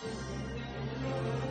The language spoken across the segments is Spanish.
Thank you.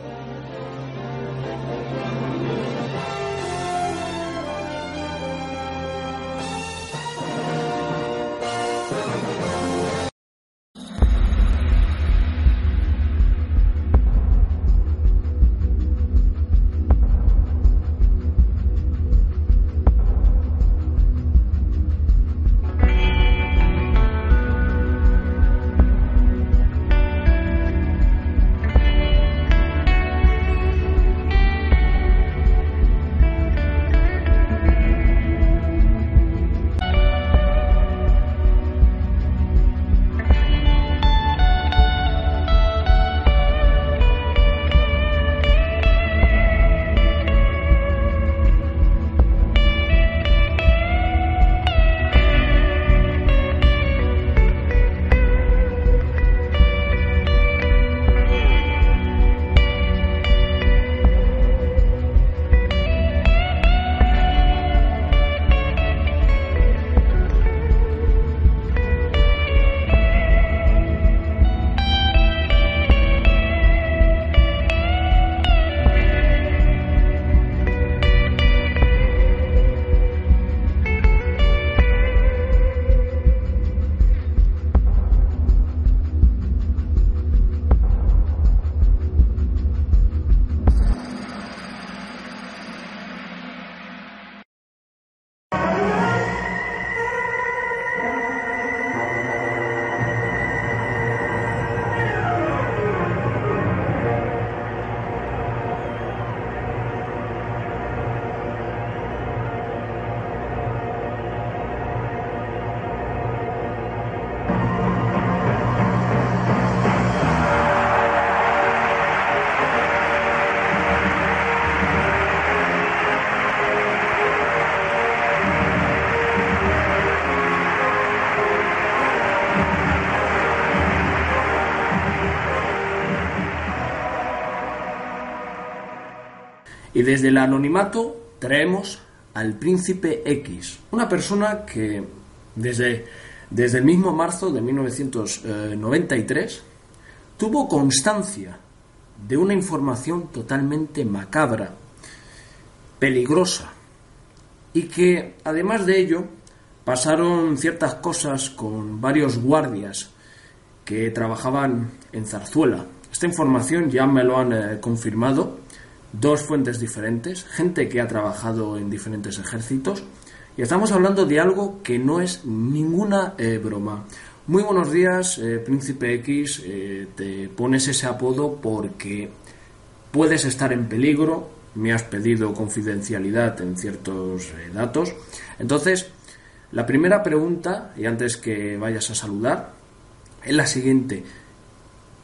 Y desde el anonimato traemos al príncipe X, una persona que desde, desde el mismo marzo de 1993 tuvo constancia de una información totalmente macabra, peligrosa, y que además de ello pasaron ciertas cosas con varios guardias que trabajaban en Zarzuela. Esta información ya me lo han eh, confirmado dos fuentes diferentes, gente que ha trabajado en diferentes ejércitos, y estamos hablando de algo que no es ninguna eh, broma. Muy buenos días, eh, Príncipe X, eh, te pones ese apodo porque puedes estar en peligro, me has pedido confidencialidad en ciertos datos. Entonces, la primera pregunta, y antes que vayas a saludar, es la siguiente.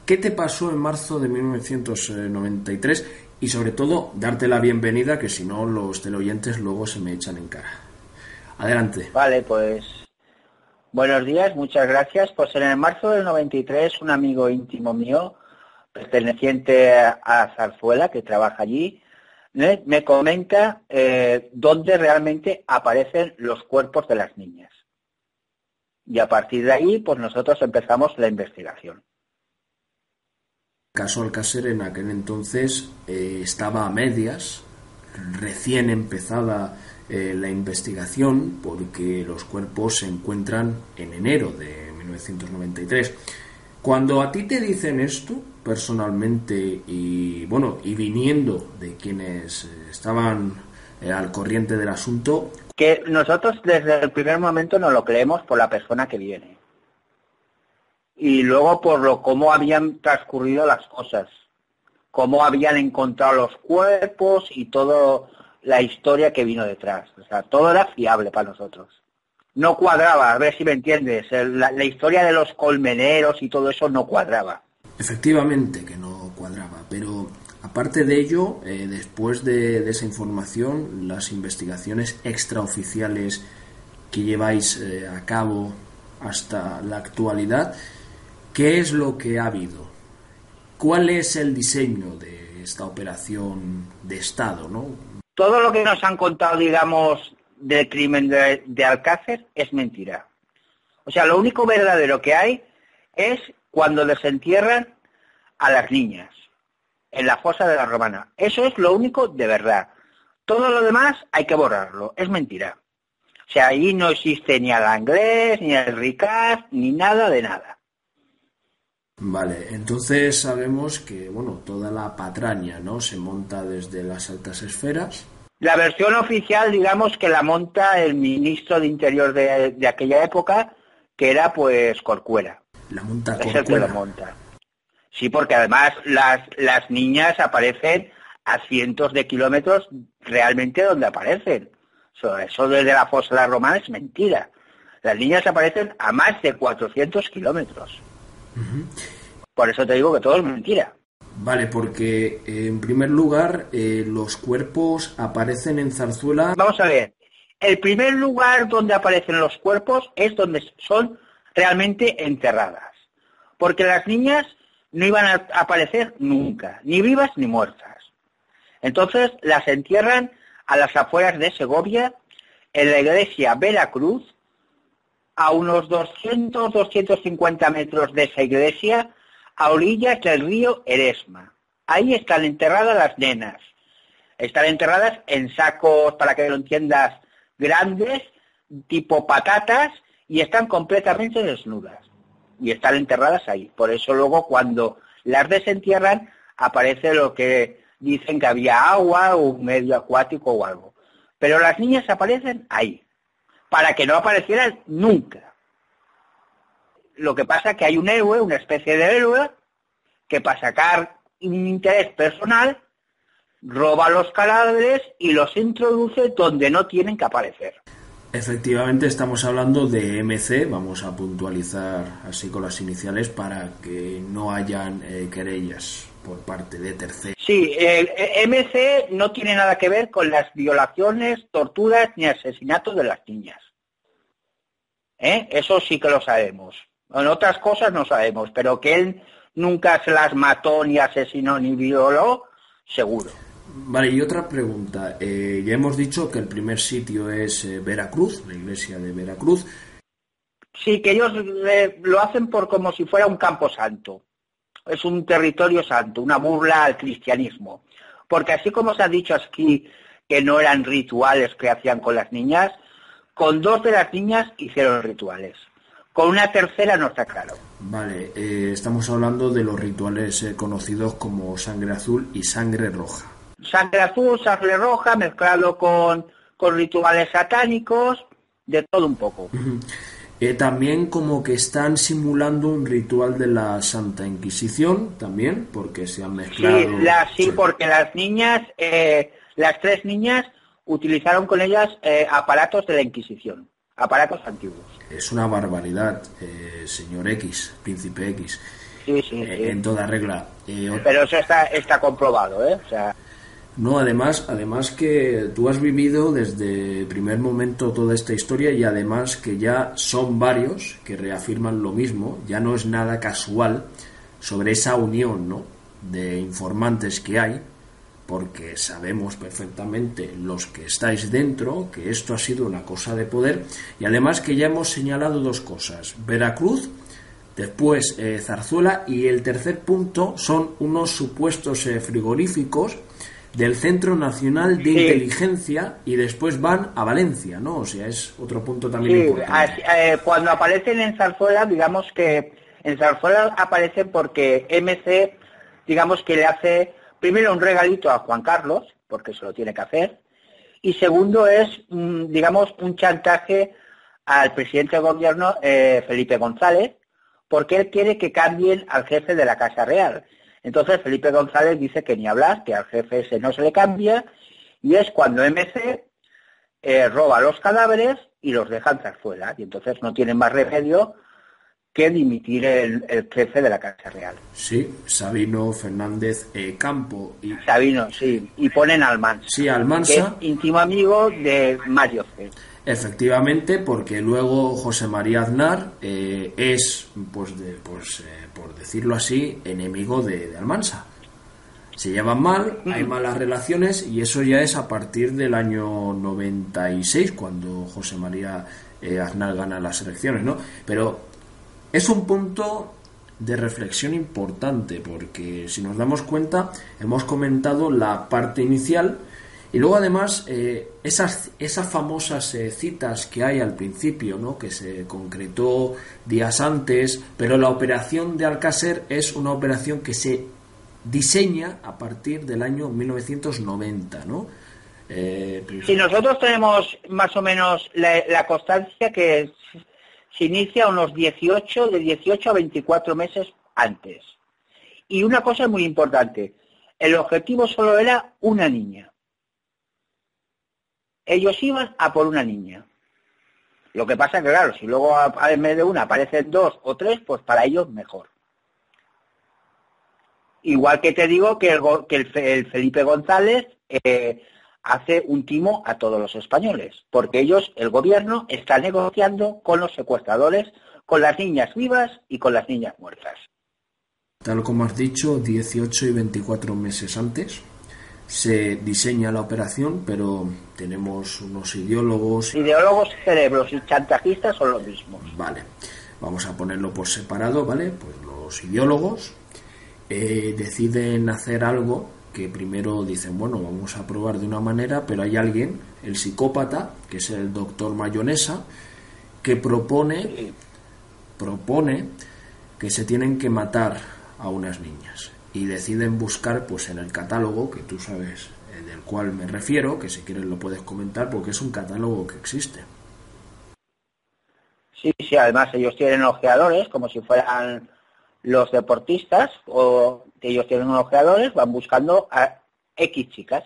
¿Qué te pasó en marzo de 1993 y sobre todo darte la bienvenida, que si no los teleoyentes luego se me echan en cara. Adelante. Vale, pues buenos días, muchas gracias. Pues en el marzo del 93 un amigo íntimo mío, perteneciente a Zarzuela, que trabaja allí, me comenta eh, dónde realmente aparecen los cuerpos de las niñas. Y a partir de ahí, pues nosotros empezamos la investigación caso Alcácer en aquel entonces eh, estaba a medias, recién empezada eh, la investigación, porque los cuerpos se encuentran en enero de 1993. Cuando a ti te dicen esto, personalmente, y bueno, y viniendo de quienes estaban eh, al corriente del asunto. Que nosotros desde el primer momento no lo creemos por la persona que viene y luego por lo cómo habían transcurrido las cosas, cómo habían encontrado los cuerpos y toda la historia que vino detrás. O sea, todo era fiable para nosotros. No cuadraba, a ver si me entiendes, la, historia de los colmeneros y todo eso no cuadraba. Efectivamente que no cuadraba, pero aparte de ello, eh, después de, esa información, las investigaciones extraoficiales que lleváis eh, a cabo hasta la actualidad, ¿Qué es lo que ha habido? ¿Cuál es el diseño de esta operación de Estado? ¿no? Todo lo que nos han contado, digamos, del crimen de, Alcácer es mentira. O sea, lo único verdadero que hay es cuando desentierran a las niñas en la fosa de la romana. Eso es lo único de verdad. Todo lo demás hay que borrarlo, es mentira. O sea, ahí no existe ni al inglés, ni al Ricard, ni nada de nada. Vale, entonces sabemos que, bueno, toda la patraña, ¿no? Se monta desde las altas esferas. La versión oficial, digamos, que la monta el ministro de Interior de, aquella época, que era, pues, Corcuera. La monta Es el que lo monta. Sí, porque además las, las niñas aparecen a cientos de kilómetros realmente donde aparecen. Eso, desde la fosa de la Romana es mentira. Las niñas aparecen a más de 400 kilómetros. Por eso te digo que todo es mentira. Vale, porque en primer lugar eh, los cuerpos aparecen en Zarzuela. Vamos a ver, el primer lugar donde aparecen los cuerpos es donde son realmente enterradas. Porque las niñas no iban a aparecer nunca, ni vivas ni muertas. Entonces las entierran a las afueras de Segovia, en la iglesia Veracruz, a unos 200-250 metros de esa iglesia, a orillas del río Eresma. Ahí están enterradas las nenas. Están enterradas en sacos, para que lo entiendas, grandes, tipo patatas, y están completamente desnudas. Y están enterradas ahí. Por eso luego cuando las desentierran aparece lo que dicen que había agua un medio acuático o algo. Pero las niñas aparecen ahí, para que no aparecieran nunca. Lo que pasa es que hay un héroe, una especie de héroe, que para sacar un interés personal, roba los cadáveres y los introduce donde no tienen que aparecer. Efectivamente, estamos hablando de MC, vamos a puntualizar así con las iniciales para que no hayan eh, querellas por parte de terceros. Sí, el MC no tiene nada que ver con las violaciones, torturas ni asesinatos de las niñas. ¿Eh? Eso sí que lo sabemos. En otras cosas no sabemos, pero que él nunca se las mató, ni asesinó, ni violó, seguro. Vale, y otra pregunta. Eh, ya hemos dicho que el primer sitio es eh, Veracruz, la iglesia de Veracruz. Sí, que ellos lo hacen por como si fuera un campo santo es un territorio santo, una burla al cristianismo. Porque así como se ha dicho aquí que no eran rituales que hacían con las niñas, con dos de las niñas hicieron rituales. Con una tercera no está claro. Vale, eh, estamos hablando de los rituales eh, conocidos como sangre azul y sangre roja. Sangre azul, sangre roja, mezclado con, con rituales satánicos, de todo un poco. Eh, también como que están simulando un ritual de la Santa Inquisición, también, porque se han mezclado... Sí, sí, porque las niñas, las tres niñas utilizaron con ellas eh, aparatos de la Inquisición, aparatos antiguos. Es una barbaridad, señor X, príncipe X. Sí, sí, En toda regla. Pero eso está, está comprobado, ¿eh? O sea, no, además, además que tú has vivido desde el primer momento toda esta historia y además que ya son varios que reafirman lo mismo, ya no es nada casual sobre esa unión ¿no? de informantes que hay, porque sabemos perfectamente los que estáis dentro que esto ha sido una cosa de poder y además que ya hemos señalado dos cosas, Veracruz, después eh, Zarzuela y el tercer punto son unos supuestos eh, frigoríficos del Centro Nacional de Inteligencia y después van a Valencia, ¿no? O sea, es otro punto también importante. Eh, cuando aparecen en Zarzuela, digamos que en Zarzuela aparecen porque MC, digamos que le hace primero un regalito a Juan Carlos, porque se lo tiene que hacer, y segundo es, digamos, un chantaje al presidente de gobierno, eh, Felipe González, porque él quiere que cambien al jefe de la Casa Real. Entonces Felipe González dice que ni hablar, que al jefe ese no se le cambia, y es cuando MC eh, roba los cadáveres y los deja en zarzuela, y entonces no tienen más remedio que dimitir el, jefe de la Casa Real. Sí, Sabino Fernández eh, Campo. Y... Sabino, sí, y ponen Almansa. Sí, Almansa. Que es íntimo amigo de Mario C. Efectivamente, porque luego José María Aznar eh, es, pues, de, pues eh, por decirlo así, enemigo de, Almansa. Se llevan mal, hay malas relaciones y eso ya es a partir del año 96, cuando José María Aznar gana las elecciones, ¿no? Pero es un punto de reflexión importante, porque si nos damos cuenta, hemos comentado la parte inicial y luego además eh, esas, esas famosas eh, citas que hay al principio, ¿no? que se concretó días antes, pero la operación de Alcácer es una operación que se diseña a partir del año 1990, ¿no? Eh, si nosotros tenemos más o menos la, constancia que se inicia unos 18, de 18 a 24 meses antes. Y una cosa muy importante, el objetivo solo era una niña. Ellos iban a por una niña. Lo que pasa que, claro, si luego en vez de una aparecen dos o tres, pues para ellos mejor. Igual que te digo que el, que el, Felipe González eh, hace un timo a todos los españoles, porque ellos, el gobierno, está negociando con los secuestradores, con las niñas vivas y con las niñas muertas. Tal como has dicho, 18 y 24 meses antes se diseña la operación, pero tenemos unos ideólogos. Ideólogos, cerebros y chantajistas son los mismos. Vale, vamos a ponerlo por separado, ¿vale? Pues los ideólogos eh, deciden hacer algo que primero dicen, bueno, vamos a probar de una manera, pero hay alguien, el psicópata, que es el doctor Mayonesa, que propone, propone que se tienen que matar a unas niñas. Y deciden buscar pues en el catálogo que tú sabes eh, del cual me refiero que si quieres lo puedes comentar porque es un catálogo que existe. Sí sí además ellos tienen ojeadores como si fueran los deportistas o que ellos tienen ojeadores van buscando a X chicas.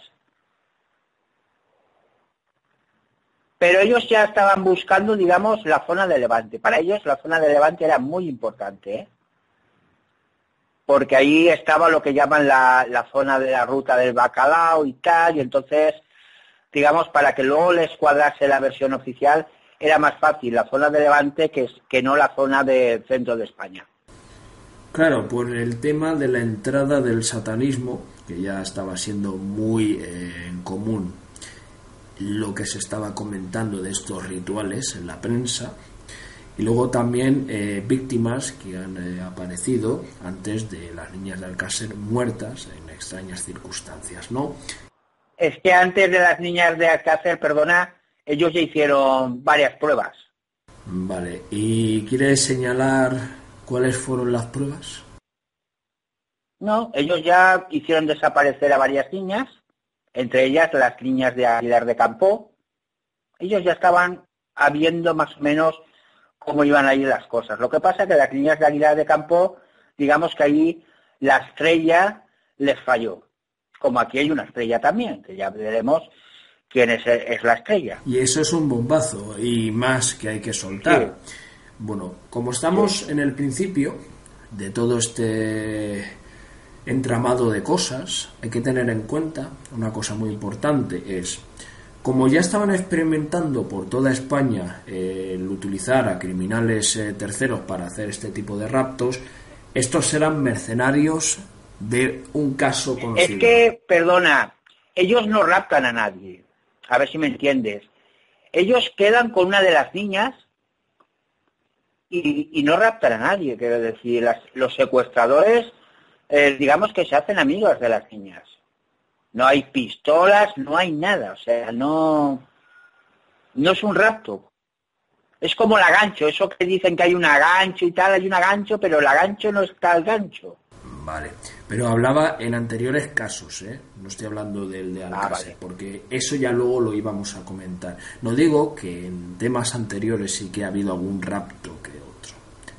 Pero ellos ya estaban buscando, digamos, la zona de Levante. Para ellos la zona de Levante era muy importante, ¿eh? porque ahí estaba lo que llaman la, la, zona de la ruta del bacalao y tal, y entonces, digamos, para que luego les cuadrase la versión oficial, era más fácil la zona de Levante que, que no la zona del centro de España. Claro, por el tema de la entrada del satanismo, que ya estaba siendo muy eh, en común lo que se estaba comentando de estos rituales en la prensa, y luego también eh, víctimas que han eh, aparecido antes de las niñas de Alcácer muertas en extrañas circunstancias, ¿no? Es que antes de las niñas de Alcácer, perdona, ellos ya hicieron varias pruebas. Vale, ¿y quieres señalar ¿Cuáles fueron las pruebas? No, ellos ya hicieron desaparecer a varias niñas, entre ellas las niñas de Aguilar de Campo. Ellos ya estaban habiendo más o menos cómo iban a ir las cosas. Lo que pasa es que las niñas de Aguilar de Campo, digamos que ahí la estrella les falló. Como aquí hay una estrella también, que ya veremos quién es, la estrella. Y eso es un bombazo y más que hay que soltar. Bueno, como estamos en el principio de todo este entramado de cosas, hay que tener en cuenta una cosa muy importante, es como ya estaban experimentando por toda España eh, el utilizar a criminales eh, terceros para hacer este tipo de raptos, estos serán mercenarios de un caso conocido. Es que, perdona, ellos no raptan a nadie. A ver si me entiendes. Ellos quedan con una de las niñas y, no raptan a nadie, quiero decir, los secuestradores, eh, digamos que se hacen amigos de las niñas. No hay pistolas, no hay nada, o sea, no, no es un rapto. Es como la gancho, eso que dicen que hay un gancho y tal, hay un gancho, pero el gancho no está al gancho. Vale, pero hablaba en anteriores casos, ¿eh? no estoy hablando del de ah, Alcácer, porque eso ya luego lo íbamos a comentar. No digo que en temas anteriores sí que ha habido algún rapto que otro,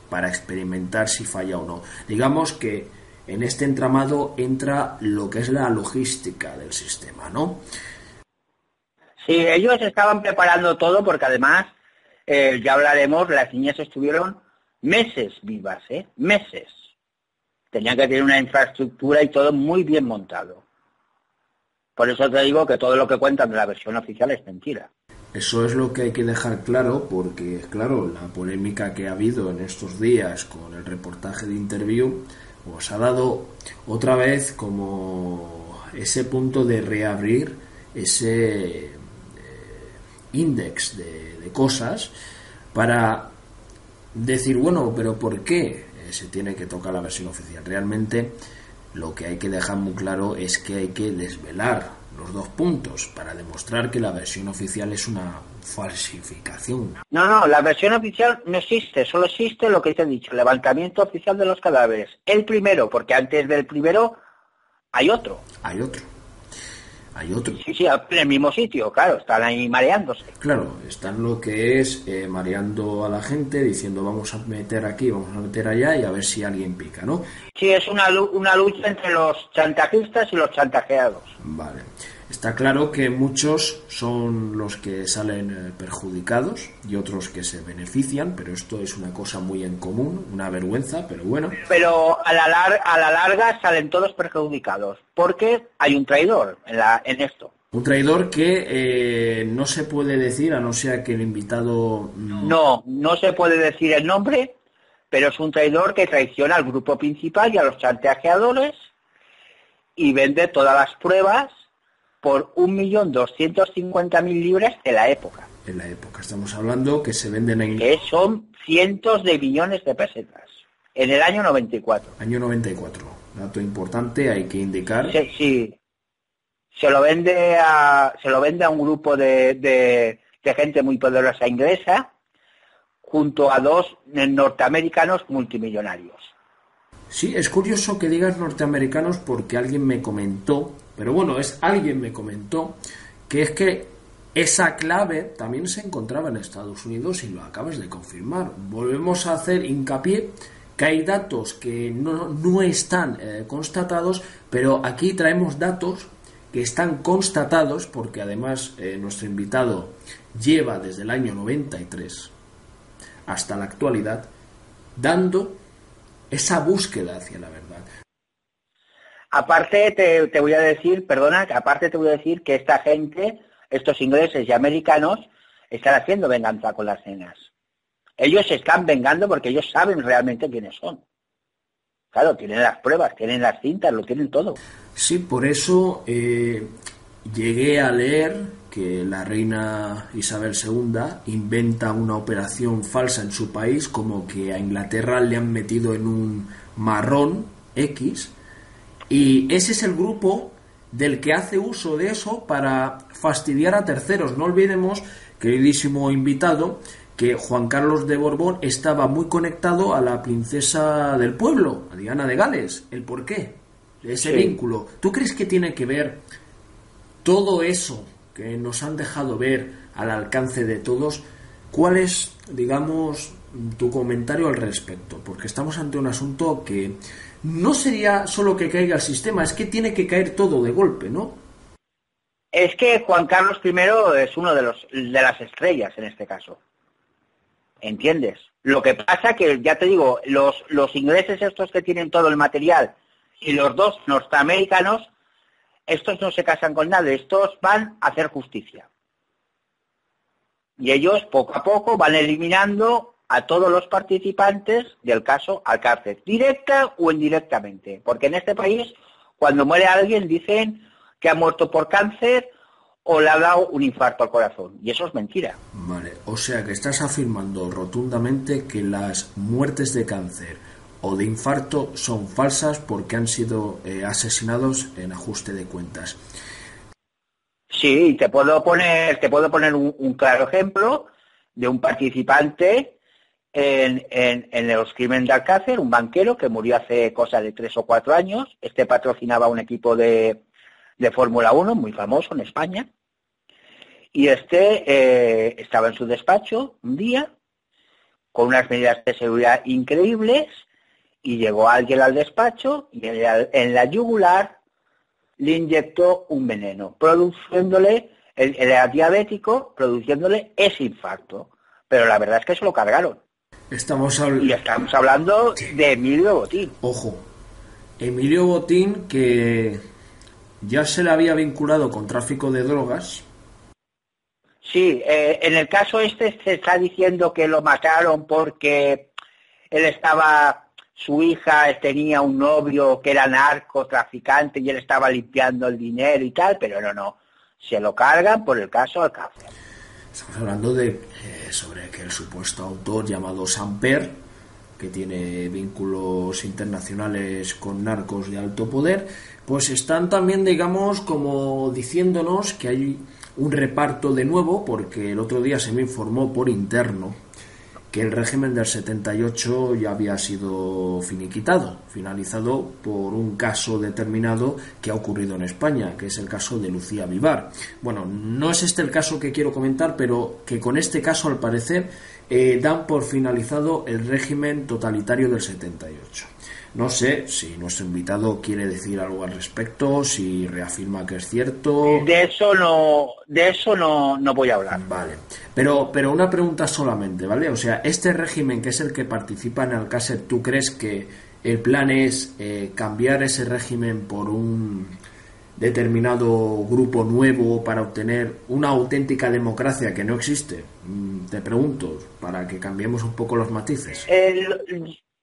para experimentar si falla o no. Digamos que en este entramado entra lo que es la logística del sistema, ¿no? Sí, ellos estaban preparando todo porque además, eh, ya hablaremos, las niñas estuvieron meses vivas, ¿eh? Meses Tenían que tener una infraestructura y todo muy bien montado. Por eso te digo que todo lo que cuentan de la versión oficial es mentira. Eso es lo que hay que dejar claro porque, claro, la polémica que ha habido en estos días con el reportaje de interview os ha dado otra vez como ese punto de reabrir ese eh, de, de cosas para decir, bueno, pero ¿por qué se tiene que tocar la versión oficial. Realmente lo que hay que dejar muy claro es que hay que desvelar los dos puntos para demostrar que la versión oficial es una falsificación. No, no, la versión oficial no existe, solo existe lo que te he dicho, levantamiento oficial de los cadáveres. El primero, porque antes del primero hay otro. Hay otro. Hay otro. Sí, sí, en el mismo sitio, claro, están ahí mareándose. Claro, están lo que es eh, mareando a la gente, diciendo vamos a meter aquí, vamos a meter allá y a ver si alguien pica, ¿no? Sí, es una, una lucha entre los chantajistas y los chantajeados. Vale. Está claro que muchos son los que salen eh, perjudicados y otros que se benefician, pero esto es una cosa muy en común, una vergüenza, pero bueno. Pero a la, a la larga salen todos perjudicados, porque hay un traidor en, la, en esto. Un traidor que eh, no se puede decir, a no ser que el invitado... Mm, no, no se puede decir el nombre, pero es un traidor que traiciona al grupo principal y a los chantajeadores y vende todas las pruebas por 1.250.000 libras de la época. En la época, estamos hablando que se venden en... Que son cientos de billones de pesetas. En el año 94. Año 94. Dato importante, hay que indicar. Sí, sí. Se lo vende a, se lo vende a un grupo de, de, de gente muy poderosa inglesa junto a dos norteamericanos multimillonarios. Sí, es curioso que digas norteamericanos porque alguien me comentó pero bueno, es alguien me comentó que es que esa clave también se encontraba en Estados Unidos y lo acabas de confirmar. Volvemos a hacer hincapié que hay datos que no, están eh, constatados, pero aquí traemos datos que están constatados porque además eh, nuestro invitado lleva desde el año 93 hasta la actualidad dando esa búsqueda hacia la verdad. Aparte te, voy a decir, perdona, aparte te voy a decir que esta gente, estos ingleses y americanos, están haciendo venganza con las cenas. Ellos se están vengando porque ellos saben realmente quiénes son. Claro, tienen las pruebas, tienen las cintas, lo tienen todo. Sí, por eso eh, llegué a leer que la reina Isabel II inventa una operación falsa en su país, como que a Inglaterra le han metido en un marrón X y ese es el grupo del que hace uso de eso para fastidiar a terceros. No olvidemos, queridísimo invitado, que Juan Carlos de Borbón estaba muy conectado a la princesa del pueblo, a Diana de Gales. ¿El por qué? Ese vínculo. ¿Tú crees que tiene que ver todo eso que nos han dejado ver al alcance de todos? ¿Cuál es, digamos, tu comentario al respecto? Porque estamos ante un asunto que no sería solo que caiga el sistema, es que tiene que caer todo de golpe, ¿no? Es que Juan Carlos I es uno de los de las estrellas en este caso. ¿Entiendes? Lo que pasa que, ya te digo, los, los ingleses estos que tienen todo el material y los dos norteamericanos, estos no se casan con nadie, estos van a hacer justicia. Y ellos poco a poco van eliminando a todos los participantes del caso al cárcel, directa o indirectamente, porque en este país cuando muere alguien dicen que ha muerto por cáncer o le ha dado un infarto al corazón, y eso es mentira. Vale, o sea que estás afirmando rotundamente que las muertes de cáncer o de infarto son falsas porque han sido eh, asesinados en ajuste de cuentas. Sí, te puedo poner, te puedo poner un claro ejemplo de un participante en, en, los crímenes de Alcácer, un banquero que murió hace cosa de tres o cuatro años. Este patrocinaba un equipo de, de Fórmula 1 muy famoso en España. Y este eh, estaba en su despacho un día con unas medidas de seguridad increíbles y llegó alguien al despacho y en la, yugular le inyectó un veneno, produciéndole, él era diabético, produciéndole ese infarto. Pero la verdad es que se lo cargaron. Estamos y estamos hablando de Emilio Botín. Ojo, Emilio Botín que ya se le había vinculado con tráfico de drogas. Sí, eh, en el caso este se está diciendo que lo mataron porque él estaba, su hija tenía un novio que era narcotraficante y él estaba limpiando el dinero y tal, pero no, no, se lo cargan por el caso Alcácer. Estamos hablando de eh, sobre que el supuesto autor llamado Samper que tiene vínculos internacionales con narcos de alto poder, pues están también, digamos, como diciéndonos que hay un reparto de nuevo, porque el otro día se me informó por interno que el régimen del 78 ya había sido finiquitado, finalizado por un caso determinado que ha ocurrido en España, que es el caso de Lucía Vivar. Bueno, no es este el caso que quiero comentar, pero que con este caso, al parecer, eh, dan por finalizado el régimen totalitario del 78. No sé si nuestro invitado quiere decir algo al respecto, si reafirma que es cierto. De eso no, de eso no, no voy a hablar. Vale. Pero, pero una pregunta solamente, ¿vale? O sea, este régimen que es el que participa en Alcácer, ¿tú crees que el plan es eh, cambiar ese régimen por un determinado grupo nuevo para obtener una auténtica democracia que no existe? Mm, te pregunto, para que cambiemos un poco los matices. El,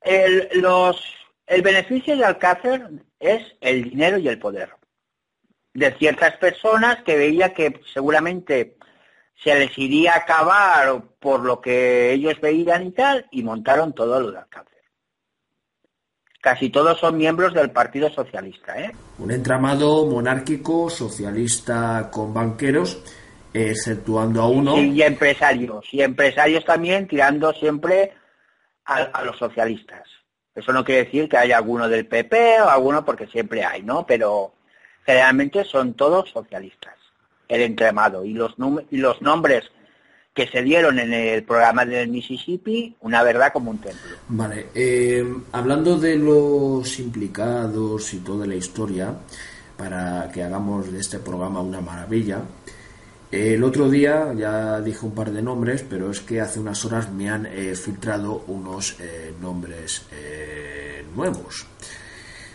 el, los el beneficio de Alcácer es el dinero y el poder de ciertas personas que veía que seguramente se les iría a acabar por lo que ellos veían y tal, y montaron todo lo de Alcácer. Casi todos son miembros del Partido Socialista. ¿eh? Un entramado monárquico, socialista, con banqueros, exceptuando a uno. Y, empresarios, y empresarios también tirando siempre a los socialistas. Eso no quiere decir que haya alguno del PP o alguno porque siempre hay, ¿no? Pero generalmente son todos socialistas, el entremado. Y los, y los nombres que se dieron en el programa del Mississippi, una verdad como un templo. Vale, eh, hablando de los implicados y toda la historia, para que hagamos de este programa una maravilla, el otro día ya dije un par de nombres, pero es que hace unas horas me han eh, filtrado unos eh, nombres eh, nuevos.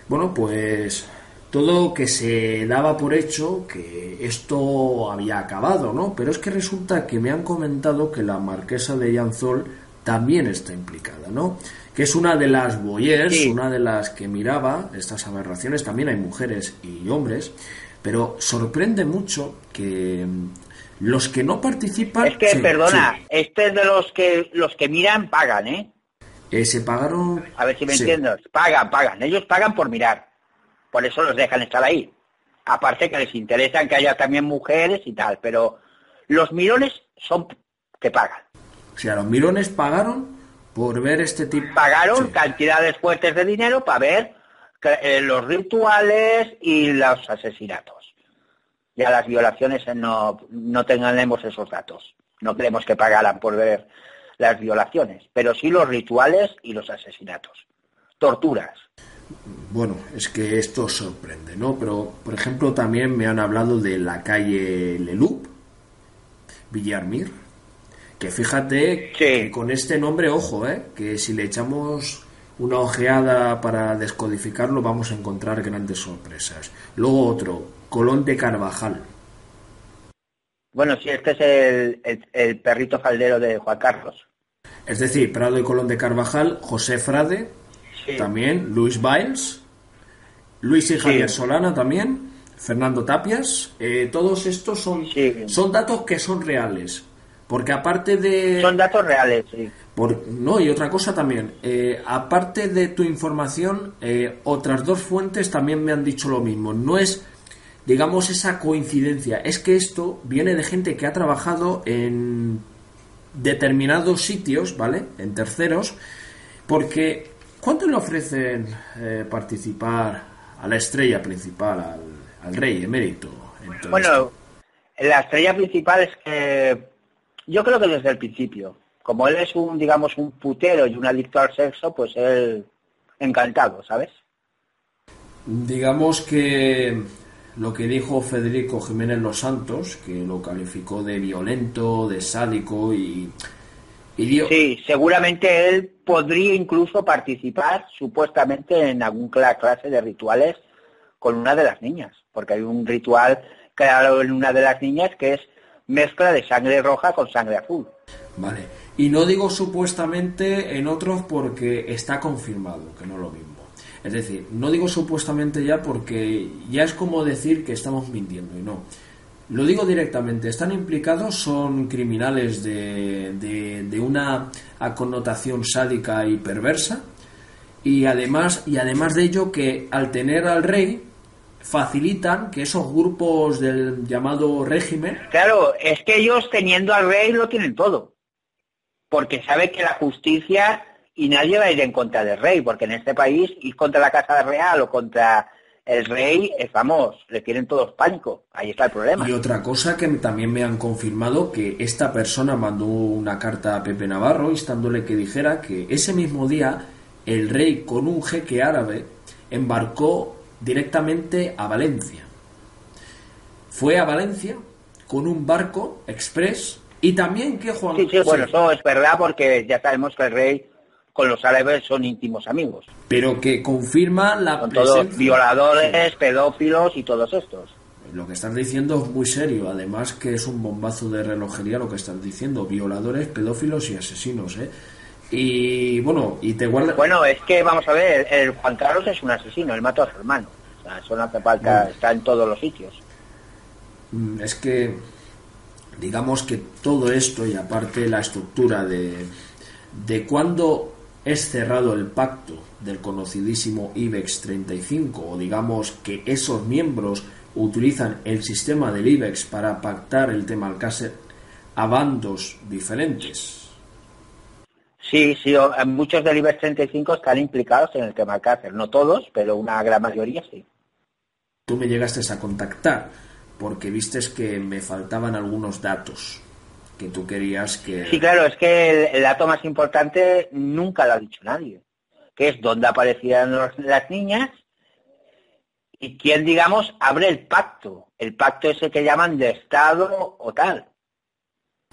Bueno, pues todo que se daba por hecho que esto había acabado, ¿no? Pero es que resulta que me han comentado que la marquesa de Llanzol también está implicada, ¿no? Que es una de las boyers, una de las que miraba estas aberraciones. También hay mujeres y hombres pero sorprende mucho que los que no participan... Es que, perdona, este es de los que los que miran pagan, ¿eh? eh se pagaron... A ver si me entiendes. Pagan, pagan. Ellos pagan por mirar. Por eso los dejan estar ahí. Aparte que les interesan que haya también mujeres y tal, pero los mirones son que pagan. O sea, los mirones pagaron por ver este tipo... Pagaron cantidades fuertes de dinero para ver eh, los rituales y los asesinatos. Ya las violaciones no, no tenemos esos datos. No queremos que pagaran por ver las violaciones, pero sí los rituales y los asesinatos. Torturas. Bueno, es que esto sorprende, ¿no? Pero, por ejemplo, también me han hablado de la calle Leloup, Villarmir, que fíjate que con este nombre, ojo, ¿eh? Que si le echamos una ojeada para descodificarlo vamos a encontrar grandes sorpresas. Luego otro, Colón de Carvajal. Bueno, sí, este es el, perrito faldero de Juan Carlos. Es decir, Prado y Colón de Carvajal, José Frade, también, Luis Biles, Luis y Javier Solana también, Fernando Tapias, eh, todos estos son, son datos que son reales. Porque aparte de... Son datos reales, sí. Por, no, y otra cosa también, eh, aparte de tu información, eh, otras dos fuentes también me han dicho lo mismo. No es, digamos, esa coincidencia, es que esto viene de gente que ha trabajado en determinados sitios, ¿vale? En terceros, porque ¿cuánto le ofrecen eh, participar a la estrella principal, al, rey emérito? bueno, la estrella principal es que yo creo que desde el principio como él es un, digamos, un putero y un adicto al sexo, pues él encantado, ¿sabes? Digamos que lo que dijo Federico Jiménez Los Santos, que lo calificó de violento, de sádico y... Sí, seguramente él podría incluso participar supuestamente en alguna clase de rituales con una de las niñas, porque hay un ritual creado en una de las niñas que es mezcla de sangre roja con sangre azul. Vale. Y no digo supuestamente en otros porque está confirmado, que no lo mismo. Es decir, no digo supuestamente ya porque ya es como decir que estamos mintiendo y no. Lo digo directamente, están implicados, son criminales de, de, una connotación sádica y perversa y además, y además de ello que al tener al rey facilitan que esos grupos del llamado régimen... Claro, es que ellos teniendo al rey lo tienen todo, porque sabe que la justicia y nadie va a ir en contra del rey, porque en este país ir contra la Casa Real o contra el rey es vamos, le tienen todos pánico. Ahí está el problema. Y otra cosa que también me han confirmado que esta persona mandó una carta a Pepe Navarro instándole que dijera que ese mismo día el rey con un jeque árabe embarcó directamente a Valencia. Fue a Valencia con un barco express y también que Juan Sí, sí, bueno, eso es verdad porque ya sabemos que el rey con los árabes son íntimos amigos. Pero que confirma la Con todos violadores, pedófilos y todos estos. Lo que están diciendo es muy serio, además que es un bombazo de relojería lo que están diciendo, violadores, pedófilos y asesinos, ¿eh? Y bueno, y te guarda... Bueno, es que vamos a ver, el Juan Carlos es un asesino, él mató a su hermano. O sea, eso no hace falta, está en todos los sitios. Mm, es que, digamos que todo esto y aparte la estructura de, de cuando es cerrado el pacto del conocidísimo IBEX 35, o digamos que esos miembros utilizan el sistema del IBEX para pactar el tema Alcácer a bandos diferentes. Sí, sí, muchos del IBEX 35 están implicados en el tema Alcácer, no todos, pero una gran mayoría sí. Tú me llegaste a contactar porque vistes que me faltaban algunos datos que tú querías que... Sí, claro, es que el, dato más importante nunca lo ha dicho nadie, que es dónde aparecían las niñas y quién, digamos, abre el pacto, el pacto ese que llaman de Estado o tal.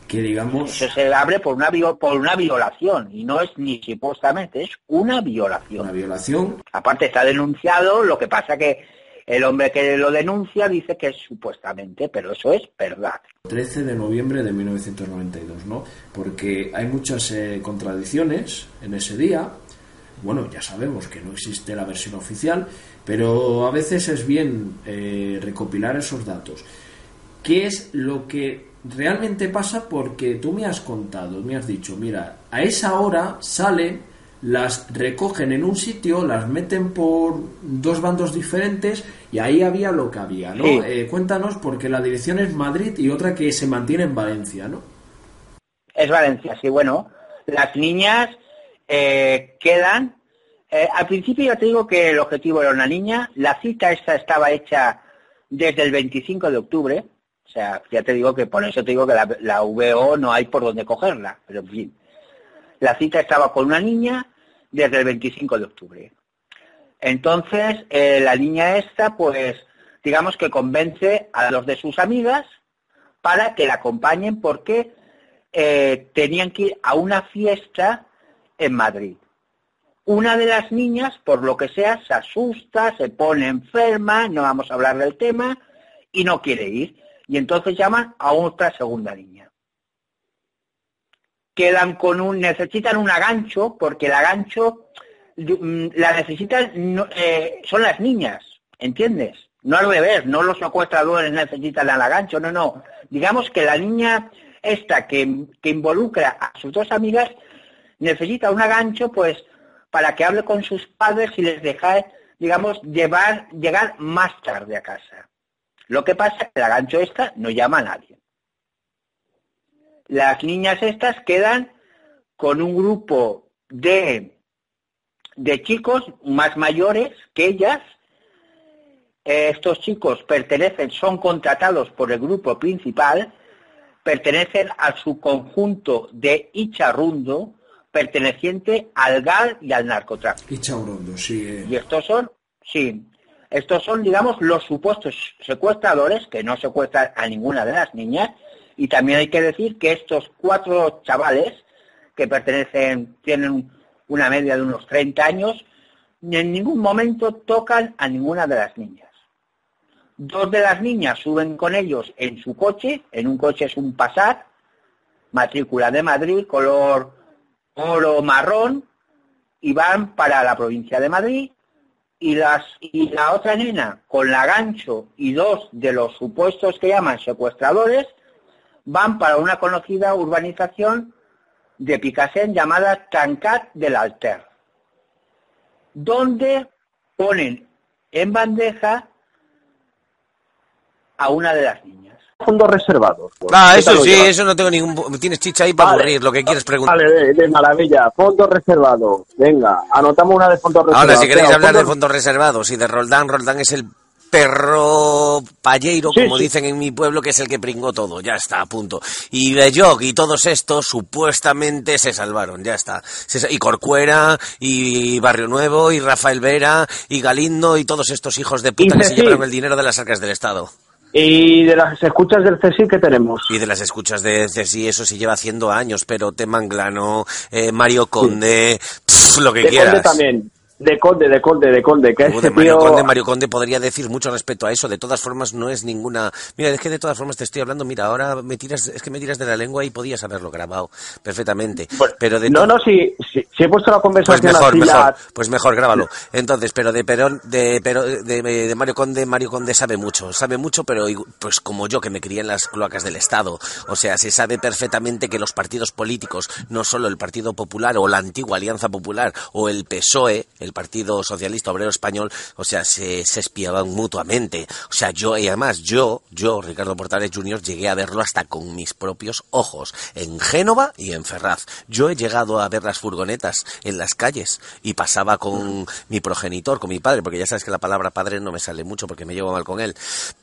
Que digamos... Eso se abre por una, por una violación y no es ni supuestamente, es una violación. Una violación. Aparte está denunciado, lo que pasa que el hombre que lo denuncia dice que es supuestamente, pero eso es verdad. 13 de noviembre de 1992, ¿no? Porque hay muchas eh, contradicciones en ese día. Bueno, ya sabemos que no existe la versión oficial, pero a veces es bien eh, recopilar esos datos. ¿Qué es lo que realmente pasa? Porque tú me has contado, me has dicho, mira, a esa hora sale las recogen en un sitio, las meten por dos bandos diferentes y ahí había lo que había, ¿no? Eh, cuéntanos, porque la dirección es Madrid y otra que se mantiene en Valencia, ¿no? Es Valencia, sí, bueno. Las niñas eh, quedan... Eh, al principio ya te digo que el objetivo era una niña, la cita esta estaba hecha desde el 25 de octubre, o sea, ya te digo que por eso te digo que la, la VO no hay por dónde cogerla, pero en fin la cita estaba con una niña desde el 25 de octubre. Entonces, eh, la niña esta, pues, digamos que convence a los de sus amigas para que la acompañen porque eh, tenían que ir a una fiesta en Madrid. Una de las niñas, por lo que sea, se asusta, se pone enferma, no vamos a hablar del tema, y no quiere ir. Y entonces llaman a otra segunda niña quedan con un, necesitan un agancho, porque el agancho la necesitan, eh, son las niñas, ¿entiendes? No al revés, no los secuestradores necesitan el agancho, no, no. Digamos que la niña esta que, que involucra a sus dos amigas necesita un agancho, pues, para que hable con sus padres y les deje, digamos, llevar, llegar más tarde a casa. Lo que pasa es que el agancho esta no llama a nadie las niñas estas quedan con un grupo de, de chicos más mayores que ellas. Estos chicos pertenecen, son contratados por el grupo principal, pertenecen a su conjunto de Icharrundo, perteneciente al GAL y al narcotráfico. Icharrundo, sí. Eh. Y estos son, sí, estos son, digamos, los supuestos secuestradores, que no secuestran a ninguna de las niñas, y también hay que decir que estos cuatro chavales, que pertenecen, tienen una media de unos 30 años, en ningún momento tocan a ninguna de las niñas. Dos de las niñas suben con ellos en su coche, en un coche es un Passat, matrícula de Madrid, color oro marrón, y van para la provincia de Madrid, y, las, y la otra nena, con la gancho y dos de los supuestos que llaman secuestradores, van para una conocida urbanización de Picassent llamada Tancat del Alter, donde ponen en bandeja a una de las niñas. Fondos reservados. pues. Ah, ¿Qué eso sí, llevas? eso no tengo ningún... Tienes chicha ahí para Vale. aburrir, lo que quieres preguntar. Vale, de, de maravilla. Fondos reservados. Venga, anotamos una de fondos reservados. Ahora, si queréis Claro, hablar de fondos- fondos reservados y de Roldán, Roldán es el perro palleiro, Sí, como sí. dicen en mi pueblo, que es el que pringó todo, ya está, a punto. Y Belloc y todos estos supuestamente se salvaron, ya está. Y Corcuera, y Barrio Nuevo, y Rafael Vera, y Galindo, y todos estos hijos de puta que se llevaron el dinero de las arcas del Estado. Y de las escuchas del CSI, ¿qué tenemos? Y de las escuchas de Ceci, eso se lleva haciendo años, pero Temanglano, eh, Mario Conde, lo que de quieras. Conde también. De Conde, de Conde, de Conde. Que de Mario tío... Conde, Mario Conde podría decir mucho respecto a eso. De todas formas, no es ninguna. Mira, es que de todas formas te estoy hablando. Mira, ahora me tiras, es que me tiras de la lengua y podías haberlo grabado perfectamente. Bueno, pero de no, no, si, si, si he puesto la Pues conversación mejor, así mejor, ya... pues mejor, grábalo. Entonces, pero de Perón, de, pero de, de Mario Conde, Mario Conde sabe mucho, sabe mucho, pero pues como yo que me crié en las cloacas del Estado, o sea, se sabe perfectamente que los partidos políticos, no solo el Partido Popular o la antigua Alianza Popular o el PSOE, el Partido Socialista Obrero Español, o sea, se, se espiaban mutuamente. O sea, yo, y además yo, yo, Ricardo Portales Jr., llegué a verlo hasta con mis propios ojos, en Génova y en Ferraz. Yo he llegado a ver las furgonetas en las calles y pasaba con mi progenitor, con mi padre, porque ya sabes que la palabra padre no me sale mucho porque me llevo mal con él.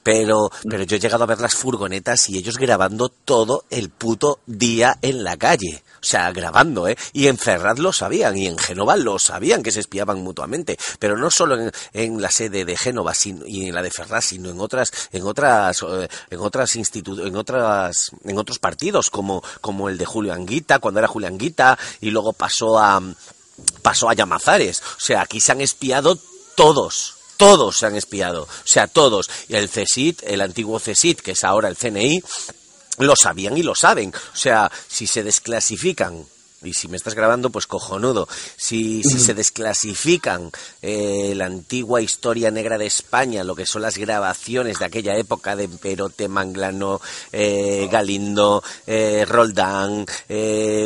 Pero, pero yo he llegado a ver las furgonetas y ellos grabando todo el puto día en la calle. O sea, grabando, ¿eh? Y en Ferraz lo sabían, y en Génova lo sabían, que se espiaban mutuamente. Pero no solo en, en la sede de Génova sino- y en la de Ferraz, sino en otras, en otras, eh, en otras en otras, en otros partidos, como, como el de Julio Anguita, cuando era Julio Anguita, y luego pasó a, pasó a Llamazares. O sea, aquí se han espiado todos. Todos se han espiado. O sea, todos. El CSIT, el antiguo CSIT, que es ahora el CNI, lo sabían y lo saben. O sea, si se desclasifican, y si me estás grabando, pues cojonudo, si, si se desclasifican eh, la antigua historia negra de España, lo que son las grabaciones de aquella época de Perote, Manglano, eh, Galindo, eh, Roldán,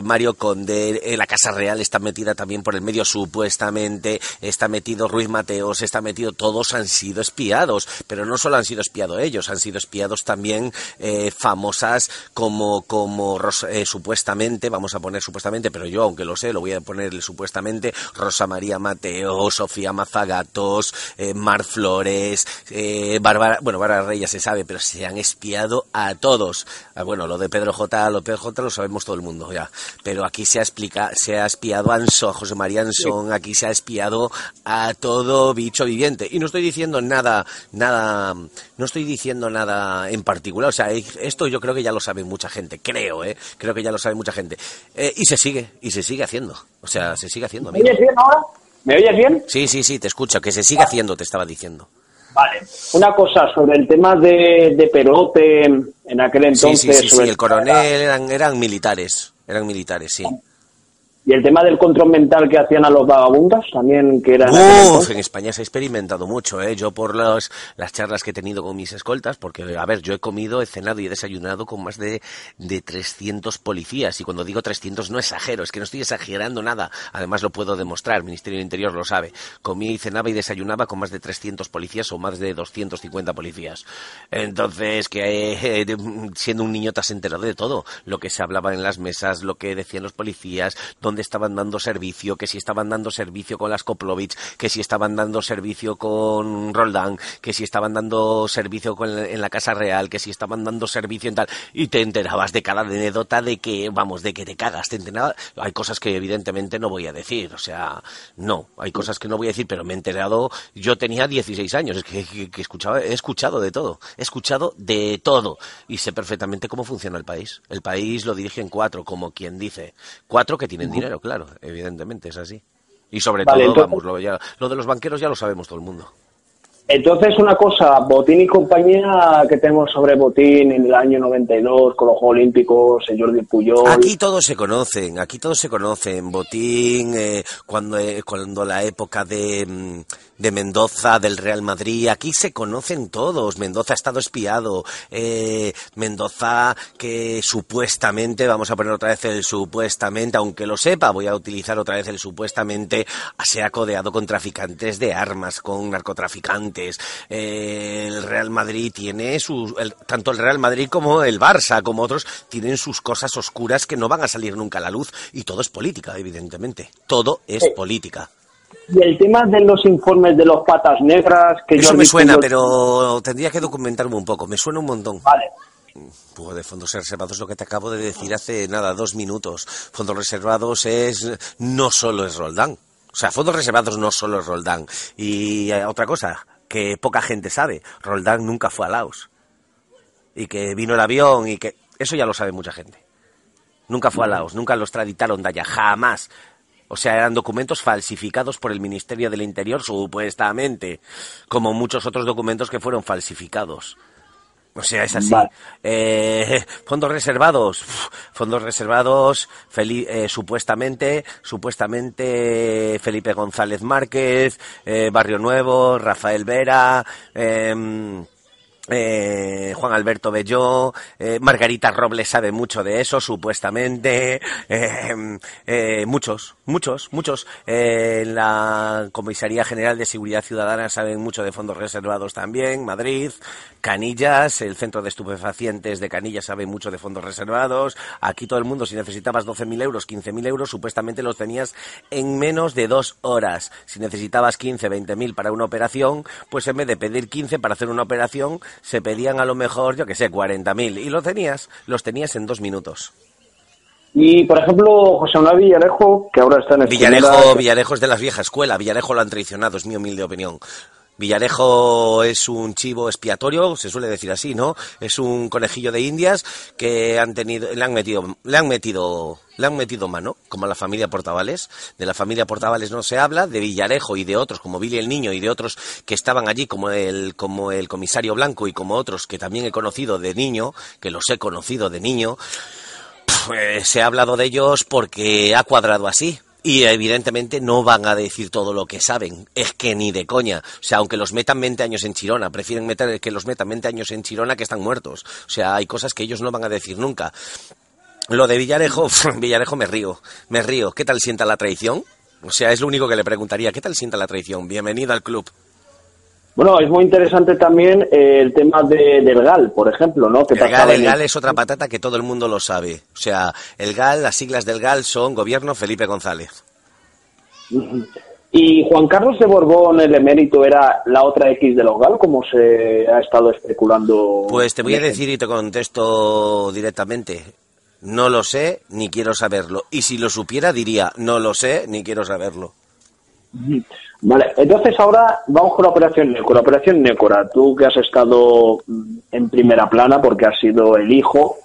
Mario Conde, la Casa Real está metida también por el medio supuestamente, está metido Ruiz Mateos, está metido, todos han sido espiados, pero no solo han sido espiados ellos, han sido espiados también famosas como, como supuestamente, vamos a poner supuestamente, pero yo aunque lo sé, lo voy a poner supuestamente, Rosa María Mateo, Sofía Mazagatos, eh, Mar Flores, eh, Bárbara, bueno, Bárbara Reyes se sabe, pero se han espiado a todos. Ah, bueno, lo de Pedro J, lo de Pedro J lo sabemos todo el mundo ya, pero aquí se ha explica, se ha espiado a Anso, a José María Ansón, aquí se ha espiado a todo bicho viviente. Y no estoy diciendo nada, nada, no estoy diciendo nada en particular, o sea, esto yo creo que ya lo sabe mucha gente, creo, eh, creo que ya lo sabe mucha gente. Eh, y se sigue, y se sigue haciendo, o sea, se sigue haciendo, ¿Me oyes bien ahora? ¿Me oyes bien? Sí, sí, sí, te escucho, que se sigue haciendo, te estaba diciendo. Vale. Una cosa sobre el tema de, de Perote en aquel entonces. sí, sí, sí, sobre el coronel eran, eran militares, eran militares, sí. Y el tema del control mental que hacían a los vagabundos, también que era... Uf, en España se ha experimentado mucho, ¿eh? Yo por los, las charlas que he tenido con mis escoltas, porque, a ver, yo he comido, he cenado y he desayunado con más de, de 300 policías. Y cuando digo 300 no exagero, es que no estoy exagerando nada. Además lo puedo demostrar, el Ministerio del Interior lo sabe. Comía y cenaba y desayunaba con más de 300 policías o más de 250 policías. Entonces, que eh, siendo un niño te has enterado de todo. Lo que se hablaba en las mesas, lo que decían los policías, dónde estaban dando servicio, que si estaban dando servicio con las Koplovich, que si estaban dando servicio con Roldán, que si estaban dando servicio con, en la Casa Real, que si estaban dando servicio en tal. Y te enterabas de cada anécdota de que, vamos, de que te cagas. Te enterabas. Hay cosas que evidentemente no voy a decir. O sea, no. Hay cosas que no voy a decir, pero me he enterado. Yo tenía 16 años, es que, que- que escuchaba, he escuchado de todo. He escuchado de todo. Y sé perfectamente cómo funciona el país. El país lo dirigen cuatro, como quien dice. Cuatro que tienen dinero, claro. Evidentemente es así. Y sobre Vale, todo, entonces- vamos, lo, ya- lo de los banqueros ya lo sabemos todo el mundo. Entonces, una cosa, Botín y compañía que tenemos sobre Botín en el año 92 con los Juegos Olímpicos, el Jordi Puyol. Aquí todos se conocen, aquí todos se conocen. Botín, eh, cuando, eh, cuando la época de, mm, de Mendoza, del Real Madrid, aquí se conocen todos. Mendoza ha estado espiado. Eh, Mendoza que supuestamente, vamos a poner otra vez el supuestamente, aunque lo sepa, voy a utilizar otra vez el supuestamente, se ha codeado con traficantes de armas, con narcotraficantes eh, el Real Madrid tiene sus, tanto el Real Madrid como el Barça, como otros, tienen sus cosas oscuras que no van a salir nunca a la luz y todo es política, evidentemente. Todo es política. Y el tema de los informes de los patas negras que Eso me suena, pero tendría que documentarme un poco. Me suena un montón. Vale. Pues de fondos reservados lo que te acabo de decir hace nada, dos minutos. Fondos reservados es no solo es Roldán. O sea, fondos reservados no solo es Roldán. Y eh, otra cosa, que poca gente sabe. Roldán nunca fue a Laos. Y que vino el avión y que... Eso ya lo sabe mucha gente. Nunca fue a Laos, nunca los traditaron de allá, jamás. O sea, eran documentos falsificados por el Ministerio del Interior, supuestamente, como muchos otros documentos que fueron falsificados. O sea, es así. Eh, fondos reservados. Fondos reservados, eh, supuestamente, supuestamente Felipe González Márquez, eh, Barrio Nuevo, Rafael Vera, em, eh, Juan Alberto Belló, eh, Margarita Robles sabe mucho de eso, supuestamente, eh, eh muchos, muchos, muchos. Eh, en la Comisaría General de Seguridad Ciudadana saben mucho de fondos reservados también, Madrid, Canillas, el Centro de Estupefacientes de Canillas sabe mucho de fondos reservados, aquí todo el mundo, si necesitabas 12.000 euros, 15.000 euros, supuestamente los tenías en menos de dos horas. Si necesitabas 15, 20.000 para una operación, pues en vez de pedir 15 para hacer una operación, se pedían a lo mejor, yo que sé, 40.000 y los tenías, los tenías en dos minutos. Y, por ejemplo, José Manuel Villarejo, que ahora está en Villarejo, Villarejo es de la vieja escuela, Villarejo lo han traicionado, es mi humilde opinión. Villarejo es un chivo expiatorio, se suele decir así, ¿no? Es un conejillo de indias que han tenido, le han metido, le han metido, le han metido mano, como a la familia Portavales. De la familia Portavales no se habla, de Villarejo y de otros, como Billy el Niño y de otros que estaban allí, como el, como el comisario Blanco y como otros que también he conocido de niño, que los he conocido de niño. Pues se ha hablado de ellos porque ha cuadrado así, y evidentemente no van a decir todo lo que saben. Es que ni de coña. O sea, aunque los metan 20 años en Chirona, prefieren meter que los metan 20 años en Chirona que están muertos. O sea, hay cosas que ellos no van a decir nunca. Lo de Villarejo, Villarejo me río, me río. ¿Qué tal sienta la traición? O sea, es lo único que le preguntaría. ¿Qué tal sienta la traición? Bienvenido al club. Bueno, es muy interesante también eh, el tema de, del GAL, por ejemplo, ¿no? el, GAL, el GAL es otra patata que todo el mundo lo sabe. O sea, el GAL, las siglas del GAL son Gobierno Felipe González. ¿Y Juan Carlos de Borbón, el emérito, era la otra X de los GAL, como se ha estado especulando? Pues te voy a decir y te contesto directamente. No lo sé, ni quiero saberlo. Y si lo supiera, diría, no lo sé, ni quiero saberlo. Vale, entonces ahora vamos con la operación Nécora. Operación Nécora, tú que has estado mm, en primera plana porque has sido el hijo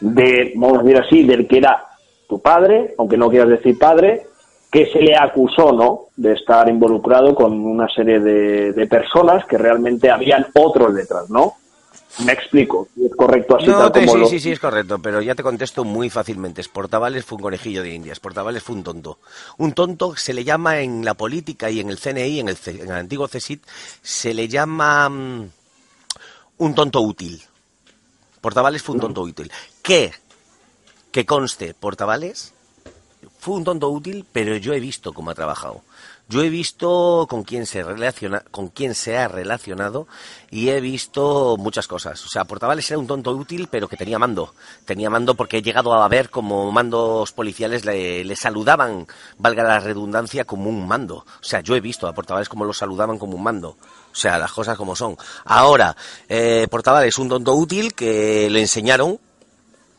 de, vamos a decir así, del que era tu padre, aunque no quieras decir padre, que se le acusó, ¿no?, de estar involucrado con una serie de, de personas que realmente habían otros detrás, ¿no? Me explico, es correcto así no, sí, sí, sí, es correcto, pero ya te contesto muy fácilmente. Portavales fue un conejillo de indias, Portavales fue un tonto. Un tonto se le llama en la política y en el CNI, en el, en el antiguo CESIT, se le llama mm, un tonto útil. Portavales fue un tonto útil. ¿Qué? Que conste, Portavales fue un tonto útil, pero yo he visto cómo ha trabajado. Yo he visto con quién se relaciona, con quién se ha relacionado y he visto muchas cosas. O sea, Portavales era un tonto útil, pero que tenía mando. Tenía mando porque he llegado a ver como mandos policiales le, saludaban, valga la redundancia, como un mando. O sea, yo he visto a Portavales como lo saludaban como un mando. O sea, las cosas como son. Ahora, eh, Portavales un tonto útil que le enseñaron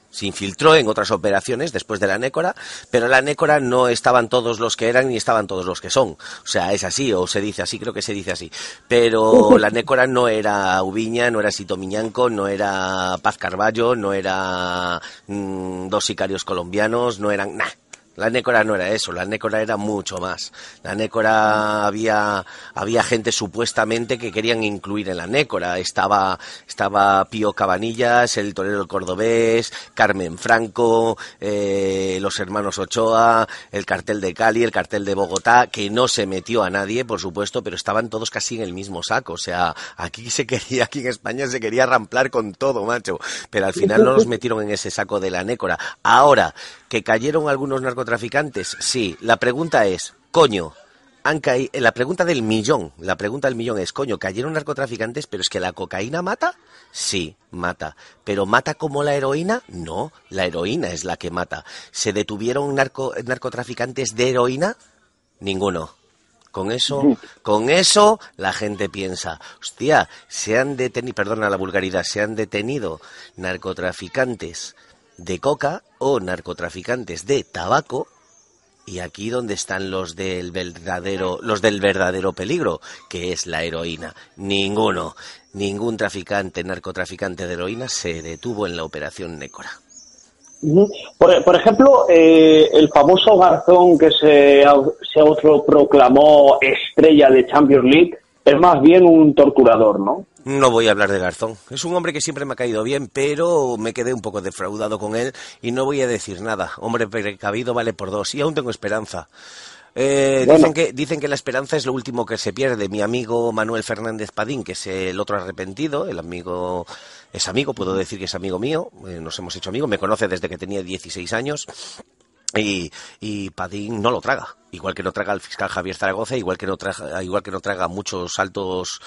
se infiltró en otras operaciones después de la Nécora, pero en la Nécora no estaban todos los que eran ni estaban todos los que son. O sea, es así, o se dice así, creo que se dice así. Pero la Nécora no era Ubiña, no era Sito Miñanco, no era Paz Carballo, no era mm, dos sicarios colombianos, no eran... nada La nécora no era eso, la nécora era mucho más. La nécora había, había gente supuestamente que querían incluir en la nécora. Estaba, estaba Pío Cabanillas, el torero cordobés, Carmen Franco, eh, los hermanos Ochoa, el cartel de Cali, el cartel de Bogotá, que no se metió a nadie, por supuesto, pero estaban todos casi en el mismo saco. O sea, aquí se quería, aquí en España se quería ramplar con todo, macho. Pero al final no nos metieron en ese saco de la nécora. Ahora, que cayeron algunos narcotraficantes, sí. La pregunta es, coño, han caído, la pregunta del millón, la pregunta del millón es, coño, cayeron narcotraficantes, pero es que la cocaína mata? Sí, mata. ¿Pero mata como la heroína? No, la heroína es la que mata. ¿Se detuvieron narcotraficantes de heroína? Ninguno. Con eso, con eso la gente piensa, hostia, se han detenido, perdona la vulgaridad, se han detenido narcotraficantes de coca o narcotraficantes de tabaco y aquí donde están los del verdadero los del verdadero peligro que es la heroína. Ninguno ningún traficante narcotraficante de heroína se detuvo en la operación Nécora. Por, ejemplo, eh, el famoso Garzón que se, se autoproclamó estrella de Champions League es más bien un torturador, ¿no? No voy a hablar de Garzón. Es un hombre que siempre me ha caído bien, pero me quedé un poco defraudado con él y no voy a decir nada. Hombre precavido vale por dos y aún tengo esperanza. Eh, dicen, que, dicen que la esperanza es lo último que se pierde. Mi amigo Manuel Fernández Padín, que es el otro arrepentido, el amigo, es amigo, puedo decir que es amigo mío, eh, nos hemos hecho amigos, me conoce desde que tenía 16 años y, y Padín no lo traga igual que no traga el fiscal Javier Zaragoza, igual que no traga, igual que no traga muchos altos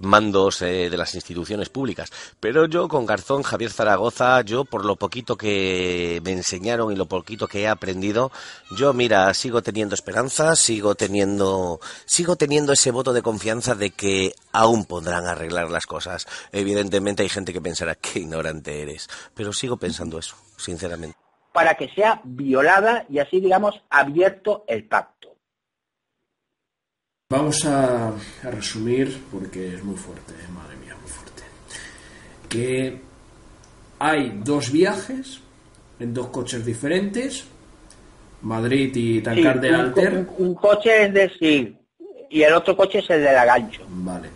mandos eh, de las instituciones públicas. Pero yo con Garzón, Javier Zaragoza, yo por lo poquito que me enseñaron y lo poquito que he aprendido, yo mira, sigo teniendo esperanza, sigo teniendo, sigo teniendo ese voto de confianza de que aún podrán arreglar las cosas. Evidentemente hay gente que pensará que ignorante eres, pero sigo pensando eso, sinceramente para que sea violada y así, digamos, abierto el pacto. Vamos a, resumir, porque es muy fuerte, eh, madre mía, muy fuerte. Que hay dos viajes en dos coches diferentes, Madrid y Tancar de Alter. Un, coche es de sí, y el otro coche es el de la gancho. Vale.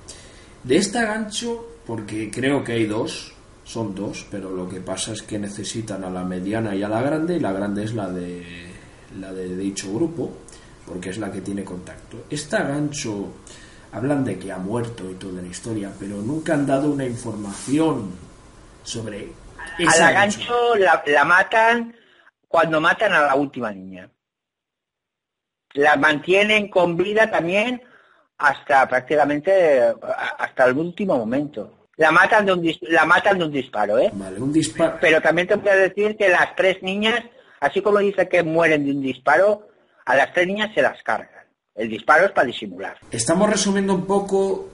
De esta gancho, porque creo que hay dos, son dos, pero lo que pasa es que necesitan a la mediana y a la grande, y la grande es la de, la de dicho grupo, porque es la que tiene contacto. Esta gancho, hablan de que ha muerto y toda la historia, pero nunca han dado una información sobre... a la gancho, la, matan cuando matan a la última niña. La mantienen con vida también hasta prácticamente hasta el último momento. La matan de un, la matan de un disparo, ¿eh? Vale, un disparo. Pero también te voy a decir que las tres niñas, así como dice que mueren de un disparo, a las tres niñas se las cargan. El disparo es para disimular. Estamos resumiendo un poco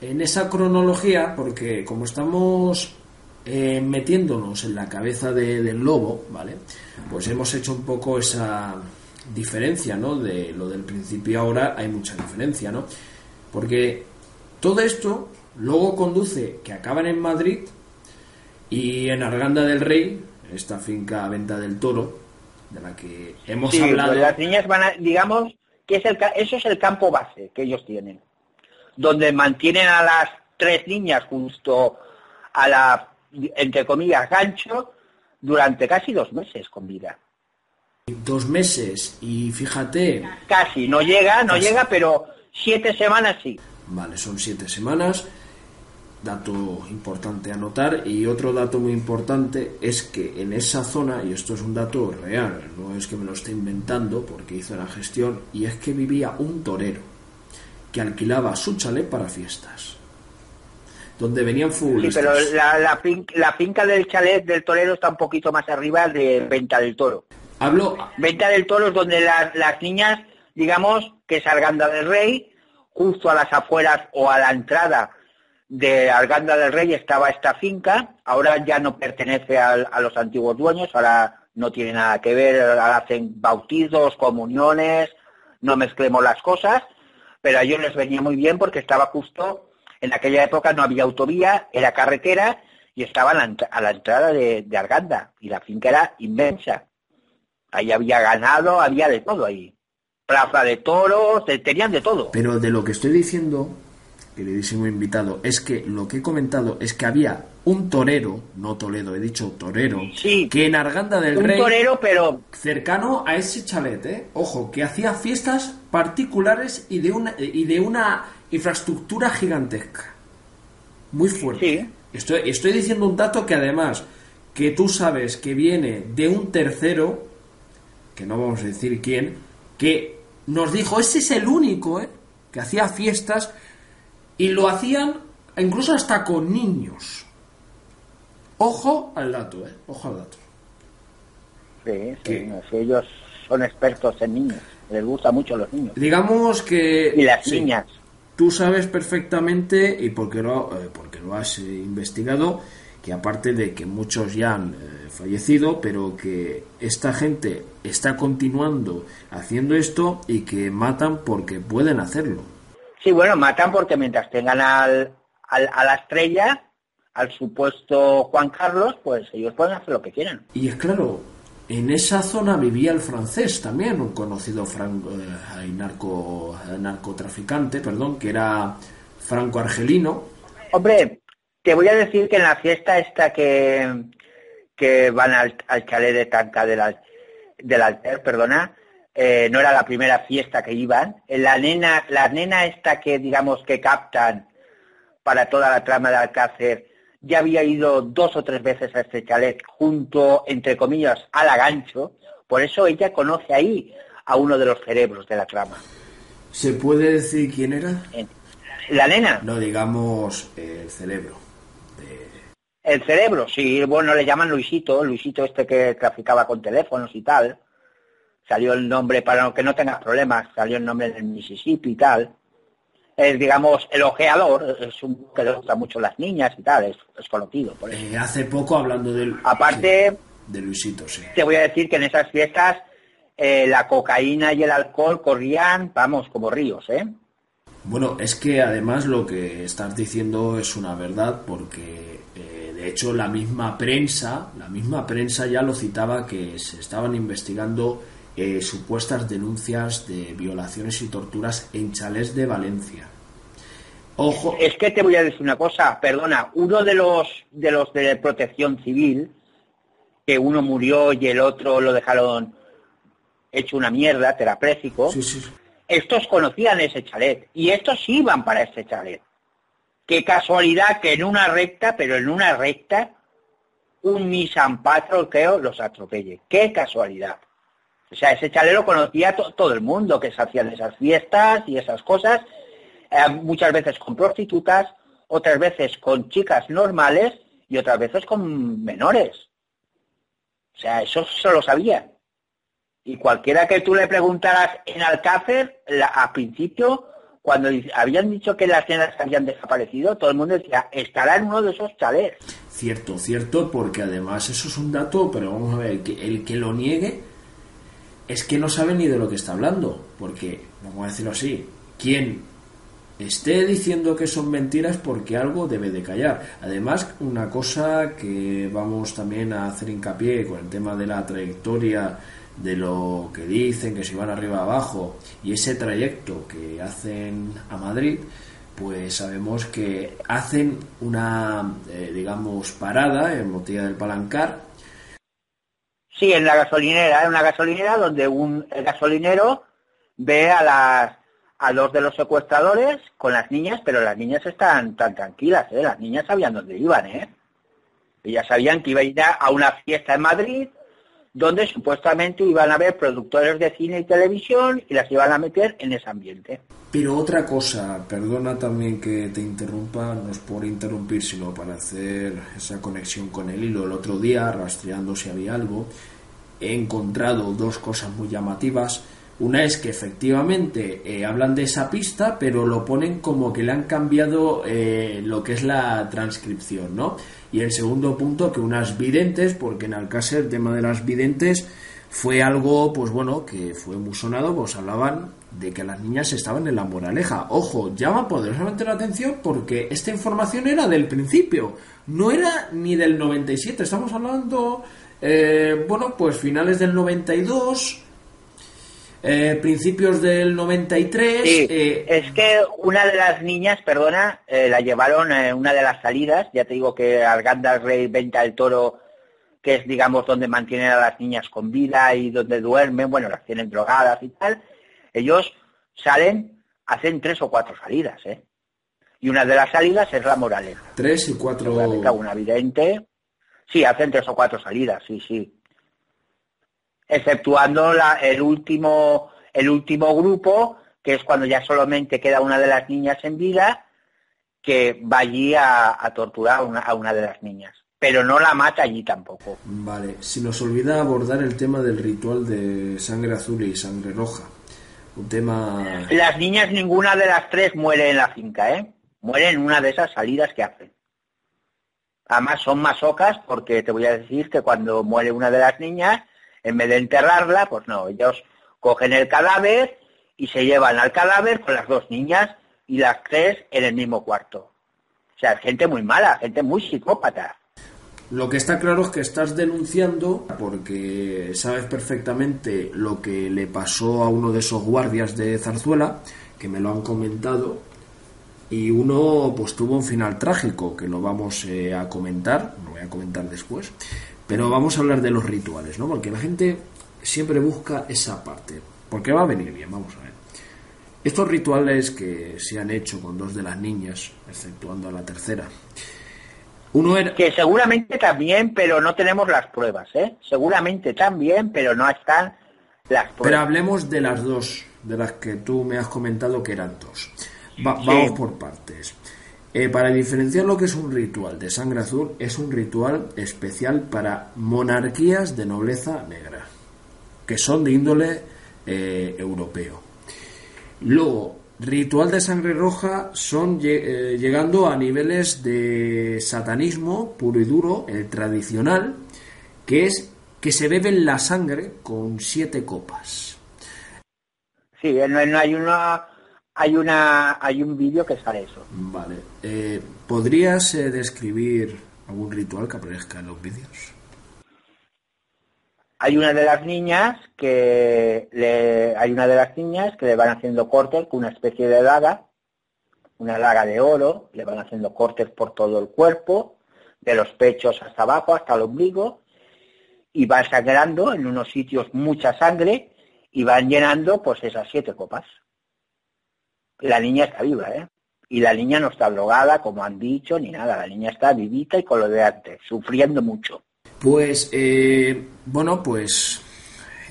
en esa cronología, porque como estamos eh, metiéndonos en la cabeza del lobo, ¿vale? Pues hemos hecho un poco esa diferencia, ¿no? De lo del principio ahora hay mucha diferencia, ¿no? Porque todo esto Luego conduce que acaban en Madrid y en Arganda del Rey, esta finca Venta del Toro, de la que hemos hablado. Las niñas van a, digamos, que es el, eso es el campo base que ellos tienen, donde mantienen a las tres niñas justo a la, entre comillas, gancho durante casi dos meses con vida. Dos meses, y fíjate. Casi, no llega, no llega, pero siete semanas sí. Vale, son siete semanas dato importante a notar y otro dato muy importante es que en esa zona, y esto es un dato real, no es que me lo esté inventando porque hizo la gestión, y es que vivía un torero que alquilaba su chalet para fiestas, donde venían futbolistas. Sí, pero la, la, finca del chalet del torero está un poquito más arriba de Venta del Toro. Hablo... Venta del Toro es donde las, las niñas, digamos, que es Arganda del Rey, justo a las afueras o a la entrada de Arganda del Rey estaba esta finca, ahora ya no pertenece a, los antiguos dueños, ahora no tiene nada que ver, ahora hacen bautizos, comuniones, no mezclemos las cosas, pero a ellos les venía muy bien porque estaba justo, en aquella época no había autovía, era carretera y estaba a la, entrada de, de Arganda y la finca era inmensa. Ahí había ganado, había de todo ahí. Plaza de toros, te- tenían de todo. Pero de lo que estoy diciendo, queridísimo invitado, es que lo que he comentado es que había un torero, no Toledo, he dicho torero, Sí. que en Arganda del Un Rey, torero, pero cercano a ese chalet, ¿eh? ojo, que hacía fiestas particulares y de una, y de una infraestructura gigantesca. Muy fuerte. Sí. Estoy, estoy diciendo un dato que además, que tú sabes que viene de un tercero, que no vamos a decir quién, que nos dijo, ese es el único, ¿eh? que hacía fiestas y lo hacían incluso hasta con niños. Ojo al dato, ¿eh? Ojo al dato. sí, sí, no ellos son expertos en niños. Les gustan mucho los niños. Digamos que... Y las sí, niñas. Tú sabes perfectamente, y porque lo, eh, porque lo has eh, investigado, que aparte de que muchos ya han eh, fallecido, pero que esta gente está continuando haciendo esto y que matan porque pueden hacerlo. Sí, bueno, matan porque mientras tengan al, al- a la estrella, al supuesto Juan Carlos, pues ellos pueden hacer lo que quieran. Y es claro, en esa zona vivía el francés también, un conocido fran- eh, narco, eh, narcotraficante, perdón, que era franco-argelino. Hombre, te voy a decir que en la fiesta esta que, que van al, al chalet de Tanca del, Al- del Alter, perdona, eh, no era la primera fiesta que iban. La nena, la nena esta que digamos que captan para toda la trama de Alcácer, ya había ido dos o tres veces a este chalet junto, entre comillas, al agancho. Por eso ella conoce ahí a uno de los cerebros de la trama. ¿Se puede decir quién era? La nena, No digamos eh, el cerebro. El cerebro, sí, bueno, le llaman Luisito, Luisito este que traficaba con teléfonos y tal. Salió el nombre, para que no tengas problemas, salió el nombre del Mississippi y tal. Es, digamos, el ojeador, es un que le gusta mucho las niñas y tal, es, es conocido. Por eso. Eh, hace poco hablando del... Aparte, sí, de Luisito, sí. te voy a decir que en esas fiestas eh, la cocaína y el alcohol corrían, vamos, como ríos, ¿eh? Bueno, es que además lo que estás diciendo es una verdad porque eh, de hecho la misma prensa, la misma prensa ya lo citaba que se estaban investigando eh, supuestas denuncias de violaciones y torturas en chalés de Valencia. Ojo, Es que te voy a decir una cosa, perdona, uno de los de los de protección civil, que uno murió y el otro lo dejaron hecho una mierda, terapéutico, sí, sí, estos conocían ese chalet y estos iban para ese chalet. Qué casualidad que en una recta, pero en una recta, un Nissan Patrol, creo, los atropelle. Qué casualidad. O sea, ese chalet lo conocía to- todo el mundo, que se hacían esas fiestas y esas cosas, eh, muchas veces con prostitutas, otras veces con chicas normales y otras veces con menores. O sea, eso se lo sabían. Y cualquiera que tú le preguntaras en Alcácer, la- al principio, cuando habían dicho que las nenas habían desaparecido, todo el mundo decía, estará en uno de esos chalets. Cierto, cierto, porque además eso es un dato, pero vamos a ver, que el que lo niegue es que no sabe ni de lo que está hablando, porque, vamos a decirlo así, quien esté diciendo que son mentiras porque algo debe de callar. Además, una cosa que vamos también a hacer hincapié con el tema de la trayectoria de lo que dicen, que si van arriba abajo, y ese trayecto que hacen a Madrid, pues sabemos que hacen una, eh, digamos, parada en Botella del Palancar. Sí, en la gasolinera, en una gasolinera donde un gasolinero ve a las a dos de los secuestradores con las niñas, pero las niñas están tan tranquilas, ¿eh? Las niñas sabían dónde iban, ¿eh? Ellas sabían que iban a ir a una fiesta en Madrid, donde supuestamente iban a ver productores de cine y televisión y las iban a meter en ese ambiente. Pero otra cosa, perdona también que te interrumpa, no es por interrumpir, sino para hacer esa conexión con el hilo. El otro día, rastreando si había algo, he encontrado dos cosas muy llamativas. Una es que efectivamente eh, hablan de esa pista, pero lo ponen como que le han cambiado eh, lo que es la transcripción, ¿no? Y el segundo punto, que unas videntes, porque en Alcácer el tema de las videntes fue algo, pues bueno, que fue muy sonado, pues hablaban de que las niñas estaban en la moraleja. Ojo, llama poderosamente la atención porque esta información era del principio, no era ni del 97, estamos hablando Eh, bueno, pues finales del 92, eh, principios del 93. Sí, eh, es que una de las niñas, perdona, eh, la llevaron en una de las salidas, ya te digo que Arganda Rey Venta del Toro, que es digamos donde mantienen a las niñas con vida y donde duermen, bueno, las tienen drogadas y tal, ellos salen, hacen tres o cuatro salidas, ¿eh? Y una de las salidas es la Moraleja. tres y cuatro. Alguna vidente. Sí, hacen tres o cuatro salidas, sí, sí. Exceptuando la, el último, el último grupo, que es cuando ya solamente queda una de las niñas en vida, que va allí a, a torturar a una, a una de las niñas. Pero no la mata allí tampoco. Vale, se nos olvida abordar el tema del ritual de sangre azul y sangre roja. Un tema. Las niñas, ninguna de las tres muere en la finca, ¿eh? Muere en una de esas salidas que hacen. Además son masocas porque te voy a decir que cuando muere una de las niñas, en vez de enterrarla, pues no, ellos cogen el cadáver y se llevan al cadáver con las dos niñas y las tres en el mismo cuarto. O sea, gente muy mala, gente muy psicópata. Lo que está claro es que estás denunciando porque sabes perfectamente lo que le pasó a uno de esos guardias de Zarzuela, que me lo han comentado, y uno pues tuvo un final trágico, que lo vamos eh, a comentar, lo voy a comentar después, pero vamos a hablar de los rituales, ¿no? Porque la gente siempre busca esa parte, porque va a venir bien, vamos a ver. Estos rituales que se han hecho con dos de las niñas, exceptuando a la tercera, uno era... Que seguramente también, pero no tenemos las pruebas, ¿eh? Seguramente también, pero no están las Pero pruebas. hablemos de las dos, de las que tú me has comentado que eran dos. Va-. Vamos por partes. Eh, para diferenciar lo que es un ritual de sangre azul, es un ritual especial para monarquías de nobleza negra, que son de índole eh, europeo. Luego, ritual de sangre roja son eh, llegando a niveles de satanismo puro y duro, el tradicional, que es que se beben la sangre con siete copas. Sí, no, no hay una hay una hay un vídeo que sale eso. Vale. Eh, ¿Podrías eh, describir algún ritual que aparezca en los vídeos? Hay una de las niñas que le hay una de las niñas que le van haciendo cortes con una especie de daga, una daga de oro, le van haciendo cortes por todo el cuerpo, de los pechos hasta abajo, hasta el ombligo, y van sangrando en unos sitios mucha sangre y van llenando pues esas siete copas. La niña está viva, ¿eh? Y la niña no está drogada, como han dicho, ni nada. La niña está vivita y con lo de antes, sufriendo mucho. Pues, eh, bueno, pues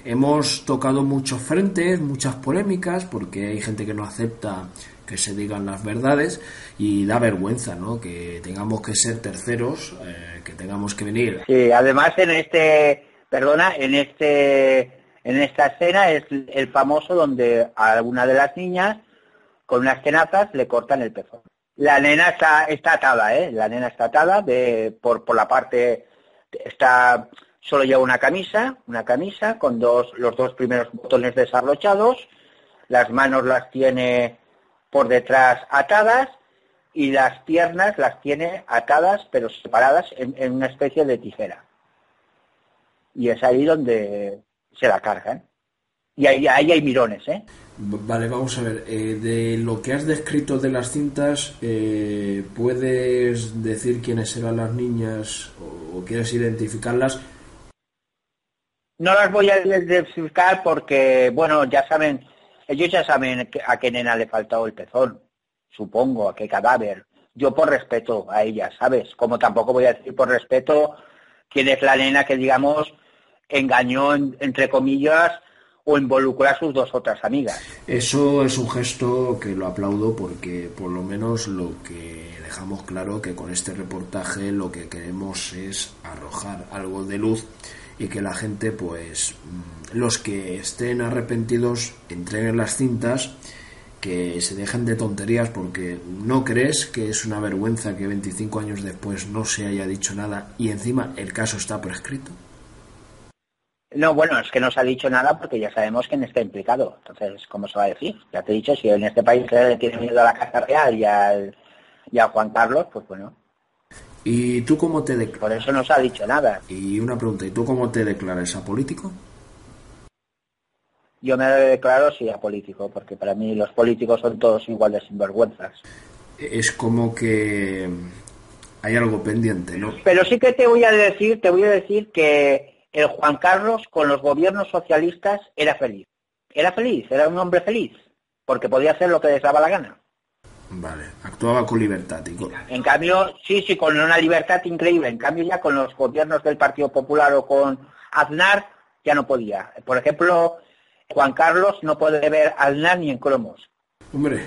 hemos tocado muchos frentes, muchas polémicas, porque hay gente que no acepta que se digan las verdades y da vergüenza, ¿no? Que tengamos que ser terceros, eh, que tengamos que venir. Sí, además en este, perdona, en este, en esta escena es el famoso donde a alguna de las niñas con unas tenazas le cortan el pezón. La nena está, atada, ¿eh? La nena está atada de, por, por la parte, está, solo lleva una camisa, una camisa con dos, los dos primeros botones desarrochados, las manos las tiene por detrás atadas y las piernas las tiene atadas pero separadas en, en una especie de tijera. Y es ahí donde se la cargan. Y ahí, ahí hay mirones, ¿eh? Vale, vamos a ver. eh, de lo que has descrito de las cintas, eh, ¿puedes decir quiénes eran las niñas o, o quieres identificarlas? No las voy a identificar porque, bueno, ya saben, ellos ya saben a qué nena le faltó el pezón, supongo, a qué cadáver. Yo por respeto a ella, ¿sabes? Como tampoco voy a decir por respeto quién es la nena que, digamos, engañó, en- entre comillas, o involucró a sus dos otras amigas. Eso es un gesto que lo aplaudo porque por lo menos lo que dejamos claro que con este reportaje lo que queremos es arrojar algo de luz y que la gente pues mm, los que estén arrepentidos entreguen las cintas que se dejen de tonterías porque no crees que es una vergüenza que 25 años después no se haya dicho nada y encima el caso está prescrito. No, bueno, es que no se ha dicho nada porque ya sabemos quién está implicado. Entonces, ¿cómo se va a decir? Ya te he dicho, si en este país se le tiene miedo a la Casa Real y, al, y a Juan Carlos, pues bueno. ¿Y tú cómo te declaras? Por eso no se ha dicho nada. Y una pregunta, ¿y tú cómo te declaras a político? Yo me declaro sí a político, porque para mí los políticos son todos igual de sinvergüenzas. Es como que hay algo pendiente, ¿no? Pero sí que te voy a decir, te voy a decir que el Juan Carlos con los gobiernos socialistas era feliz. Era feliz, era un hombre feliz, porque podía hacer lo que les daba la gana. Vale, actuaba con libertad. Y En cambio, sí, sí, con una libertad increíble. En cambio, ya con los gobiernos del Partido Popular o con Aznar, ya no podía. Por ejemplo, Juan Carlos no puede ver a Aznar ni en cromos. Hombre,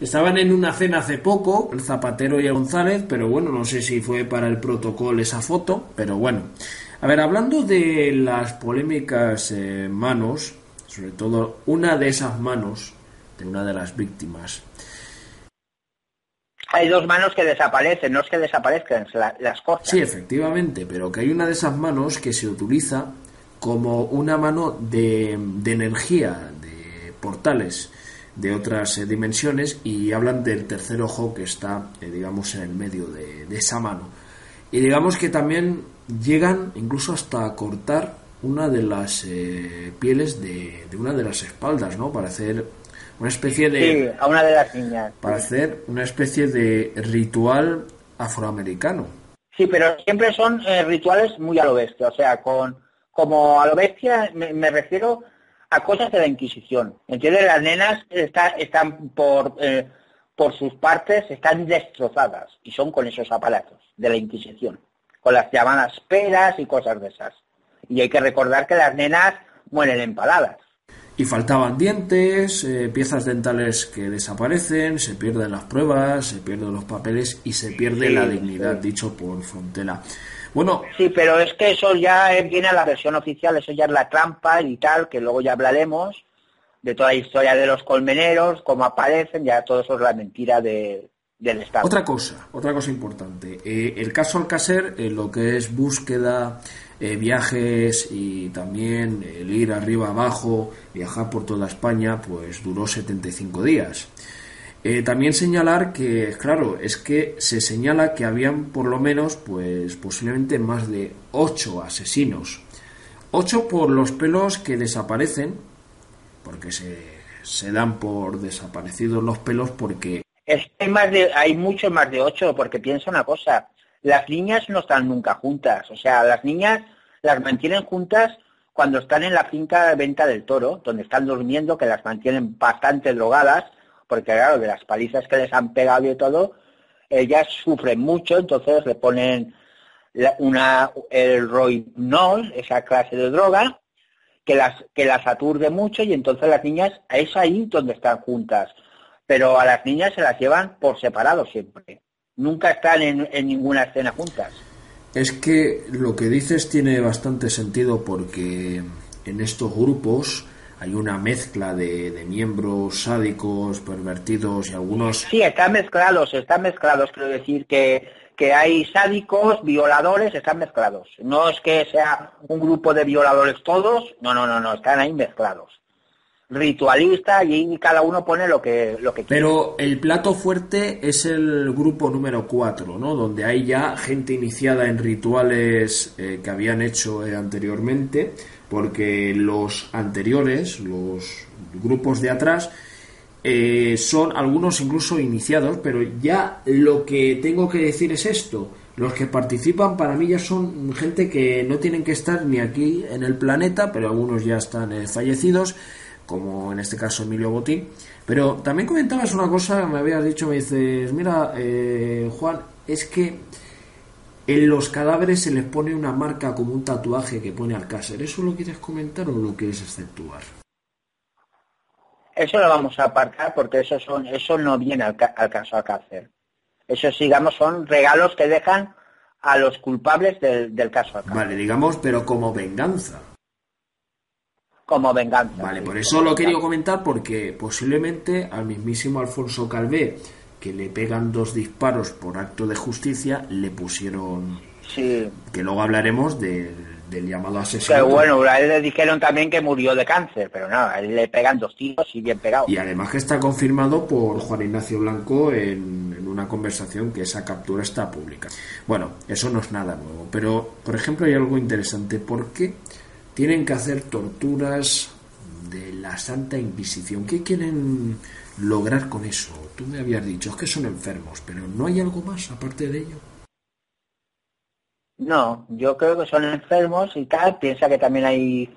estaban en una cena hace poco, el Zapatero y el González, pero bueno, no sé si fue para el protocolo esa foto, pero bueno. A ver, hablando de las polémicas eh, manos, sobre todo una de esas manos de una de las víctimas, hay dos manos que desaparecen, no es que desaparezcan, las cortan. Sí, efectivamente, pero que hay una de esas manos que se utiliza como una mano de, energía, de portales de otras eh, dimensiones y hablan del tercer ojo que está, eh, digamos, en el medio de, esa mano. Y digamos que también llegan incluso hasta cortar una de las eh, pieles de, de, una de las espaldas, ¿no? Para hacer una especie de... Sí, a una de las niñas. Para hacer una especie de ritual afroamericano. Sí, pero siempre son eh, rituales muy a lo bestia, o sea, con como a lo bestia me, refiero a cosas de la Inquisición. ¿Entiendes? Las nenas está, están por, eh, por sus partes, están destrozadas y son con esos aparatos de la Inquisición, con las llamadas peras y cosas de esas. Y hay que recordar que las nenas mueren empaladas y faltaban dientes, eh, piezas dentales que desaparecen, se pierden las pruebas, se pierden los papeles y se pierde la dignidad, dicho por Frontera. Bueno. Sí, pero es que eso ya viene a la versión oficial, eso ya es la trampa y tal, que luego ya hablaremos de toda la historia de los colmeneros, cómo aparecen, ya todo eso es la mentira de, Otra cosa, otra cosa importante. Eh, el caso Alcácer, eh, lo que es búsqueda eh, viajes y también el ir arriba abajo, viajar por toda España, pues duró 75 días. Eh, también señalar que, claro, es que se señala que habían por lo menos, pues posiblemente más de 8 asesinos. 8 por los pelos que desaparecen, porque se, se dan por desaparecidos los pelos porque... Es hay, más de, hay mucho más de 8, porque piensa una cosa, las niñas no están nunca juntas. O sea, las niñas las mantienen juntas cuando están en la finca de venta del toro, donde están durmiendo, que las mantienen bastante drogadas, porque claro, de las palizas que les han pegado y todo, ellas sufren mucho, entonces le ponen una, el roinol, esa clase de droga, que las, que las aturde mucho y entonces las niñas, es ahí donde están juntas. Pero a las niñas se las llevan por separado siempre nunca están en, ninguna escena juntas. Es que lo que dices tiene bastante sentido porque en estos grupos hay una mezcla de, miembros sádicos, pervertidos y algunos... Sí, están mezclados, están mezclados, quiero decir que, que hay sádicos, violadores, están mezclados. No es que sea un grupo de violadores todos, no, no, no, no, están ahí mezclados ritualista y cada uno pone lo que, lo que quiere. Pero el plato fuerte es el grupo número 4, ¿no? Donde hay ya gente iniciada en rituales eh, que habían hecho eh, anteriormente, porque los anteriores, los grupos de atrás, eh, son algunos incluso iniciados, pero ya lo que tengo que decir es esto. Los que participan para mí ya son gente que no tienen que estar ni aquí en el planeta, pero algunos ya están fallecidos como en este caso Emilio Botín. Pero también comentabas una cosa, me habías dicho, me dices, mira, eh, Juan, es que en los cadáveres se les pone una marca como un tatuaje que pone Alcácer. ¿Eso lo quieres comentar o lo quieres exceptuar? Eso lo vamos a aparcar porque eso, son, eso no viene al, caso Alcácer. Eso, digamos, son regalos que dejan a los culpables del, del caso Alcácer. Vale, digamos, pero como venganza como venganza. Vale, por eso lo quería comentar porque posiblemente al mismísimo Alfonso Calvé, que le pegan dos disparos por acto de justicia, le pusieron... Sí. Que luego hablaremos del, llamado asesino. Pero bueno, a él le dijeron también que murió de cáncer, pero nada, a él le pegan dos tiros y bien pegado. Y además que está confirmado por Juan Ignacio Blanco en, una una conversación que esa captura está pública. Bueno, eso no es nada nuevo, pero por ejemplo hay algo interesante. ¿Por qué tienen que hacer torturas de la Santa Inquisición? ¿Qué quieren lograr con eso? Tú me habías dicho, es que son enfermos, pero ¿no hay algo más aparte de ello? No, yo creo que son enfermos y tal. Piensa que también hay,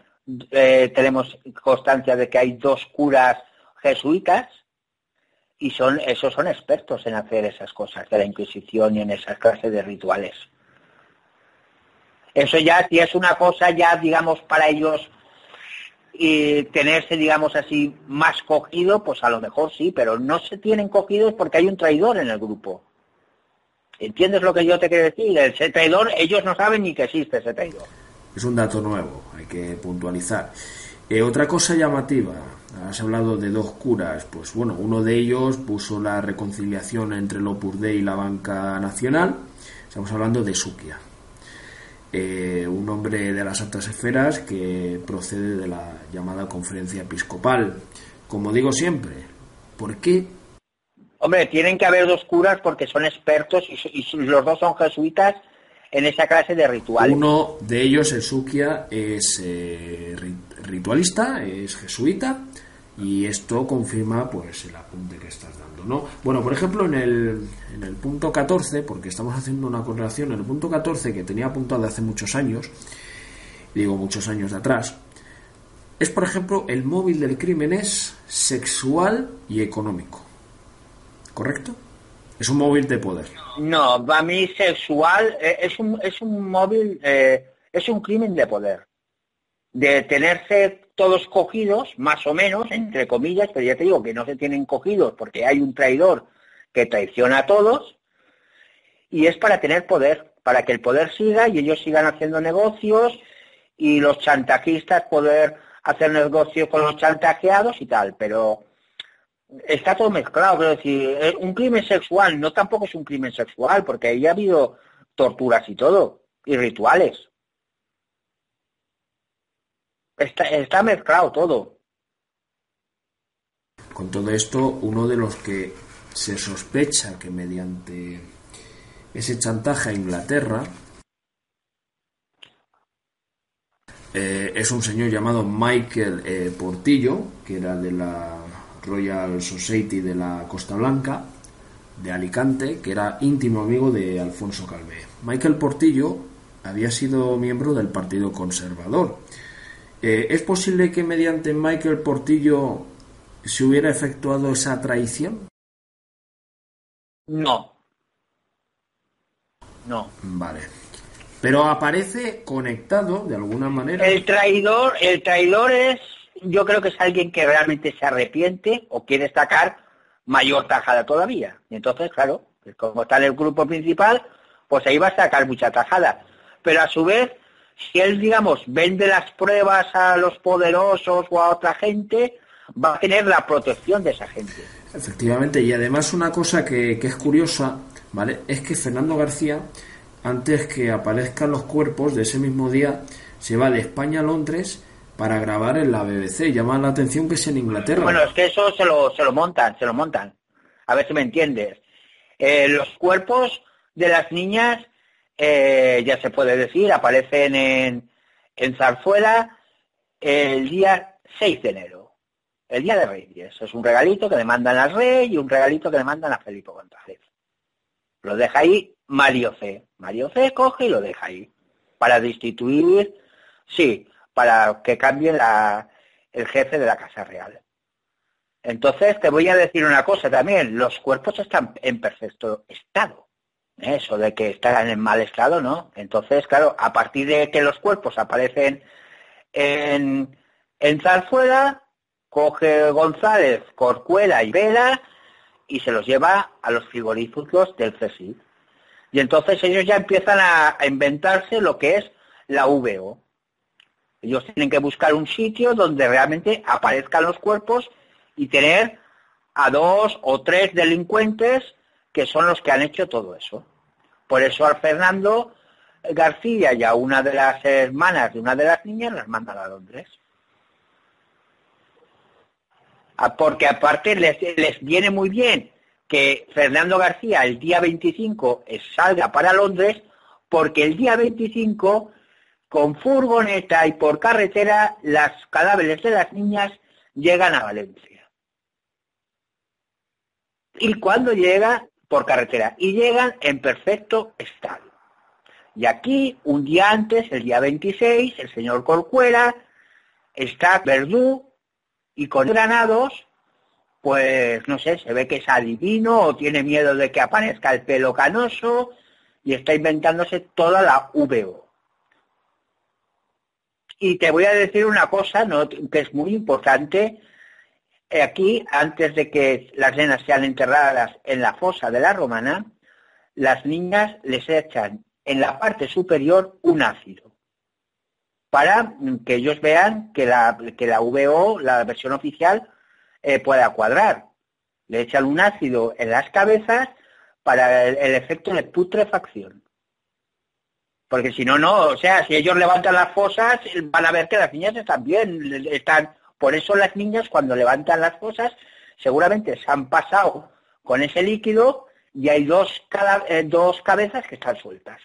eh, tenemos constancia de que hay dos curas jesuitas y son, esos son expertos en hacer esas cosas de la Inquisición y en esas clases de rituales. Eso ya, si es una cosa ya, digamos, para ellos tenerse, digamos así, más cogido, pues a lo mejor sí, pero no se tienen cogidos porque hay un traidor en el grupo. ¿Entiendes lo que yo te quiero decir? Ese traidor, ellos no saben ni que existe ese traidor. Es un dato nuevo, hay que puntualizar. Eh, otra cosa llamativa, has hablado de dos curas, pues bueno, uno de ellos puso la reconciliación entre el Opus y la Banca Nacional, estamos hablando de Suquia, eh, un hombre de las altas esferas que procede de la llamada conferencia episcopal. Como digo siempre, ¿por qué Hombre, tienen que haber dos curas porque son expertos y, los dos son jesuitas en esa clase de rituales. Uno de ellos, el Sukia, es eh, ritualista, es jesuita y esto confirma pues el apunte que estás dando, ¿no? Bueno, por ejemplo, en el, en el punto 14, porque estamos haciendo una correlación, en el punto 14 que tenía apuntado hace muchos años, digo muchos años de atrás, es por ejemplo el móvil del crimen es sexual y económico. ¿correcto? Es un móvil de poder. No, para mí sexual eh, es un, es un móvil, eh, es un crimen de poder. De tenerse todos cogidos, más o menos, entre comillas, pero ya te digo que no se tienen cogidos porque hay un traidor que traiciona a todos, y es para tener poder, para que el poder siga y ellos sigan haciendo negocios y los chantajistas poder hacer negocios con los chantajeados y tal, pero está todo mezclado, quiero decir, eh, un crimen sexual no tampoco es un crimen sexual, porque ahí ha habido torturas y todo, y rituales. Está, mezclado todo. Con todo esto, uno de los que se sospecha que mediante ese chantaje a Inglaterra eh, es un señor llamado Michael eh, Portillo, que era de la Royal Society de la Costa Blanca, de Alicante, que era íntimo amigo de Alfonso Calvé. Michael Portillo había sido miembro del Partido Conservador. Eh, ¿Es posible que mediante Michael Portillo se hubiera efectuado esa traición? No. No. Vale. Pero aparece conectado de alguna manera. El traidor, el traidor es yo creo que es alguien que realmente se arrepiente o quiere sacar mayor tajada todavía. Y entonces, claro, pues como está en el grupo principal, pues ahí va a sacar mucha tajada. Pero a su vez, si él, digamos, vende las pruebas a los poderosos o a otra gente, va a tener la protección de esa gente. Efectivamente, y además una cosa que, que es curiosa, ¿vale? Es que Fernando García, antes que aparezcan los cuerpos de ese mismo día, se va de España a Londres para grabar en la BBC. Llama la atención que es en Inglaterra. Bueno, es que eso se lo, se lo montan, se lo montan. A ver si me entiendes. Eh, los cuerpos de las niñas, eh, ya se puede decir, aparecen en, en Zarzuela el día 6 de enero, el día de Reyes. Es un regalito que le mandan al rey y un regalito que le mandan a Felipe González. Lo deja ahí Mario C. Mario C coge y lo deja ahí para destituir, sí, para que cambie la, el jefe de la Casa Real. Entonces te voy a decir una cosa también, los cuerpos están en perfecto estado. Eso de que están en mal estado, ¿no? Entonces, claro, a partir de que los cuerpos aparecen en, en Zarzuela, coge González, Corcuela y Vela y se los lleva a los frigoríficos del CSI. Y entonces ellos ya empiezan a inventarse lo que es la VO. Ellos tienen que buscar un sitio donde realmente aparezcan los cuerpos y tener a dos o tres delincuentes que son los que han hecho todo eso. Por eso al Fernando García y a una de las hermanas de una de las niñas las mandan a Londres. Ah, porque aparte les, les viene muy bien que Fernando García el día 25 salga para Londres porque el día 25 con furgoneta y por carretera las cadáveres de las niñas llegan a Valencia. Y cuando llega por carretera y llegan en perfecto estado. Y aquí, un día antes, el día 26, el señor Corcuera está Verdú y con granados, pues no sé, se ve que es adivino o tiene miedo de que aparezca el pelo canoso y está inventándose toda la VO. Y te voy a decir una cosa que es muy importante. Aquí, antes de que las nenas sean enterradas en la fosa de la romana, las niñas les echan en la parte superior un ácido para que ellos vean que la, que la VO, la versión oficial, eh, pueda cuadrar. Le echan un ácido en las cabezas para el, efecto de putrefacción. Porque si no, no, o sea, si ellos levantan las fosas, van a ver que las niñas están bien, están, por eso las niñas cuando levantan las fosas, seguramente se han pasado con ese líquido y hay dos, eh, dos cabezas que están sueltas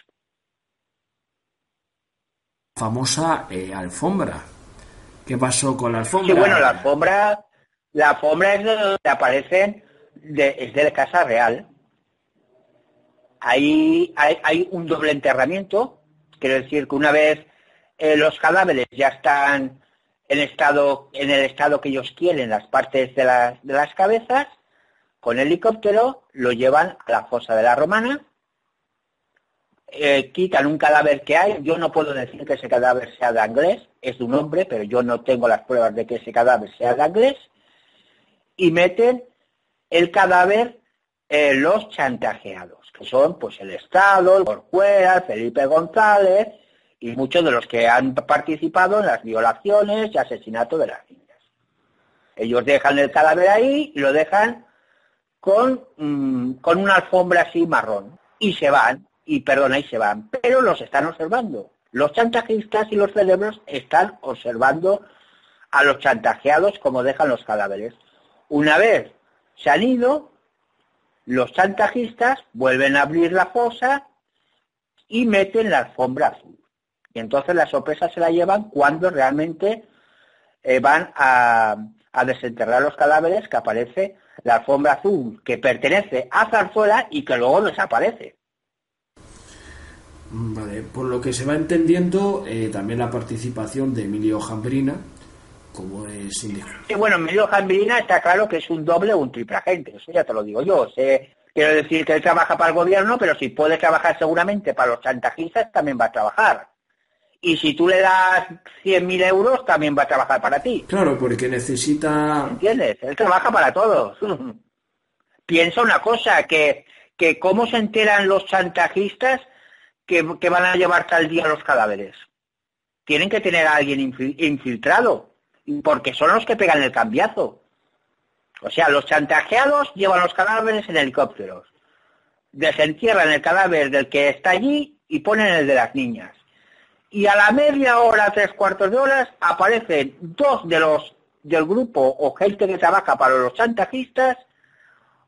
famosa eh, alfombra. ¿Qué pasó con la alfombra? Sí, bueno, la alfombra, la alfombra es de donde aparecen, de, es de la Casa Real. Ahí hay, un doble enterramiento, quiero decir que una vez eh, los cadáveres ya están en estado, en el estado que ellos quieren, las partes de las, de las cabezas, con helicóptero lo llevan a la fosa de la Romana eh, quitan un cadáver que hay, yo no puedo decir que ese cadáver sea de inglés, es de un hombre, pero yo no tengo las pruebas de que ese cadáver sea de inglés, y meten el cadáver en los chantajeados, que son pues el Estado, el Corcuera, Felipe González y muchos de los que han participado en las violaciones y asesinato de las niñas. Ellos dejan el cadáver ahí y lo dejan con, mm, con una alfombra así marrón y se van y perdona y se van, pero los están observando. Los chantajistas y los cerebros están observando a los chantajeados como dejan los cadáveres. Una vez se han ido, los chantajistas vuelven a abrir la fosa y meten la alfombra azul. Y entonces la sorpresa se la llevan cuando realmente eh, van a, a desenterrar los cadáveres que aparece la alfombra azul que pertenece a Zarzuela y que luego desaparece. Vale, por lo que se va entendiendo, eh, también la participación de Emilio Jambrina como es Sí, bueno, Emilio Jambrina está claro que es un doble o un triple agente, eso ya te lo digo yo. Quiero decir que él trabaja para el gobierno, pero si puede trabajar seguramente para los chantajistas, también va a trabajar. Y si tú le das 100.000 euros, también va a trabajar para ti. Claro, porque necesita... ¿Entiendes? Él trabaja para todos. Piensa una cosa, que, que cómo se enteran los chantajistas que, van a llevar tal día los cadáveres. Tienen que tener a alguien infiltrado, porque son los que pegan el cambiazo. O sea, los chantajeados llevan los cadáveres en helicópteros. Desentierran el cadáver del que está allí y ponen el de las niñas. Y a la media hora, tres cuartos de horas, aparecen dos de los del grupo o gente que trabaja para los chantajistas,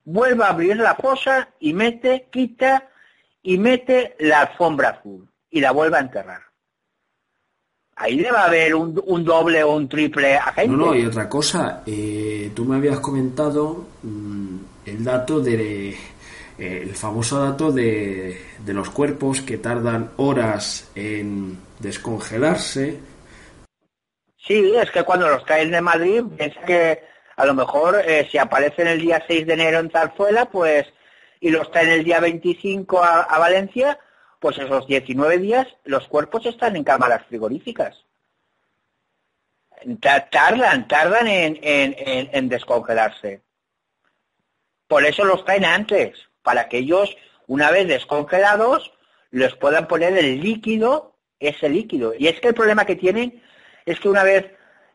vuelve a abrir la fosa y mete, quita y mete la alfombra azul y la vuelve a enterrar. Ahí debe haber un, doble o un triple agente. No, no, y otra cosa, eh, tú me habías comentado mm, el dato de, eh, el famoso dato de, de los cuerpos que tardan horas en descongelarse. Sí, es que cuando los traen de Madrid, piensa que a lo mejor eh, si aparecen el día 6 de enero en Zarzuela, pues y los traen el día 25 a, Valencia, pues esos 19 días los cuerpos están en cámaras frigoríficas. Tardan, tardan en, en, descongelarse. Por eso los traen antes, para que ellos, una vez descongelados, les puedan poner el líquido, ese líquido. Y es que el problema que tienen es que una vez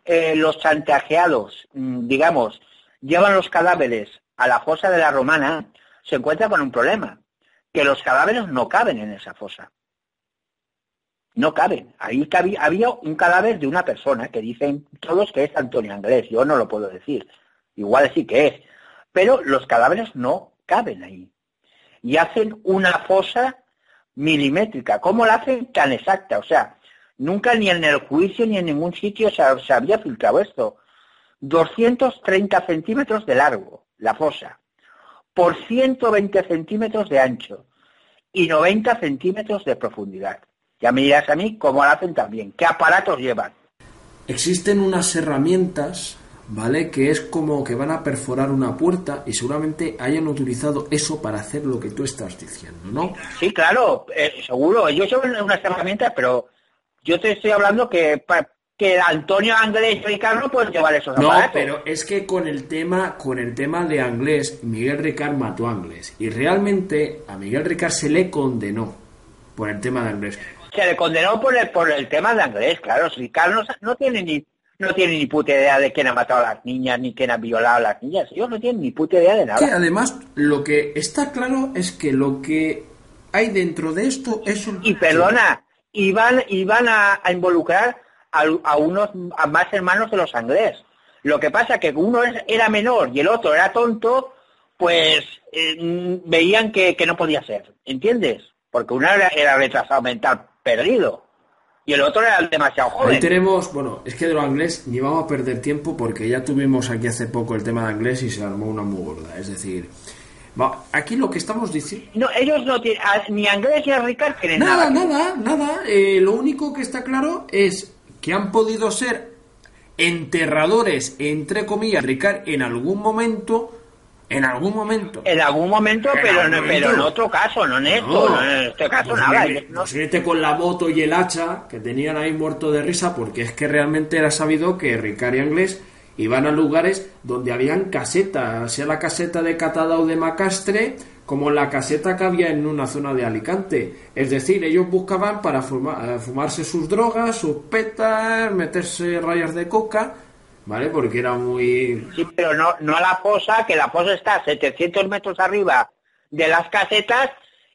eh, los chantajeados, mm, digamos, llevan los cadáveres a la fosa de la romana, se encuentra con un problema, que los cadáveres no caben en esa fosa. No caben. Ahí había un cadáver de una persona que dicen todos que es Antonio Anglés. Yo no lo puedo decir. Igual sí que es. Pero los cadáveres no, caben ahí. Y hacen una fosa milimétrica. ¿Cómo la hacen tan exacta? O sea, nunca ni en el juicio ni en ningún sitio se, se había filtrado esto. 230 centímetros de largo, la fosa, por 120 centímetros de ancho y 90 centímetros de profundidad. Ya me a mí cómo lo hacen también, qué aparatos llevan. Existen unas herramientas, ¿vale? Que es como que van a perforar una puerta y seguramente hayan utilizado eso para hacer lo que tú estás diciendo, ¿no? Sí, claro, eh, seguro. Ellos llevan unas herramientas, pero yo te estoy hablando que que Antonio Andrés Ricardo pueden llevar esos No, aparatos. pero es que con el tema, con el tema de Anglés, Miguel Ricard mató a Anglés. Y realmente a Miguel Ricard se le condenó por el tema de Anglés. Se le condenó por el, por el tema de Andrés, claro. Si Ricardo no, no tiene ni no tiene ni puta idea de quién ha matado a las niñas ni quién ha violado a las niñas. Ellos no tienen ni puta idea de Que nada. además lo que está claro es que lo que hay dentro de esto es un... Y perdona, iban, iban a, a involucrar a, a unos a más hermanos de los Anglés. Lo que pasa que uno era menor y el otro era tonto, pues eh, mm, veían que, que no podía ser, ¿entiendes? Porque uno era, era retrasado mental perdido y el otro era demasiado Ahí joven. tenemos, bueno, es que de lo inglés ni vamos a perder tiempo porque ya tuvimos aquí hace poco el tema de inglés y se armó una muy gorda. Es decir, aquí lo que estamos diciendo... No, ellos no tienen, ni Anglés ni a Ricard tienen Nada, nada. nada, nada. Eh, lo único que está claro es que han podido ser enterradores, entre comillas, Ricard, en algún momento, en algún momento. En algún momento, En pero, algún no- momento. pero en otro caso, no en esto, no, en este caso pues nada. ellos no- pues con la moto y el hacha que tenían ahí muerto de risa porque es que realmente era sabido que Ricard y Anglés iban a lugares donde habían casetas, sea la caseta de Catada o de Macastre como la caseta que había en una zona de Alicante. Es decir, ellos buscaban para fuma- eh, fumarse sus drogas, sus petas, meterse rayas de coca, ¿vale? Porque era muy... Sí, pero no, no a la fosa, que la fosa está a 700 metros arriba de las casetas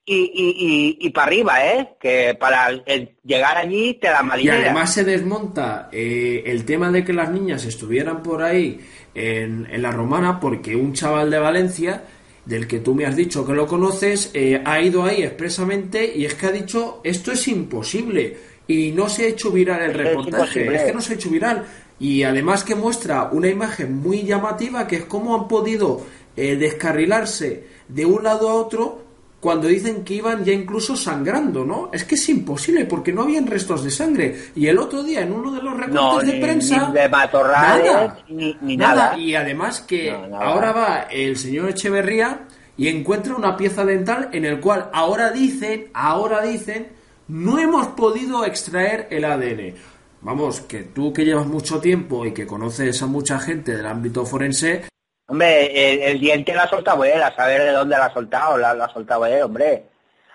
y, y, y, y para arriba, ¿eh? Que para eh, llegar allí te la Y marinera. además se desmonta eh, el tema de que las niñas estuvieran por ahí en, en la romana porque un chaval de Valencia, del que tú me has dicho que lo conoces, eh, ha ido ahí expresamente y es que ha dicho esto es imposible y no se ha hecho viral el Es reportaje, imposible. es que no se ha hecho viral y además que muestra una imagen muy llamativa que es cómo han podido eh, descarrilarse de un lado a otro cuando dicen que iban ya incluso sangrando, ¿no? Es que es imposible porque no habían restos de sangre. Y el otro día en uno de los recortes No, de prensa... ni de matorrales, nada, ni- ni nada. Y además que No, ahora va el señor Echeverría y encuentra una pieza dental en el cual ahora dicen, ahora dicen, no hemos podido extraer el ADN. Vamos, que tú que llevas mucho tiempo y que conoces a mucha gente del ámbito forense, Hombre, el, diente lo ha soltado él, a saber de dónde lo ha soltado, la- ha soltado él, hombre.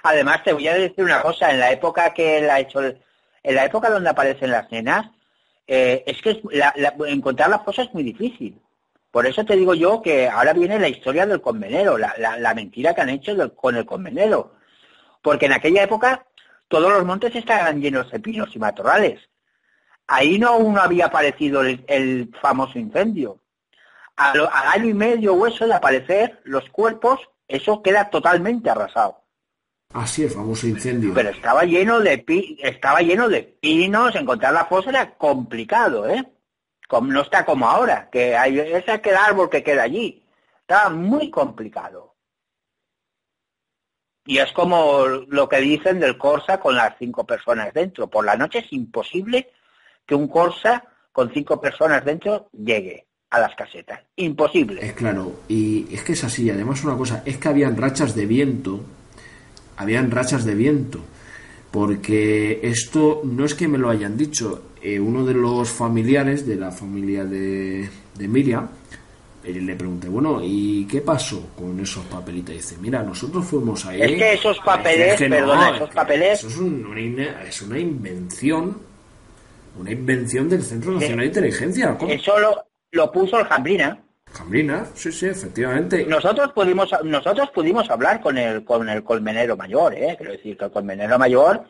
Además, te voy a decir una cosa, en la época que él ha hecho, en la época donde aparecen las nenas, eh, es que la- la- encontrar las cosas es muy difícil. Por eso te digo yo que ahora viene la historia del convenero, la, la- la mentira que han hecho con el convenero. Porque en aquella época todos los montes estaban llenos de pinos y matorrales. Ahí no aún no había aparecido el, el famoso incendio. Al, al año y medio o eso de aparecer los cuerpos, eso queda totalmente arrasado. así el famoso incendio. Pero estaba lleno de pi- estaba lleno de pinos, encontrar la fosa era complicado, ¿eh? Como, no está como ahora, que hay ese aquel árbol que queda allí. Estaba muy complicado. Y es como lo que dicen del Corsa con las cinco personas dentro. Por la noche es imposible que un Corsa con cinco personas dentro llegue a las casetas. Imposible. Es claro, y es que es así, además una cosa, es que habían rachas de viento, habían rachas de viento, porque esto no es que me lo hayan dicho, eh, uno de los familiares de la familia de, de Miriam, eh, le pregunté, bueno, ¿y qué pasó con esos papelitos? Y dice, mira, nosotros fuimos ahí... Es que esos papeles, Es que perdona, es esos papeles- Eso es, un- una, in- es una invención, una invención del Centro Nacional de Inteligencia. ¿cómo? Eso lo, lo puso el Jambrina. Cambrina, sí, sí, efectivamente. Nosotros pudimos, nosotros pudimos hablar con el, con el colmenero mayor, ¿eh? Quiero decir que el colmenero mayor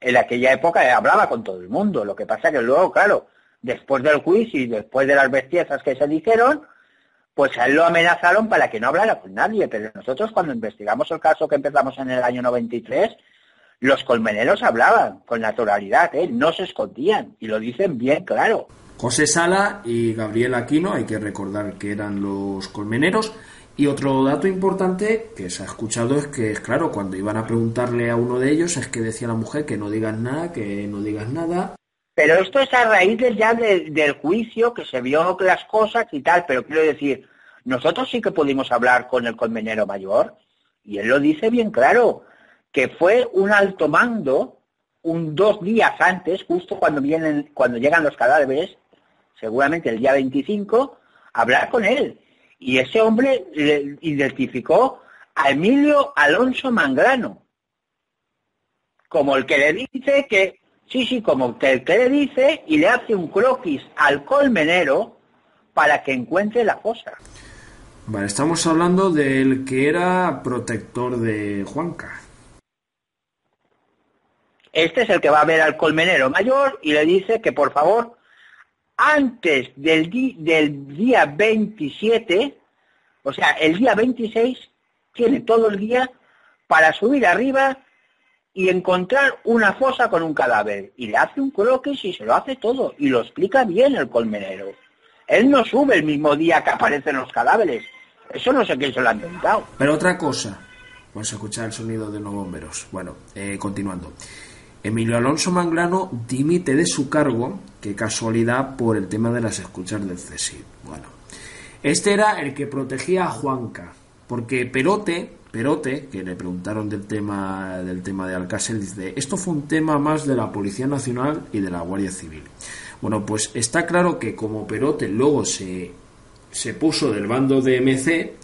en aquella época hablaba con todo el mundo. Lo que pasa que luego, claro, después del juicio y después de las bestiezas que se dijeron, pues a él lo amenazaron para que no hablara con nadie, pero nosotros cuando investigamos el caso que empezamos en el año 93, los colmeneros hablaban con naturalidad, ¿eh? no se escondían, y lo dicen bien claro. José Sala y Gabriel Aquino, hay que recordar que eran los colmeneros. Y otro dato importante que se ha escuchado es que, claro, cuando iban a preguntarle a uno de ellos es que decía la mujer que no digas nada, que no digas nada. Pero esto es a raíz ya del juicio que se vio las cosas y tal, pero quiero decir, nosotros sí que pudimos hablar con el colmenero mayor y él lo dice bien claro, que fue un alto mando un dos días antes, justo cuando vienen, cuando llegan los cadáveres, seguramente el día 25, hablar con él. Y ese hombre le identificó a Emilio Alonso Mangrano, como el que le dice que, sí, sí, como el que le dice y le hace un croquis al colmenero para que encuentre la fosa. Vale, estamos hablando del que era protector de Juanca. Este es el que va a ver al colmenero mayor y le dice que por favor antes del, día 27, o sea, el día 26, tiene todo el día para subir arriba y encontrar una fosa con un cadáver. Y le hace un croquis y se lo hace todo. Y lo explica bien el colmenero. Él no sube el mismo día que aparecen los cadáveres. Eso no sé quién se lo ha inventado. Pero otra cosa. Vamos a escuchar el sonido de los bomberos. Bueno, eh, continuando. Emilio Alonso Manglano dimite de su cargo, qué casualidad, por el tema de las escuchas del CSI. Bueno, este era el que protegía a Juanca, porque Perote, Perote, que le preguntaron del tema del tema de Alcácer, dice, esto fue un tema más de la Policía Nacional y de la Guardia Civil. Bueno, pues está claro que como Perote luego se, se puso del bando de MC,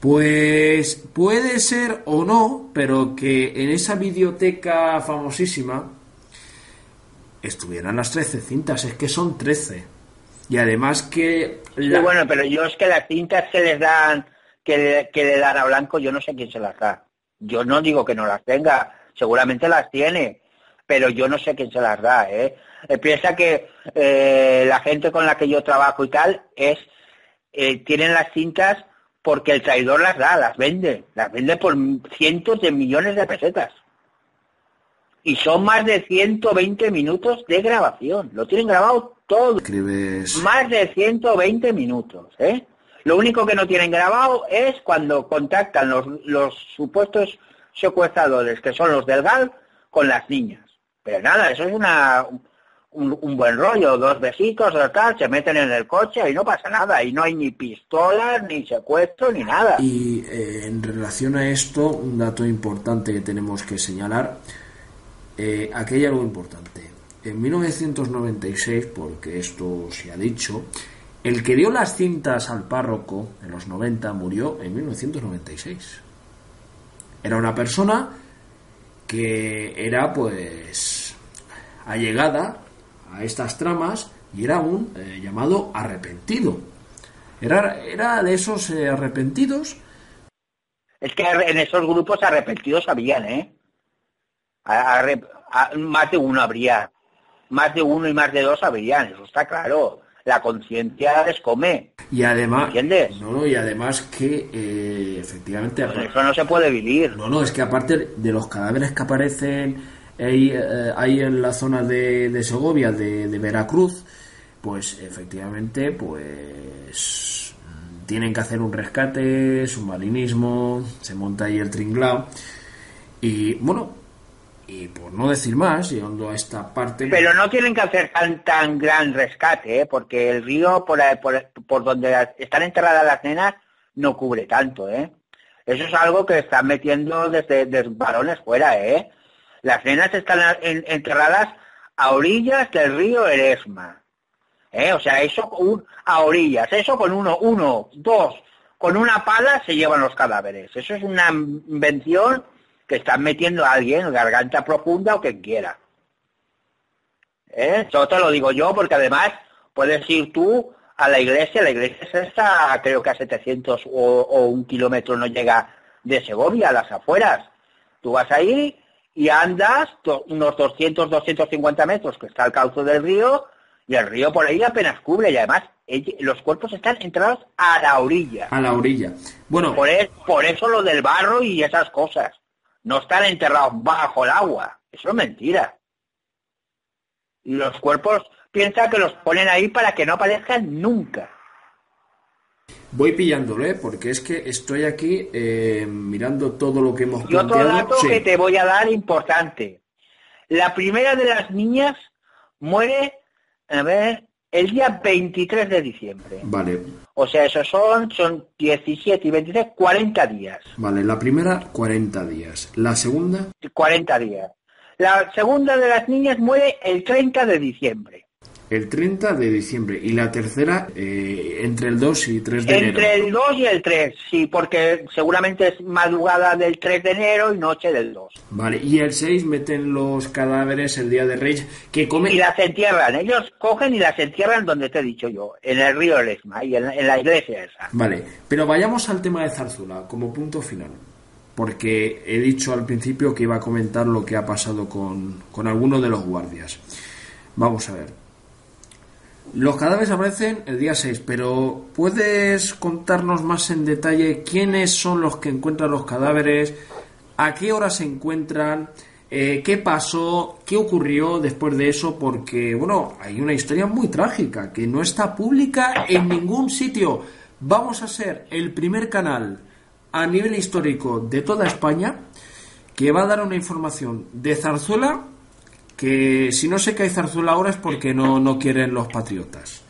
pues puede ser o no, pero que en esa videoteca famosísima estuvieran las 13 cintas, es que son 13. Y además que... bueno, pero yo es que las cintas que les dan, que le, que le dan a Blanco, yo no sé quién se las da. Yo no digo que no las tenga, seguramente las tiene, pero yo no sé quién se las da, ¿eh? eh piensa que eh, la gente con la que yo trabajo y tal es... Eh, tienen las cintas porque el traidor las da, las vende, las vende por cientos de millones de pesetas. Y son más de 120 minutos de grabación, lo tienen grabado todo. Más de 120 minutos, ¿eh? Lo único que no tienen grabado es cuando contactan los, los supuestos secuestradores, que son los del GAL, con las niñas. Pero nada, eso es una, un, buen rollo, dos besitos o tal, se meten en el coche y no pasa nada, y no hay ni pistolas, ni secuestro, ni nada. Y eh, en relación a esto, un dato importante que tenemos que señalar, eh, aquí hay algo importante. En 1996, porque esto se ha dicho, el que dio las cintas al párroco en los 90 murió en 1996. Era una persona que era pues allegada a estas tramas y era un eh, llamado arrepentido. Era, era de esos eh, arrepentidos. Es que en esos grupos arrepentidos habían, ¿eh? más de uno habría. Más de uno y más de dos habrían, eso está claro. La conciencia les come. Y además, ¿entiendes? No, no, y además que eh, efectivamente... eso no se puede vivir. No, no, es que aparte de los cadáveres que aparecen eh, en la zona de, Segovia, de, Veracruz, pues efectivamente, pues tienen que hacer un rescate, submarinismo, se monta ahí el tringlao. Y bueno, y por no decir más, llegando a esta parte. Pero no tienen que hacer tan tan gran rescate, ¿eh? porque el río por, por, por, donde están enterradas las nenas no cubre tanto, ¿eh? Eso es algo que están metiendo desde, desde varones fuera, ¿eh? Las nenas están enterradas a orillas del río Eresma. ¿Eh? O sea, eso a orillas, eso con uno, uno, dos, con una pala se llevan los cadáveres. Eso es una invención que están metiendo a alguien, garganta profunda o quien quiera. ¿Eh? Eso te lo digo yo porque además puedes ir tú a la iglesia, la iglesia está creo que a 700 o, o un kilómetro no llega de Segovia, a las afueras. Tú vas ahí y andas unos 200, 250 metros, que está el cauce del río, Y el río por ahí apenas cubre y además los cuerpos están enterrados a la orilla. A la orilla. Bueno. Por, por eso lo del barro y esas cosas. No están enterrados bajo el agua. Eso es mentira. Los cuerpos piensan que los ponen ahí para que no aparezcan nunca. Voy pillándolo, ¿eh? porque es que estoy aquí eh, mirando todo lo que hemos y otro dato que te voy a dar importante. La primera de las niñas muere, a ver, el día 23 de diciembre. Vale. O sea, esos son, son 17 y 23, 40 días. Vale, la primera, 40 días. La segunda. 40 días. La segunda de las niñas muere el 30 de diciembre. El 30 de diciembre. Y la tercera, eh, entre el 2 y 3 de enero. Entre el 2 y el 3, sí, porque seguramente es madrugada del 3 de enero y noche del 2. Vale, y el 6 meten los cadáveres el día de Reyes, que comen... Y las entierran, ellos cogen y las entierran donde te he dicho yo, en el río Lesma y en, la iglesia esa. Vale, pero vayamos al tema de Zarzula como punto final. Porque he dicho al principio que iba a comentar lo que ha pasado con, con alguno de los guardias. Vamos a ver. Los cadáveres aparecen el día 6, pero ¿puedes contarnos más en detalle quiénes son los que encuentran los cadáveres? ¿A qué hora se encuentran? Eh, ¿Qué pasó? ¿Qué ocurrió después de eso? Porque, bueno, hay una historia muy trágica que no está pública en ningún sitio. Vamos a ser el primer canal a nivel histórico de toda España que va a dar una información de Zarzuela que si no sé que hay Zarzuela ahora es porque no, no quieren los patriotas.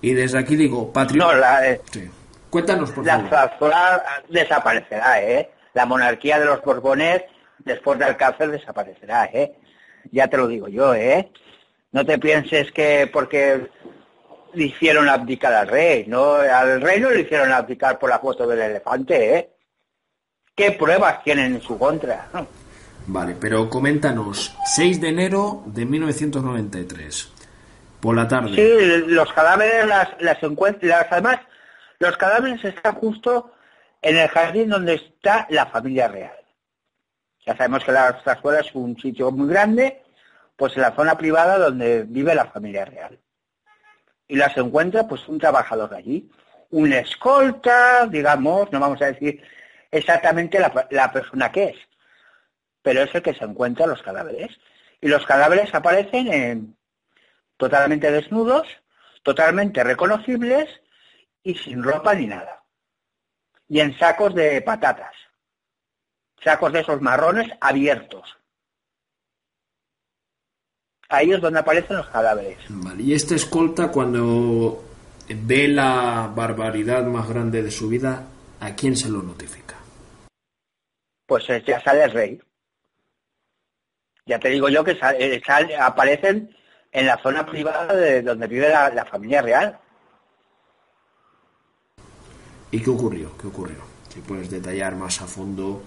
Y desde aquí digo, patriotas. No, la, eh, Cuéntanos, por la Zarzuela desaparecerá, ¿eh? La monarquía de los Borbones, después del cáncer, desaparecerá, ¿eh? Ya te lo digo yo, ¿eh? No te pienses que porque le hicieron abdicar al rey, ¿no? Al rey no le hicieron abdicar por la foto del elefante, ¿eh? ¿Qué pruebas tienen en su contra? Vale, pero coméntanos, 6 de enero de 1993, por la tarde. Sí, los cadáveres las, las encuentran, además, los cadáveres están justo en el jardín donde está la familia real. Ya sabemos que la escuela es un sitio muy grande, pues en la zona privada donde vive la familia real. Y las encuentra pues un trabajador de allí, un escolta, digamos, no vamos a decir exactamente la, la persona que es, pero es el que se encuentra los cadáveres. Y los cadáveres aparecen en, totalmente desnudos, totalmente reconocibles y sin ropa ni nada. Y en sacos de patatas. Sacos de esos marrones abiertos. Ahí es donde aparecen los cadáveres. y este escolta cuando ve la barbaridad más grande de su vida, ¿a quién se lo notifica? Pues ya sale el rey. Ya te digo yo que eh, aparecen en la zona privada de donde vive la, familia real. ¿Y qué ocurrió? ¿Qué ocurrió? Si puedes detallar más a fondo.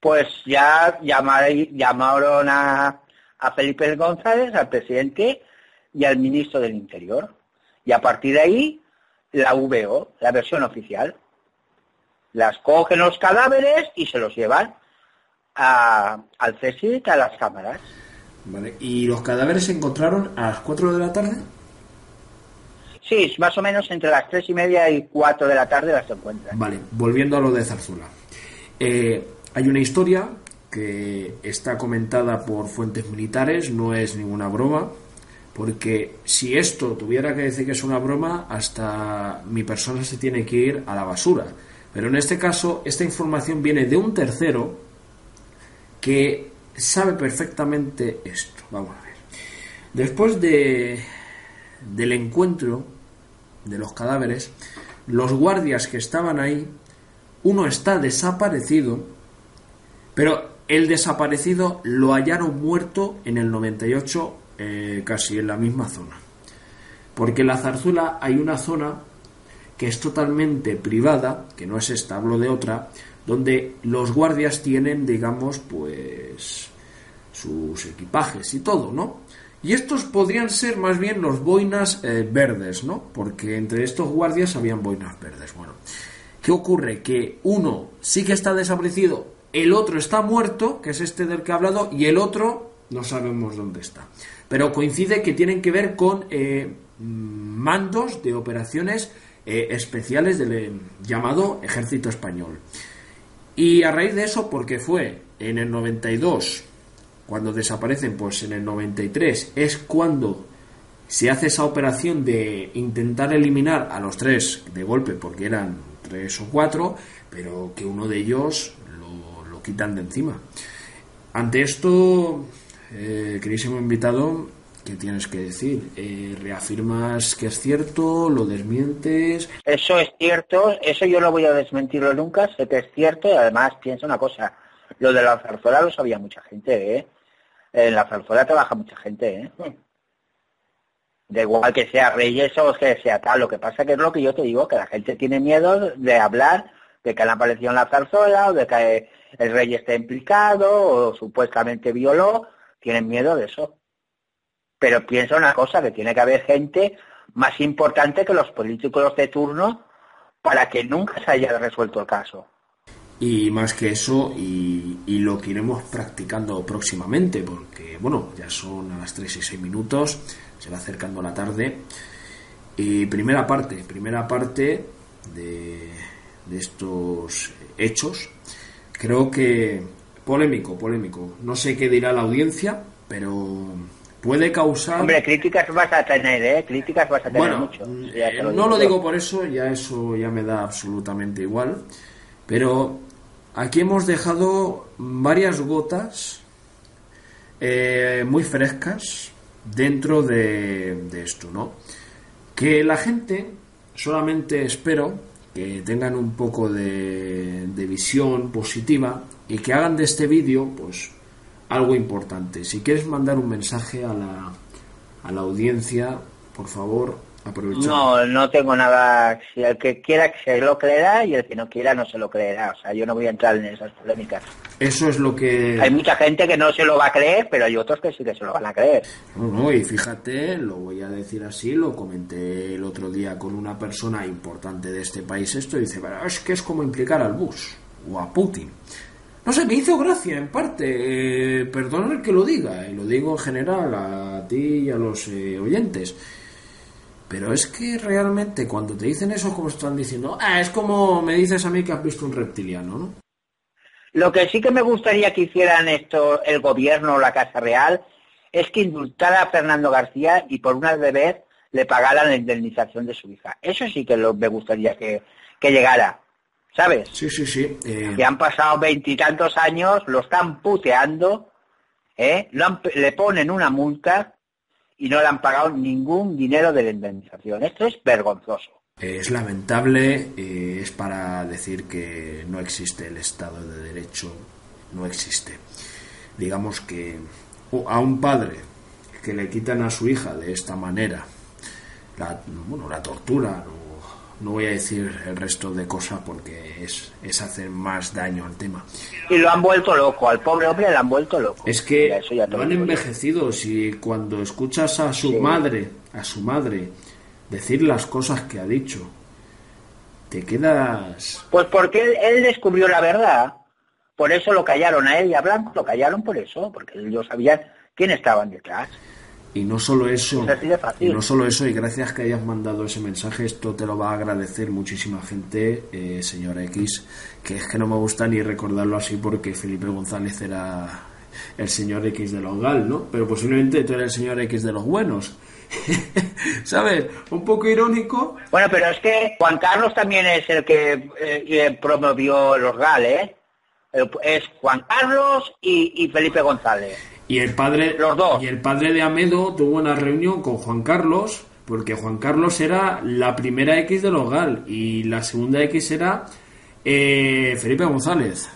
Pues ya llamaron a, a Felipe González, al presidente y al ministro del Interior. Y a partir de ahí, la VO, la versión oficial. Las cogen los cadáveres y se los llevan al CSIC, a las cámaras. Vale. ¿Y los cadáveres se encontraron a las 4 de la tarde? Sí, más o menos entre las 3 y media y 4 de la tarde las encuentran. Vale, volviendo a lo de Zarzula. Eh, hay una historia que está comentada por fuentes militares, no es ninguna broma, porque si esto tuviera que decir que es una broma, hasta mi persona se tiene que ir a la basura. Pero en este caso, esta información viene de un tercero que sabe perfectamente esto. Vamos a ver. Después de, del encuentro de los cadáveres, los guardias que estaban ahí, uno está desaparecido, pero el desaparecido lo hallaron muerto en el 98, eh, casi en la misma zona. Porque en la zarzuela hay una zona que es totalmente privada, que no es establo de otra, donde los guardias tienen, digamos, pues sus equipajes y todo, ¿no? Y estos podrían ser más bien los boinas eh, verdes, ¿no? Porque entre estos guardias habían boinas verdes. Bueno, ¿qué ocurre? Que uno sí que está desaparecido, el otro está muerto, que es este del que he hablado, y el otro no sabemos dónde está. Pero coincide que tienen que ver con eh, mandos de operaciones eh, especiales del llamado Ejército Español. Y a raíz de eso, porque fue en el 92, cuando desaparecen, pues en el 93 es cuando se hace esa operación de intentar eliminar a los tres de golpe, porque eran tres o cuatro, pero que uno de ellos lo, lo quitan de encima. Ante esto, eh, invitado, ¿qué tienes que decir? Eh, ¿Reafirmas que es cierto? ¿Lo desmientes? Eso es cierto, eso yo no voy a desmentirlo nunca, sé que es cierto y además pienso una cosa, lo de la zarzuela lo sabía mucha gente, ¿eh? En la zarzuela trabaja mucha gente, ¿eh? Da igual que sea Reyes o que sea tal, lo que pasa que es lo que yo te digo, que la gente tiene miedo de hablar de que han aparecido en la zarzuela o de que el rey está implicado o supuestamente violó, tienen miedo de eso. Pero piensa una cosa, que tiene que haber gente más importante que los políticos de turno para que nunca se haya resuelto el caso. Y más que eso, y, lo que iremos practicando próximamente, porque, bueno, ya son a las 3 y 6 minutos, se va acercando la tarde. Y primera parte, primera parte de estos hechos, creo que polémico, polémico. No sé qué dirá la audiencia, pero puede causar... Hombre, críticas vas a tener, ¿eh? Críticas vas a tener Bueno, mucho. eh, lo no lo digo por eso, ya eso ya me da absolutamente igual, pero aquí hemos dejado varias gotas eh, muy frescas dentro de, de esto, ¿no? Que la gente, solamente espero que tengan un poco de, de visión positiva y que hagan de este vídeo, pues, algo importante. Si quieres mandar un mensaje a la, a la audiencia, por favor, aprovecha. No, no tengo nada. Si el que quiera que se lo creerá y el que no quiera no se lo creerá. O sea, yo no voy a entrar en esas polémicas. Eso es lo que... Hay mucha gente que no se lo va a creer, pero hay otros que sí que se lo van a creer. No, no, y fíjate, lo voy a decir así, lo comenté el otro día con una persona importante de este país esto, dice, "Pero es que es como implicar al Bush o a Putin. No sé, me hizo gracia en parte, eh, el que lo diga, y lo digo en general a ti y a los eh, oyentes. Pero es que realmente cuando te dicen eso, como están diciendo, ah, es como me dices a mí que has visto un reptiliano, ¿no? Lo que sí que me gustaría que hicieran esto el gobierno o la Casa Real es que indultara a Fernando García y por una vez le pagaran la indemnización de su hija. Eso sí que lo, me gustaría que, que llegara, ¿sabes? Sí, sí, sí. eh, Que han pasado veintitantos años, lo están puteando, ¿eh? Lo han- le ponen una multa y no le han pagado ningún dinero de la indemnización. Esto es vergonzoso. Es lamentable, eh, es para decir que no existe el Estado de Derecho, no existe. Digamos que a un padre que le quitan a su hija de esta manera, la, bueno, la tortura, no, no voy a decir el resto de cosas porque es, es hacer más daño al tema. Y lo han vuelto loco, al pobre hombre le han vuelto loco. Es que Mira, eso ya te lo lo han yo. envejecido. Si cuando escuchas a su Sí. madre, a su madre, decir las cosas que ha dicho, te quedas Pues porque él, él descubrió la verdad, por eso lo callaron a él y a Blanco, lo callaron por eso, porque ellos sabían quién estaban detrás. Y no solo eso, y no solo eso, y gracias que hayas mandado ese mensaje, esto te lo va a agradecer muchísima gente, eh, señor X, que es que no me gusta ni recordarlo así porque Felipe González era el señor X de los GAL, ¿no? Pero posiblemente tú eres el señor X de los buenos. ¿Sabes? Un poco irónico. Bueno, pero es que Juan Carlos también es el que eh, eh, promovió los GAL, ¿eh? El- Es Juan Carlos y, y Felipe González. Y el padre, Los dos. y el padre de Amedo tuvo una reunión con Juan Carlos, porque Juan Carlos era la primera X de los GAL y la segunda X era eh, Felipe González,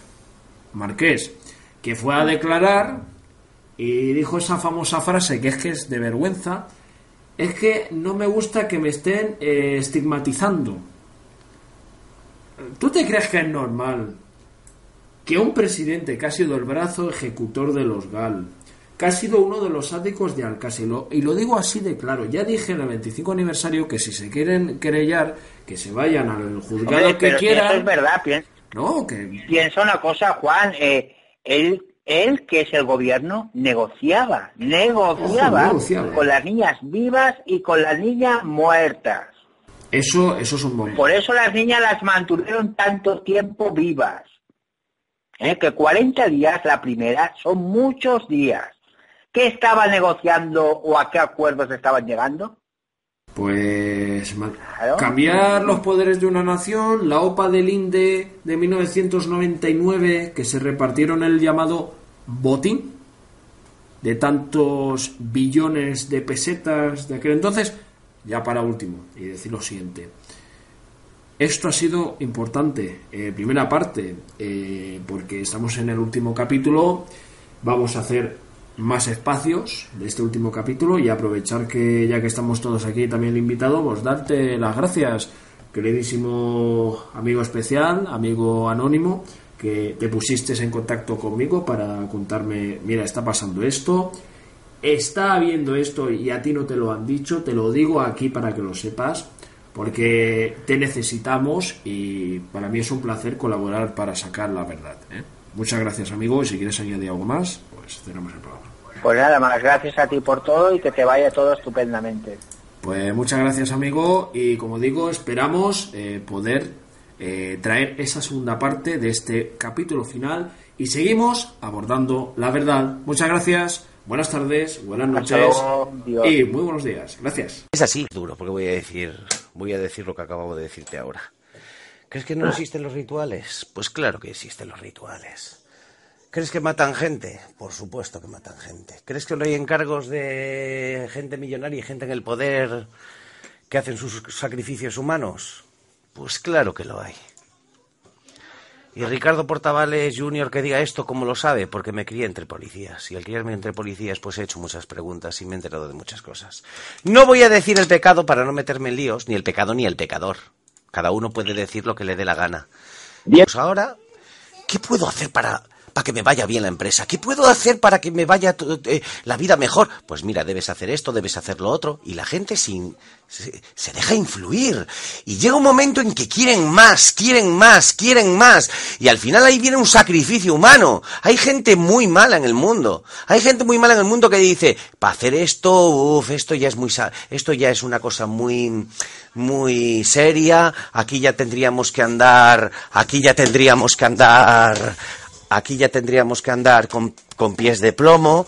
Marqués, que fue a declarar y dijo esa famosa frase que es que es de vergüenza, es que no me gusta que me estén eh, estigmatizando. ¿Tú te crees que es normal que un presidente que ha sido el brazo ejecutor de los GAL, que ha sido uno de los sádicos de Alcácer, y lo, digo así de claro, ya dije en el 25 aniversario que si se quieren querellar, que se vayan al juzgado Hombre, que si eso quieran. es verdad, piensa, No, que piensa una cosa, Juan, eh, él él, que es el gobierno, negociaba, negociaba, negociaba. con las niñas vivas y con las niñas muertas. Eso, eso es un buen. Por eso las niñas las mantuvieron tanto tiempo vivas. ¿Eh? Que 40 días la primera son muchos días. ¿Qué estaban negociando o a qué acuerdos estaban llegando? Pues Claro. cambiar los poderes de una nación, la OPA del INDE de 1999, que se repartieron el llamado botín de tantos billones de pesetas de aquel entonces, ya para último, y decir lo siguiente. Esto ha sido importante, eh, primera parte, eh, porque estamos en el último capítulo, vamos a hacer más espacios de este último capítulo y aprovechar que ya que estamos todos aquí también invitados, pues darte las gracias, queridísimo amigo especial, amigo anónimo, que te pusiste en contacto conmigo para contarme, mira, está pasando esto, está habiendo esto y a ti no te lo han dicho, te lo digo aquí para que lo sepas, porque te necesitamos y para mí es un placer colaborar para sacar la verdad. ¿eh? Muchas gracias, amigo, y si quieres añadir algo más, pues tenemos el programa. Pues nada más, gracias a ti por todo y que te vaya todo estupendamente. Pues muchas gracias, amigo, y como digo, esperamos eh, poder eh, traer esa segunda parte de este capítulo final y seguimos abordando la verdad. Muchas gracias, buenas tardes, buenas noches luego, y muy buenos días. Gracias. Es así, duro, porque voy a decir, voy a decir lo que acabo de decirte ahora. ¿Crees que no existen los rituales? Pues claro que existen los rituales. ¿Crees que matan gente? Por supuesto que matan gente. ¿Crees que no hay encargos de gente millonaria y gente en el poder que hacen sus sacrificios humanos? Pues claro que lo hay. Y Ricardo Portavales Jr. que diga esto, ¿cómo lo sabe? Porque me crié entre policías. Y al criarme entre policías, pues he hecho muchas preguntas y me he enterado de muchas cosas. No voy a decir el pecado para no meterme en líos, ni el pecado ni el pecador. Cada uno puede decir lo que le dé la gana. Bien. Pues ahora, ¿qué puedo hacer para, para que me vaya bien la empresa? ¿Qué puedo hacer para que me vaya eh, la vida mejor? Pues mira, debes hacer esto, debes hacer lo otro. Y la gente sin, se, se deja influir. Y llega un momento en que quieren más, quieren más, quieren más. Y al final ahí viene un sacrificio humano. Hay gente muy mala en el mundo. Hay gente muy mala en el mundo que dice, para hacer esto, uff, esto ya es muy, esto ya es una cosa muy, muy seria. Aquí ya tendríamos que andar, aquí ya tendríamos que andar, aquí ya tendríamos que andar con, con pies de plomo.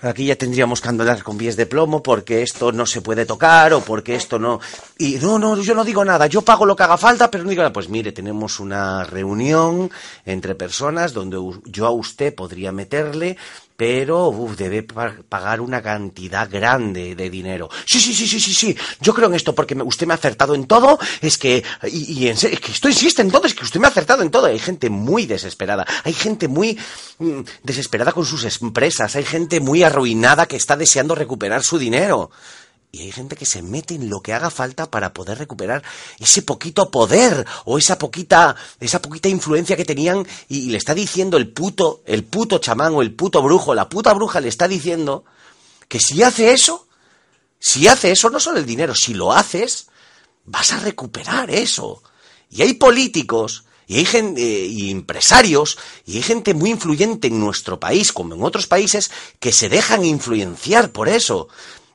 Aquí ya tendríamos que andar con pies de plomo porque esto no se puede tocar o porque esto no... Y no, no, yo no digo nada, yo pago lo que haga falta, pero no digo nada. Pues mire, tenemos una reunión entre personas donde yo a usted podría meterle, pero uf, debe pa- pagar una cantidad grande de dinero. Sí, sí, sí, sí, sí, sí, yo creo en esto porque usted me ha acertado en todo, es que... Y, y en es que esto existe en todo, es que usted me ha acertado en todo. Hay gente muy desesperada, hay gente muy mm, desesperada con sus empresas, hay gente muy arruinada que está deseando recuperar su dinero. Y hay gente que se mete en lo que haga falta para poder recuperar ese poquito poder o esa poquita, esa poquita influencia que tenían y, le está diciendo el puto, el puto chamán o el puto brujo, la puta bruja le está diciendo que si hace eso, si hace eso, no solo el dinero, si lo haces, vas a recuperar eso. Y hay políticos, y hay gente, y empresarios, y hay gente muy influyente en nuestro país, como en otros países, que se dejan influenciar por eso.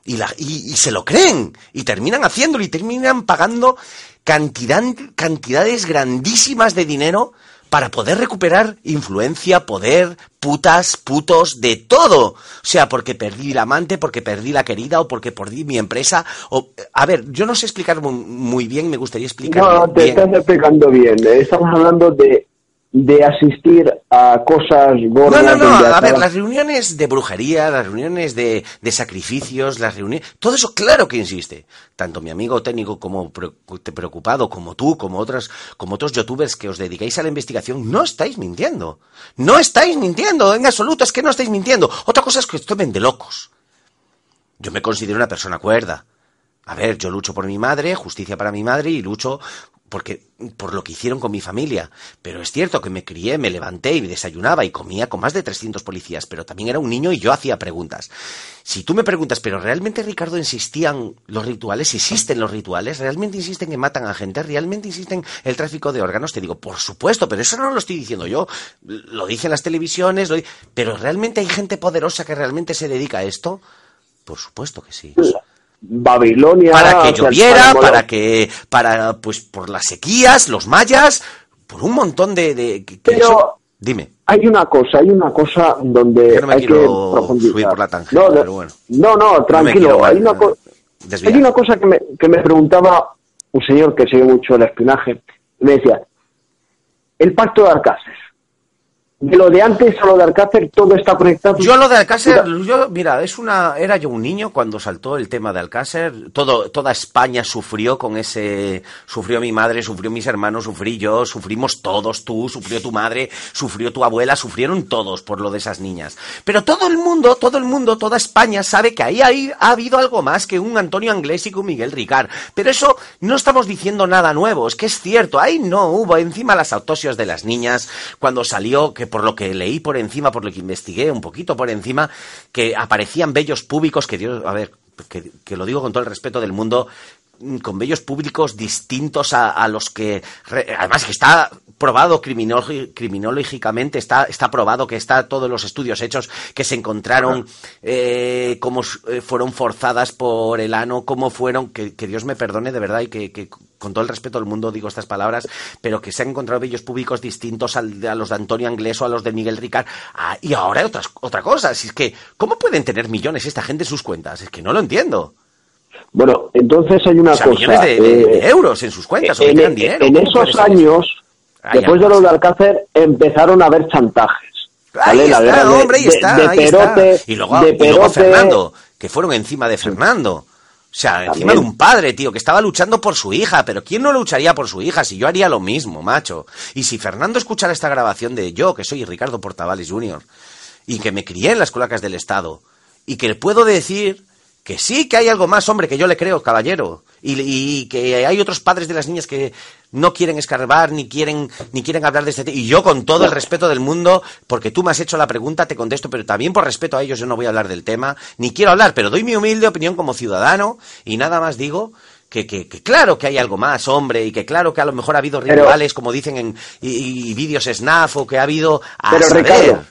Y, la, y, y se lo creen, y terminan haciéndolo, y terminan pagando cantidad, cantidades grandísimas de dinero para poder recuperar influencia, poder, putas, putos, de todo. O sea, porque perdí el amante, porque perdí la querida, o porque perdí mi empresa. O, a ver, yo no sé explicar mu- muy bien, me gustaría explicar No, te bien. estás explicando bien. Estamos hablando de, de asistir a cosas No, gordas. no, no, donde a ver, las reuniones de brujería, las reuniones de, de sacrificios, las reuniones, todo eso claro que insiste. Tanto mi amigo técnico como pre- preocupado, como tú, como otras, como otros youtubers que os dedicáis a la investigación, no estáis mintiendo. No estáis mintiendo, en absoluto, es que no estáis mintiendo. Otra cosa es que os tomen de locos. Yo me considero una persona cuerda. A ver, yo lucho por mi madre, justicia para mi madre y lucho porque por lo que hicieron con mi familia. Pero es cierto que me crié, me levanté y desayunaba y comía con más de 300 policías, pero también era un niño y yo hacía preguntas. Si tú me preguntas, pero realmente Ricardo insistían los rituales, existen los rituales, realmente insisten que matan a gente, realmente insisten el tráfico de órganos, te digo, por supuesto, pero eso no lo estoy diciendo yo, lo dicen las televisiones, pero realmente hay gente poderosa que realmente se dedica a esto. Por supuesto que sí. Babilonia. Para que lloviera, para que, para, pues, por las sequías, los mayas, por un montón de. de pero, dime. Hay una cosa, hay una cosa donde no me hay quiero que profundizar. subir por la tangente, no, pero bueno. No, no, tranquilo. hay, una hay una cosa que me, que me preguntaba un señor que sigue mucho el espionaje. Me decía, el pacto de Alcácer de lo de antes a lo de Alcácer todo está conectado. Yo lo de Alcácer, yo, mira, es una, era yo un niño cuando saltó el tema de Alcácer, todo, toda España sufrió con ese, sufrió mi madre, sufrió mis hermanos, sufrí yo, sufrimos todos, tú, sufrió tu madre, sufrió tu abuela, sufrieron todos por lo de esas niñas. Pero todo el mundo, todo el mundo, toda España sabe que ahí, ahí ha habido algo más que un Antonio Anglés y que un Miguel Ricard. Pero eso no estamos diciendo nada nuevo, es que es cierto, ahí no hubo encima las autopsias de las niñas cuando salió que por lo que leí por encima, por lo que investigué un poquito por encima, que aparecían bellos públicos que Dios, a ver, que, lo digo con todo el respeto del mundo, con bellos públicos distintos a, los que además que está probado criminológicamente está está probado que está todos los estudios hechos que se encontraron eh, cómo eh, fueron forzadas por el ano cómo fueron que, Dios me perdone de verdad y que con todo el respeto del mundo digo estas palabras, pero que se han encontrado bellos públicos distintos a los de Antonio Anglés o a los de Miguel Ricard. Ah, y ahora hay otra cosa, si es que, ¿cómo pueden tener millones esta gente en sus cuentas? Es que no lo entiendo. Bueno, entonces hay una cosa. Millones de, eh, euros en sus cuentas, en, dinero. En esos años, después de lo de Alcácer, empezaron a haber chantajes. Ahí está, hombre, ahí está, Y luego, y luego Fernando, que fueron encima de Fernando. O sea, encima de un padre, tío, que estaba luchando por su hija, pero ¿quién no lucharía por su hija si yo haría lo mismo, macho? Y si Fernando escuchara esta grabación de yo, que soy Ricardo Portavales Jr., y que me crié en las colacas del Estado, y que le puedo decir que sí que hay algo más, hombre, que yo le creo, caballero. Y, que hay otros padres de las niñas que no quieren escarbar, ni quieren, ni quieren hablar de este tema. Y yo, con todo el respeto del mundo, porque tú me has hecho la pregunta, te contesto, pero también por respeto a ellos yo no voy a hablar del tema, ni quiero hablar, pero doy mi humilde opinión como ciudadano, y nada más digo que, que, claro que hay algo más, hombre, y que claro que a lo mejor ha habido rituales, como dicen en y, vídeos snaf, o que ha habido a pero, Ricardo,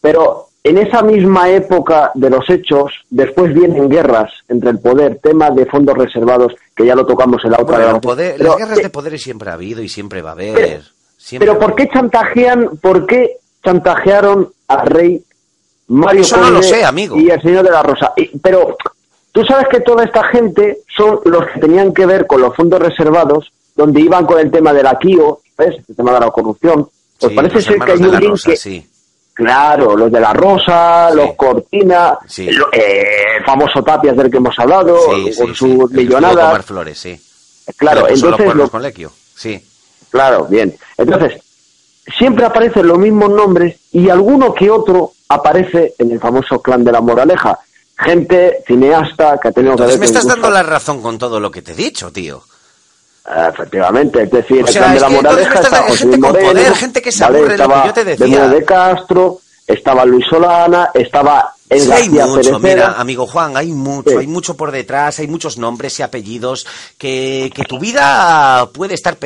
pero en esa misma época de los hechos, después vienen guerras entre el poder, tema de fondos reservados, que ya lo tocamos en la otra. las guerras de poderes siempre ha habido y siempre va a haber. Pero, ¿por qué chantajean, por qué chantajearon al rey Mario Eso no lo sé, amigo. y el señor de la Rosa? pero tú sabes que toda esta gente son los que tenían que ver con los fondos reservados, donde iban con el tema de la KIO, ¿ves? El tema de la corrupción. Pues parece ser que hay un link que... Claro, los de la Rosa, los Cortina, el, eh, famoso Tapias del que hemos hablado, con su millonada. flores, sí. Claro, entonces. Los Lequio. Sí. Claro, bien. Entonces, siempre aparecen los mismos nombres y alguno que otro aparece en el famoso clan de la moraleja. Gente cineasta que ha tenido que ver. me estás dando la razón con todo lo que te he dicho, tío. Efectivamente, es decir, el clan de la Moraleja está José Moreno, poder, gente que se aburre estaba lo que yo te decía. de Castro, estaba Luis Solana, estaba el sí, hay mucho, mira, amigo Juan, hay mucho, hay mucho por detrás, hay muchos nombres y apellidos que, que tu vida puede estar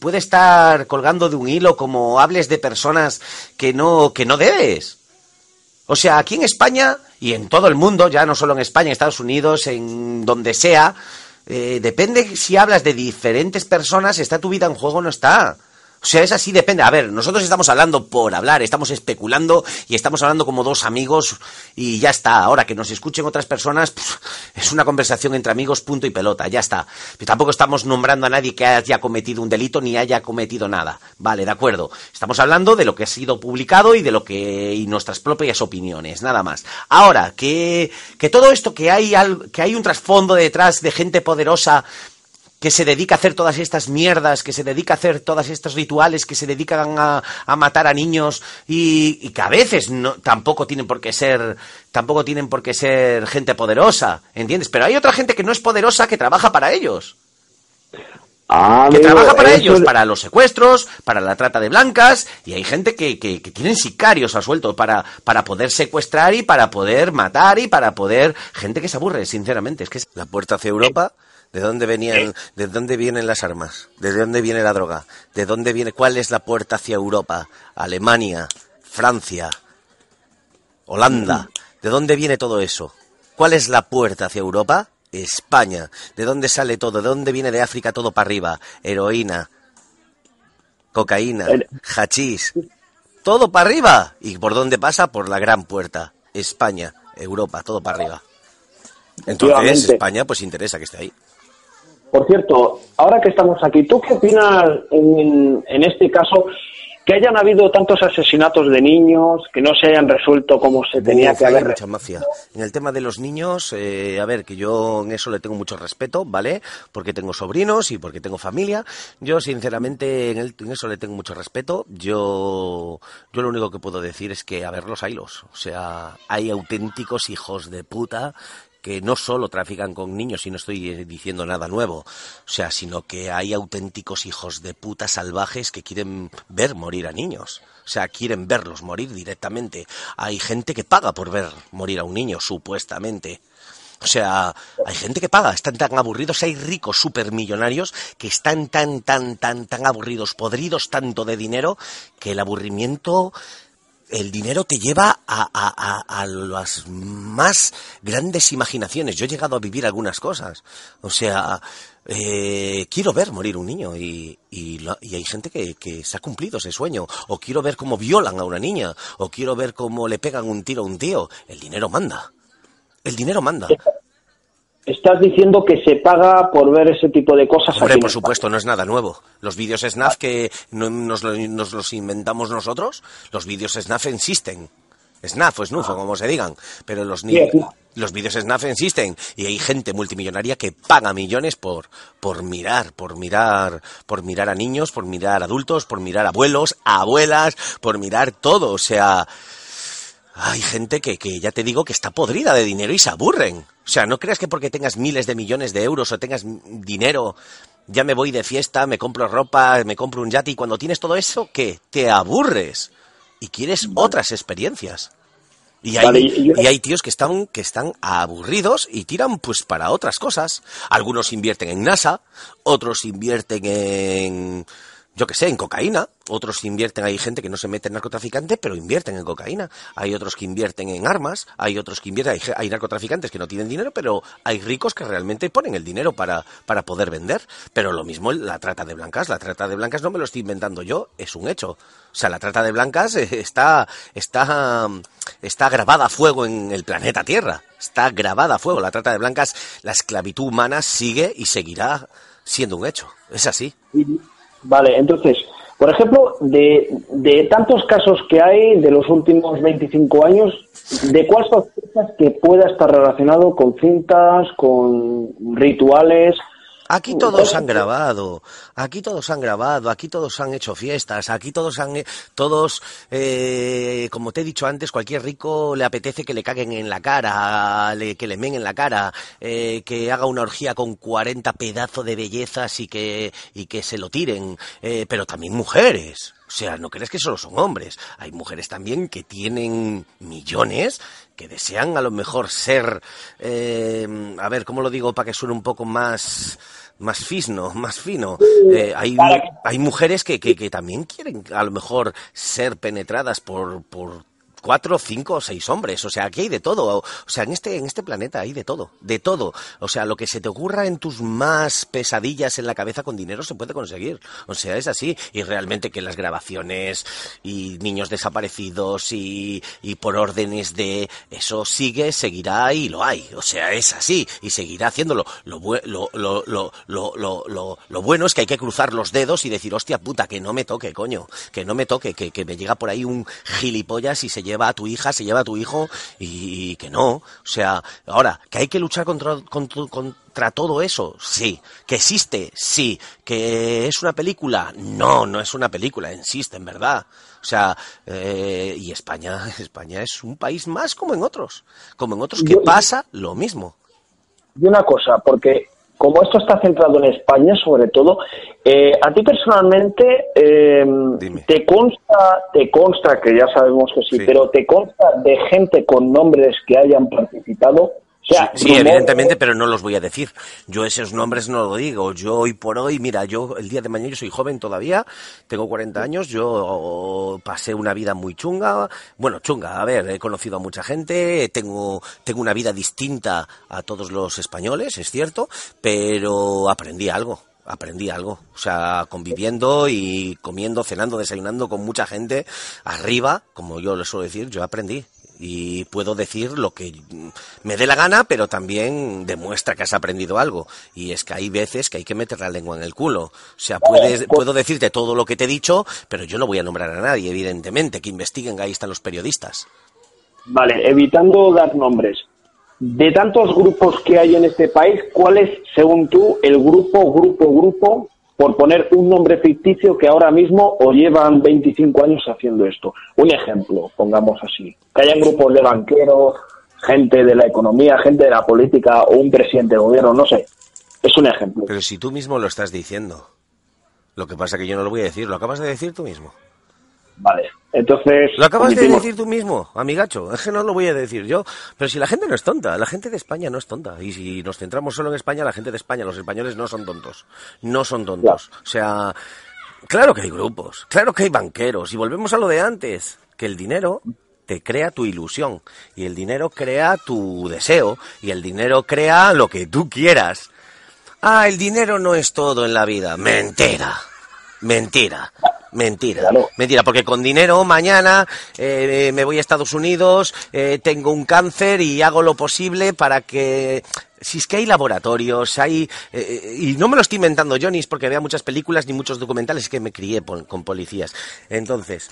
puede estar colgando de un hilo como hables de personas que no que no debes. O sea, aquí en España y en todo el mundo, ya no solo en España, en Estados Unidos, en donde sea, eh, depende si hablas de diferentes personas, ¿está tu vida en juego o no está? O sea, es así, depende. A ver, nosotros estamos hablando por hablar, estamos especulando y estamos hablando como dos amigos y ya está. Ahora que nos escuchen otras personas, es una conversación entre amigos, punto y pelota, ya está. Pero tampoco estamos nombrando a nadie que haya cometido un delito ni haya cometido nada. Vale, de acuerdo. Estamos hablando de lo que ha sido publicado y de lo que y nuestras propias opiniones, nada más. Ahora, que, que todo esto que hay, que hay un trasfondo detrás de gente poderosa que se dedica a hacer todas estas mierdas, que se dedica a hacer todos estos rituales, que se dedican a, matar a niños y, que a veces no, tampoco tienen por qué ser, tampoco tienen por qué ser gente poderosa, ¿entiendes? Pero hay otra gente que no es poderosa que trabaja para ellos. Ah, que amigo, trabaja para eso ellos, es- para los secuestros, para la trata de blancas, y hay gente que, que, que tienen sicarios a suelto para, para poder secuestrar y para poder matar y para poder... Gente que se aburre, sinceramente. Es que es la puerta hacia Europa, ¿de dónde venían, de dónde vienen las armas? ¿De dónde viene la droga? ¿De dónde viene, cuál es la puerta hacia Europa? Alemania, Francia, Holanda. ¿De dónde viene todo eso? ¿Cuál es la puerta hacia Europa? España. ¿De dónde sale todo? ¿De dónde viene de África todo para arriba? Heroína, cocaína, hachís. Todo para arriba. ¿Y por dónde pasa? Por la gran puerta. España, Europa, todo para arriba. Entonces. España pues interesa que esté ahí. Por cierto, ahora que estamos aquí, ¿tú qué opinas en, en este caso que hayan habido tantos asesinatos de niños que no se hayan resuelto como se tenía Uf, que hay haber mucha mafia. En el tema de los niños, eh, a ver, que yo en eso le tengo mucho respeto, ¿vale? Porque tengo sobrinos y porque tengo familia. Yo, sinceramente, en, el- en eso le tengo mucho respeto. Yo, yo lo único que puedo decir es que, a ver, los haylos. O sea, hay auténticos hijos de puta que no solo trafican con niños, y no estoy eh, diciendo nada nuevo, o sea, sino que hay auténticos hijos de puta salvajes que quieren ver morir a niños. O sea, quieren verlos morir directamente. Hay gente que paga por ver morir a un niño, supuestamente. O sea, hay gente que paga, están tan aburridos, hay ricos supermillonarios que están tan, tan, tan, tan aburridos, podridos tanto de dinero, que el aburrimiento el dinero te lleva a, a- las más grandes imaginaciones. Yo he llegado a vivir algunas cosas. O sea, eh, quiero ver morir un niño y, y, lo- y hay gente que se ha cumplido ese sueño. O quiero ver cómo violan a una niña. O quiero ver cómo le pegan un tiro a un tío. El dinero manda. El dinero manda. Estás diciendo que se paga por ver ese tipo de cosas Hombre, aquí por supuesto, no es nada nuevo. Los vídeos SNAF que no- nos, nos los inventamos nosotros, los vídeos SNAF existen. SNAF o SNUF, como se digan. Pero los, Sí, los vídeos SNAF existen. Y hay gente multimillonaria que paga millones por, por mirar, por mirar, por mirar a niños, por mirar a adultos, por mirar a abuelos, a abuelas, por mirar todo. O sea, hay gente que, que ya te digo que está podrida de dinero y se aburren. O sea, no creas que porque tengas miles de millones de euros o tengas dinero, ya me voy de fiesta, me compro ropa, me compro un yate y cuando tienes todo eso, ¿qué? Te aburres y quieres otras experiencias. Y hay, Vale, yo- y hay tíos que están, que están aburridos y tiran pues para otras cosas. Algunos invierten en NASA, otros invierten en, yo que sé, en cocaína, otros invierten, hay gente que no se mete en narcotraficante, pero invierten en cocaína. Hay otros que invierten en armas, hay otros que invierten, hay, hay narcotraficantes que no tienen dinero, pero hay ricos que realmente ponen el dinero para, para poder vender. Pero lo mismo la trata de blancas, la trata de blancas no me lo estoy inventando yo, es un hecho. O sea, la trata de blancas está, está, está grabada a fuego en el planeta Tierra. Está grabada a fuego. La trata de blancas, la esclavitud humana sigue y seguirá siendo un hecho. Es así. Vale, entonces, por ejemplo, de, de tantos casos que hay de los últimos 25 años, ¿de cuál sospechas que pueda estar relacionado con cintas, con rituales? Aquí todos han grabado, aquí todos han grabado, aquí todos han hecho fiestas, aquí todos han, todos, eh, como te he dicho antes, cualquier rico le apetece que le caguen en la cara, le- que le men en la cara, eh, que haga una orgía con 40 pedazos de bellezas y que, y que se lo tiren, eh, pero también mujeres. O sea, no crees que solo son hombres. Hay mujeres también que tienen millones, que desean a lo mejor ser, eh, a ver, ¿cómo lo digo para que suene un poco más, más fisno, más fino? Eh, hay, hay mujeres que, que, que también quieren a lo mejor ser penetradas por, por cuatro, cinco o seis hombres. O sea, aquí hay de todo. O sea, en este, en este planeta hay de todo. De todo. O sea, lo que se te ocurra en tus más pesadillas en la cabeza con dinero se puede conseguir. O sea, es así. Y realmente que las grabaciones y niños desaparecidos y, y por órdenes de eso sigue, seguirá y lo hay. O sea, es así. Y seguirá haciéndolo. Lo, lo, lo, lo, lo, lo- lo bueno es que hay que cruzar los dedos y decir, hostia puta, que no me toque, coño. Que no me toque, que, que me llega por ahí un gilipollas y se lleva a tu hija, se lleva a tu hijo y, y que no. O sea, ahora, que hay que luchar contra, contra, contra todo eso, sí. Que existe, sí. Que es una película, no, no es una película, existe en verdad. O sea, eh, y España, España es un país más como en otros. Como en otros que pasa lo mismo. Y una cosa, porque como esto está centrado en España, sobre todo, eh, a ti personalmente eh, te consta, te consta que ya sabemos que sí, pero te consta de gente con nombres que hayan participado sí, evidentemente, pero no los voy a decir. Yo esos nombres no lo digo. Yo hoy por hoy, mira, yo el día de mañana yo soy joven todavía, tengo 40 años, yo pasé una vida muy chunga. Bueno, chunga, a ver, he conocido a mucha gente, tengo, tengo una vida distinta a todos los españoles, es cierto, pero aprendí algo aprendí algo. O sea, conviviendo y comiendo, cenando, desayunando con mucha gente arriba, como yo les suelo decir, yo aprendí y puedo decir lo que me dé la gana, pero también demuestra que has aprendido algo. Y es que hay veces que hay que meter la lengua en el culo. O sea, puedes, puedo decirte todo lo que te he dicho, pero yo no voy a nombrar a nadie, evidentemente, que investiguen, ahí están los periodistas. Vale, evitando dar nombres. De tantos grupos que hay en este país, ¿cuál es, según tú, el grupo, grupo, grupo por poner un nombre ficticio que ahora mismo o llevan 25 años haciendo esto. Un ejemplo, pongamos así. Que hayan grupos de banqueros, gente de la economía, gente de la política o un presidente de gobierno, no sé. Es un ejemplo. Pero si tú mismo lo estás diciendo. Lo que pasa que yo no lo voy a decir, lo acabas de decir tú mismo. Vale, entonces... Lo acabas de decir tú mismo, amigacho, es que no lo voy a decir yo. Pero si la gente no es tonta, la gente de España no es tonta. Y si nos centramos solo en España, la gente de España, los españoles no son tontos. No son tontos. O sea, claro que hay grupos, claro que hay banqueros. Y volvemos a lo de antes, que el dinero te crea tu ilusión. Y el dinero crea tu deseo. Y el dinero crea lo que tú quieras. Ah, el dinero no es todo en la vida. Mentira. Mentira. Mentira, mentira, porque con dinero mañana eh, me voy a Estados Unidos, eh, tengo un cáncer y hago lo posible para que si es que hay laboratorios, hay... Eh, y no me lo estoy inventando yo, ni es porque vea muchas películas ni muchos documentales, es que me crié con policías. Entonces,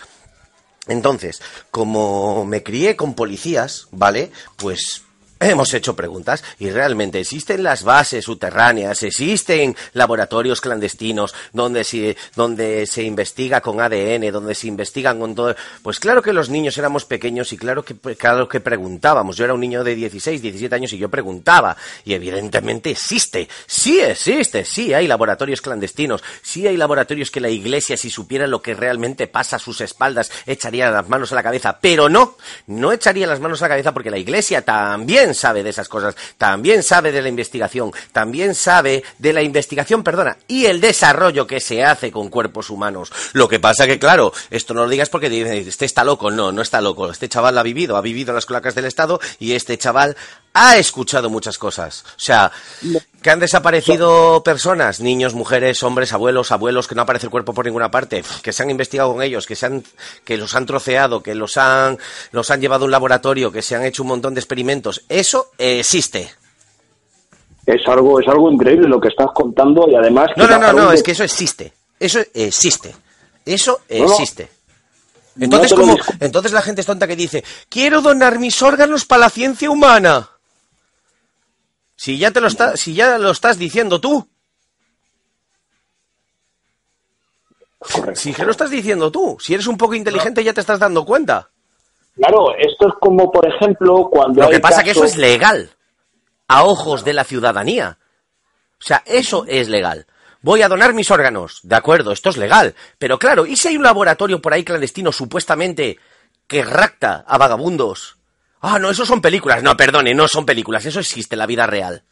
entonces, como me crié con policías, ¿vale? Pues Hemos hecho preguntas y realmente existen las bases subterráneas, existen laboratorios clandestinos donde se, donde se investiga con ADN, donde se investigan con todo. Pues claro que los niños éramos pequeños y claro que, claro que preguntábamos. Yo era un niño de 16, 17 años y yo preguntaba. Y evidentemente existe, sí existe, sí hay laboratorios clandestinos, sí hay laboratorios que la iglesia, si supiera lo que realmente pasa a sus espaldas, echaría las manos a la cabeza. Pero no, no echaría las manos a la cabeza porque la iglesia también sabe de esas cosas, también sabe de la investigación, también sabe de la investigación, perdona, y el desarrollo que se hace con cuerpos humanos. Lo que pasa que, claro, esto no lo digas porque dices, este está loco, no, no está loco. Este chaval ha vivido, ha vivido las cloacas del Estado y este chaval ha escuchado muchas cosas. O sea, que han desaparecido personas, niños, mujeres, hombres, abuelos, abuelos, que no aparece el cuerpo por ninguna parte, que se han investigado con ellos, que se han, que los han troceado, que los han, los han llevado a un laboratorio, que se han hecho un montón de experimentos. Eso existe. Es algo, es algo increíble lo que estás contando y además. No, no, no, no, es que eso existe. Eso existe. Eso existe. Entonces, como, entonces la gente es tonta que dice, quiero donar mis órganos para la ciencia humana. Si ya te lo está, si ya lo estás diciendo tú. Si que lo estás diciendo tú, si eres un poco inteligente ya te estás dando cuenta. Claro, esto es como por ejemplo cuando Lo que pasa es que eso es legal a ojos de la ciudadanía. O sea, eso es legal. Voy a donar mis órganos. De acuerdo, esto es legal. Pero claro, ¿y si hay un laboratorio por ahí clandestino supuestamente que rapta a vagabundos Ah, no, eso son películas. No, perdone, no son películas. Eso existe en la vida real.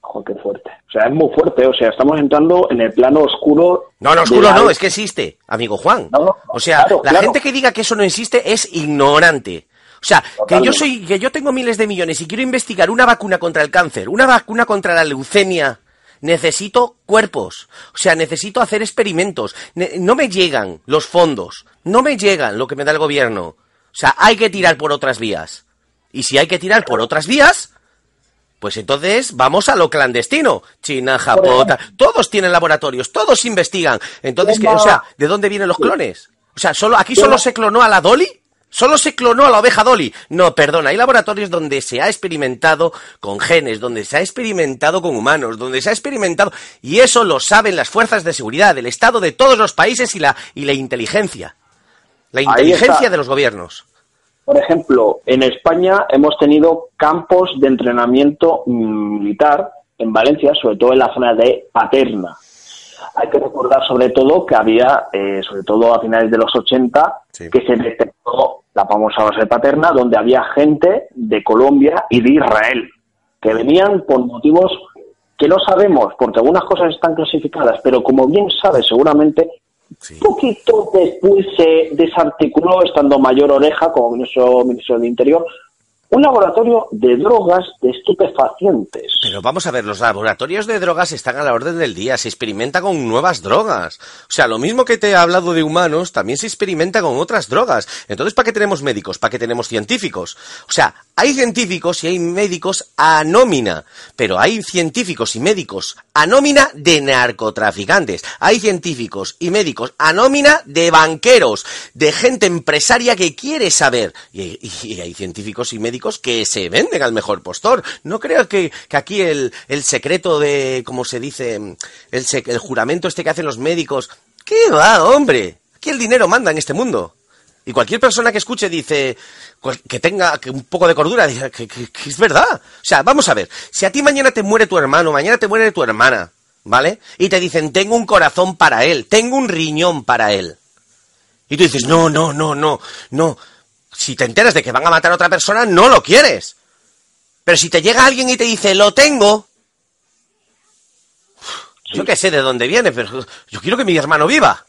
Joder, qué fuerte. O sea, es muy fuerte. O sea, estamos entrando en el plano oscuro. No, no, oscuro no, es que existe, amigo Juan. o sea, la gente que diga que eso no existe es ignorante. O sea, que yo soy, que yo tengo miles de millones y quiero investigar una vacuna contra el cáncer, una vacuna contra la leucemia. Necesito cuerpos, o sea, necesito hacer experimentos. no me llegan los fondos, no me llegan lo que me da el gobierno. O sea, hay que tirar por otras vías. Y si hay que tirar por otras vías, pues entonces vamos a lo clandestino. China, Japón, todos tienen laboratorios, todos investigan. Entonces, ¿qué, o sea, ¿de dónde vienen los clones? O sea, solo aquí solo se clonó a la Dolly. Solo se clonó a la oveja Dolly. No, perdona, hay laboratorios donde se ha experimentado con genes, donde se ha experimentado con humanos, donde se ha experimentado y eso lo saben las fuerzas de seguridad del Estado de todos los países y la y la inteligencia. La inteligencia de los gobiernos. Por ejemplo, en España hemos tenido campos de entrenamiento militar en Valencia, sobre todo en la zona de Paterna. Hay que recordar sobre todo que había, eh, sobre todo a finales de los 80, Sí. que se detectó la famosa base de Paterna, donde había gente de Colombia y de Israel, que venían por motivos que no sabemos, porque algunas cosas están clasificadas, pero como bien sabes seguramente, Poquito después se desarticuló, estando Mayor Oreja como ministro, ministro del Interior, un laboratorio de drogas de estupefacientes. Pero vamos a ver, los laboratorios de drogas están a la orden del día, se experimenta con nuevas drogas. O sea, lo mismo que te he hablado de humanos, también se experimenta con otras drogas. Entonces, ¿para qué tenemos médicos? ¿Para qué tenemos científicos? O sea, hay científicos y hay médicos a nómina, pero hay científicos y médicos a nómina de narcotraficantes. Hay científicos y médicos a nómina de banqueros, de gente empresaria que quiere saber. Y, y- hay científicos y médicos que se venden al mejor postor. No creo que, que aquí el, el secreto de, como se dice, el, el juramento este que hacen los médicos. ¿Qué va, hombre? Aquí el dinero manda en este mundo. Y cualquier persona que escuche dice que tenga un poco de cordura, que- que es verdad. O sea, vamos a ver, si a ti mañana te muere tu hermano, mañana te muere tu hermana, ¿vale? Y te dicen, tengo un corazón para él, tengo un riñón para él. Y tú dices, no, no, no, no, no. Si te enteras de que van a matar a otra persona, no lo quieres. Pero si te llega alguien y te dice, lo tengo, yo que sé de dónde viene, pero yo quiero que mi hermano viva.